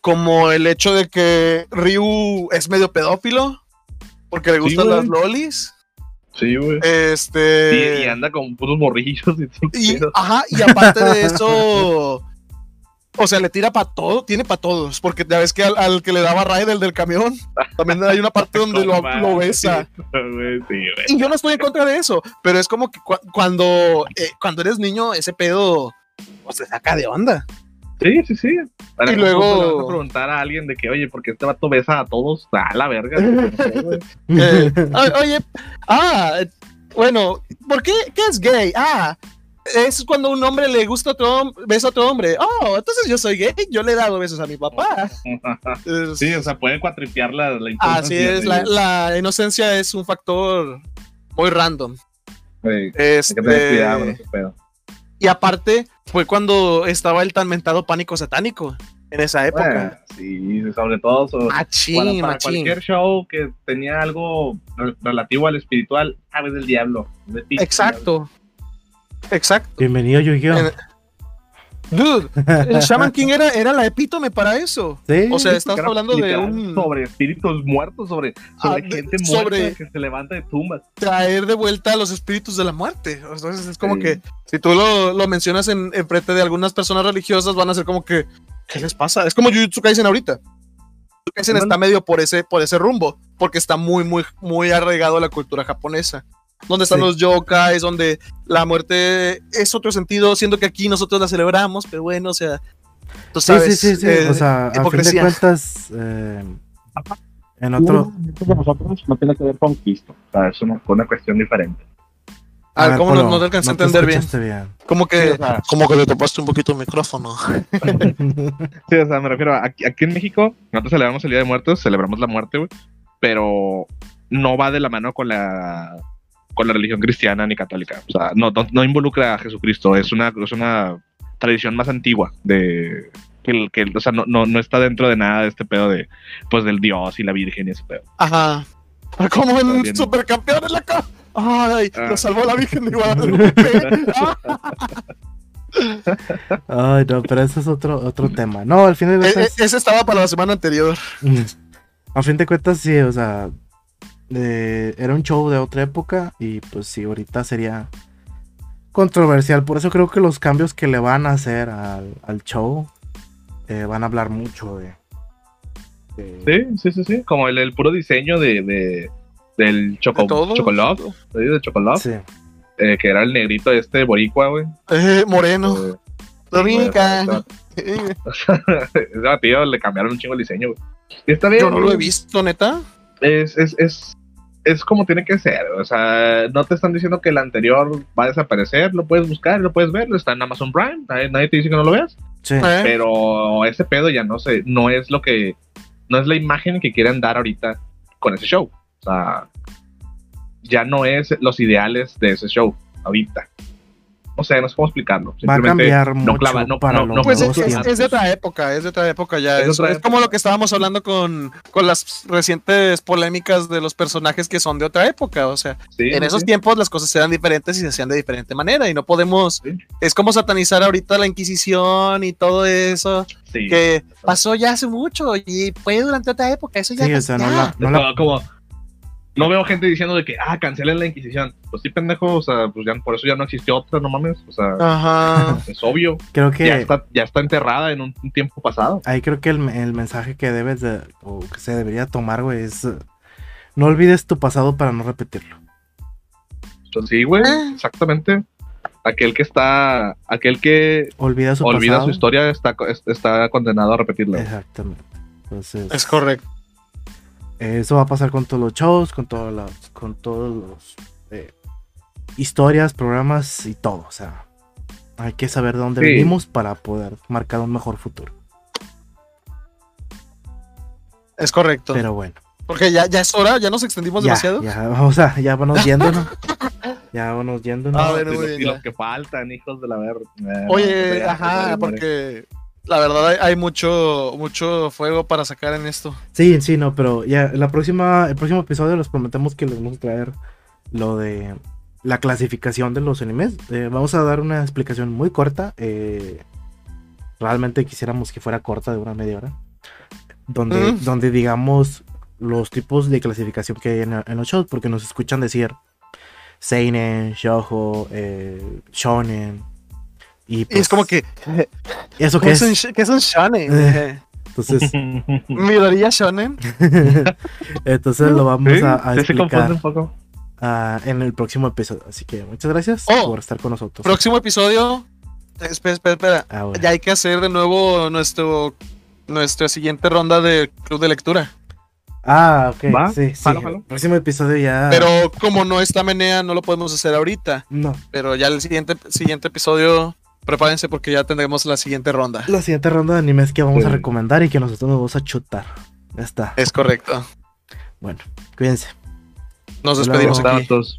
B: como el hecho de que Ryu es medio pedófilo, porque le gustan las lolis.
C: Sí, güey.
B: Este.
C: y, y anda con puros morrillos y
B: Y, ajá, y aparte de eso, o sea, le tira para todo, tiene para todos, porque ya ves que al, al que le daba raid el del camión, también hay una parte donde [laughs] lo, lo besa. Y yo no estoy en contra de eso, pero es como que cua- cuando, eh, cuando eres niño, ese pedo pues, te saca de onda.
C: Sí, sí, sí. Para
B: Y luego-
C: le vas a preguntar a alguien de que, oye, ¿por qué este vato besa a todos? [laughs] A la verga. No. [laughs]
B: Eh, oye, ah, bueno, ¿por qué? ¿Qué es gay? Ah, es cuando un hombre le gusta a otro hombre, besa a otro hombre. Oh, entonces yo soy gay, yo le he dado besos a mi papá. [laughs]
C: Sí, o sea, puede cuatripear la, la
B: Así
C: importancia
B: es, la, la inocencia es un factor muy random.
C: Güey, Hay
B: Este,
C: que tener cuidado con ese pedo.
B: y aparte, fue cuando estaba el tan mentado pánico satánico en esa época.
C: Bueno, sí, sobre todo sobre-
B: Machín,
C: para, para
B: machín.
C: cualquier show que tenía algo re- relativo al espiritual, sabes del diablo.
B: Exacto. Exacto.
A: Bienvenido, Yu-Gi-Oh!
B: Dude, [laughs] el Shaman King era, era la epítome para eso.
A: Sí.
B: O sea, estás hablando de un
C: sobre espíritus muertos, sobre, sobre
B: Ah,
C: gente
B: sobre-
C: muerta que se levanta de tumbas.
B: traer de vuelta a los espíritus de la muerte. Entonces es como
C: Sí.
B: que si tú lo, lo mencionas en, en frente de algunas personas religiosas, van a ser como que, ¿qué les pasa? Es como Jujutsu Kaisen ahorita. Jujutsu Kaisen
C: Bueno.
B: está medio por ese, por ese rumbo, porque está muy, muy, muy arraigado a la cultura japonesa. Donde están
A: Sí.
B: los yokais, donde la muerte es otro sentido, siendo que aquí nosotros la celebramos, pero bueno, o sea, tú
A: Sí,
B: sabes.
A: sí, sí, sí.
B: eh,
A: o sea, a fin de cuentas, eh, en otro.
C: nosotros no tiene que ver con Cristo. O sea, es una, una cuestión diferente.
B: A ver,
A: ver,
B: ¿cómo no- te alcancé a
A: te
B: entender bien?
A: bien.
B: Como que,
C: Sí, o sea,
B: como que le topaste un poquito el micrófono. [laughs]
C: Sí, o sea, me refiero a aquí, aquí en México, nosotros celebramos el Día de Muertos, celebramos la muerte, güey, pero no va de la mano con la con la religión cristiana ni católica. O sea, no, no, no involucra a Jesucristo, es una, es una tradición más antigua de que, el- que el- o sea, no, no, no está dentro de nada de este pedo de pues del Dios y la Virgen y ese pedo.
B: Ajá. Como en
C: Bien.
B: Supercampeones, la ca- Ay,
C: Ah.
B: lo salvó la Virgen de Guadalupe. [laughs]
A: Ay, no, pero ese es otro, otro tema. No, al fin de
B: E- e-
A: cuentas.
B: ese estaba para la semana anterior. [laughs]
A: A fin de cuentas, sí, o sea. Eh, era un show de otra época. Y pues sí, ahorita sería controversial. Por eso creo que los cambios que le van a hacer al, al show eh, van a hablar mucho de. de-
C: Sí, sí, sí, sí. Como el, el puro diseño de, de del choco,
B: De todo.
C: chocolate, ¿sí? de chocolate,
A: Sí.
C: eh, que era el negrito este boricua, güey.
B: Eh, moreno.
C: Eh,
B: Dominica.
C: Ese batido le cambiaron un chingo el diseño, güey. Está bien.
B: Yo no lo he visto, neta.
C: es, es, es, es como tiene que ser. O sea, no te están diciendo que el anterior va a desaparecer, lo puedes buscar, lo puedes ver, está en Amazon Prime, nadie, nadie te dice que no lo veas,
A: Sí.
B: Eh,
C: pero ese pedo ya no sé, no es lo que, no es la imagen que quieren dar ahorita con ese show. O sea, ya no es los ideales de ese show ahorita. No sé, no sé cómo explicarlo.
A: Va a
C: Simplemente
A: cambiar
C: no
A: mucho
C: clava- no-
A: para
C: no-
A: los
C: no
B: Pues es, de otra época, es de otra época ya.
C: Es de
B: Es,
C: otra
B: es como lo que estábamos hablando con, con las recientes polémicas de los personajes que son de otra época. O sea,
C: Sí,
B: en
C: sí,
B: esos
C: sí.
B: tiempos las cosas eran diferentes y se hacían de diferente manera. Y no podemos.
C: Sí.
B: Es como satanizar ahorita la Inquisición y todo eso.
C: Sí.
B: Que pasó ya hace mucho y fue durante otra época. Eso ya.
A: Sí, o sea, no
B: ya.
A: la, no la-
C: No, como no veo gente diciendo de que ah cancelen la Inquisición pues sí pendejo o sea pues ya por eso ya no existió otra no mames o sea
B: Ajá.
C: es obvio
A: creo
C: ya
A: que
C: está ya está enterrada en un, un tiempo pasado
A: ahí creo que el, el mensaje que debes de, o que se debería tomar, güey, es no olvides tu pasado para no repetirlo.
C: Entonces, sí güey
B: Ah.
C: exactamente aquel que está aquel que
A: Olvida su
C: olvida
A: pasado.
C: su historia está está condenado a repetirla
A: Exactamente. Entonces,
B: Es correcto.
A: Eso va a pasar con todos los shows, con todos los, con todos los eh, historias, programas y todo. O sea, hay que saber de dónde
C: Sí.
A: venimos para poder marcar un mejor futuro.
B: Es correcto.
A: Pero bueno,
B: Porque ya, ya es hora, ya nos extendimos
A: ya,
B: demasiado.
A: ya, o sea, ya vamos yéndonos. [laughs] ya vamos yéndonos.
B: Ah, bueno,
C: y,
B: muy
C: los,
B: bien,
C: y los que faltan hijos de la verga Eh,
B: Oye, ajá, porque la verdad hay, hay mucho, mucho fuego para sacar en esto.
A: Sí, sí, no, pero ya la próxima, el próximo episodio les prometemos que les vamos a traer lo de la clasificación de los animes. Eh, vamos a dar una explicación muy corta. eh, realmente quisiéramos que fuera corta de una media hora. Donde,
B: Mm.
A: donde digamos los tipos de clasificación que hay en, en los shows, porque nos escuchan decir Seinen, Shoujo, eh, Shonen. Y,
B: Y
A: pues,
B: es como que,
A: ¿Eso
B: ¿qué es un, qué es un shonen?
A: Eh. Entonces, [laughs]
B: ¿Miraría shonen? [laughs]
A: entonces lo vamos
C: Sí,
A: a, a
C: sí se confunde
A: explicar
C: un poco
A: ah, en el próximo episodio. Así que muchas gracias
B: Oh.
A: por estar con nosotros.
B: Próximo episodio. Espera, espera, espera.
A: Ah, bueno.
B: Ya hay que hacer de nuevo nuestro nuestra siguiente ronda de club de lectura.
A: Ah, ok.
C: ¿Va?
A: Sí, sí.
C: Jalo, jalo.
A: El próximo episodio ya.
B: Pero como no está Menea, no lo podemos hacer ahorita.
A: No.
B: Pero ya el siguiente, siguiente episodio, prepárense porque ya tendremos la siguiente ronda.
A: La siguiente ronda de animes que vamos a recomendar y que nosotros nos vamos a chutar. Ya está.
B: Es correcto.
A: Bueno, cuídense.
B: Nos despedimos aquí.
C: Datos.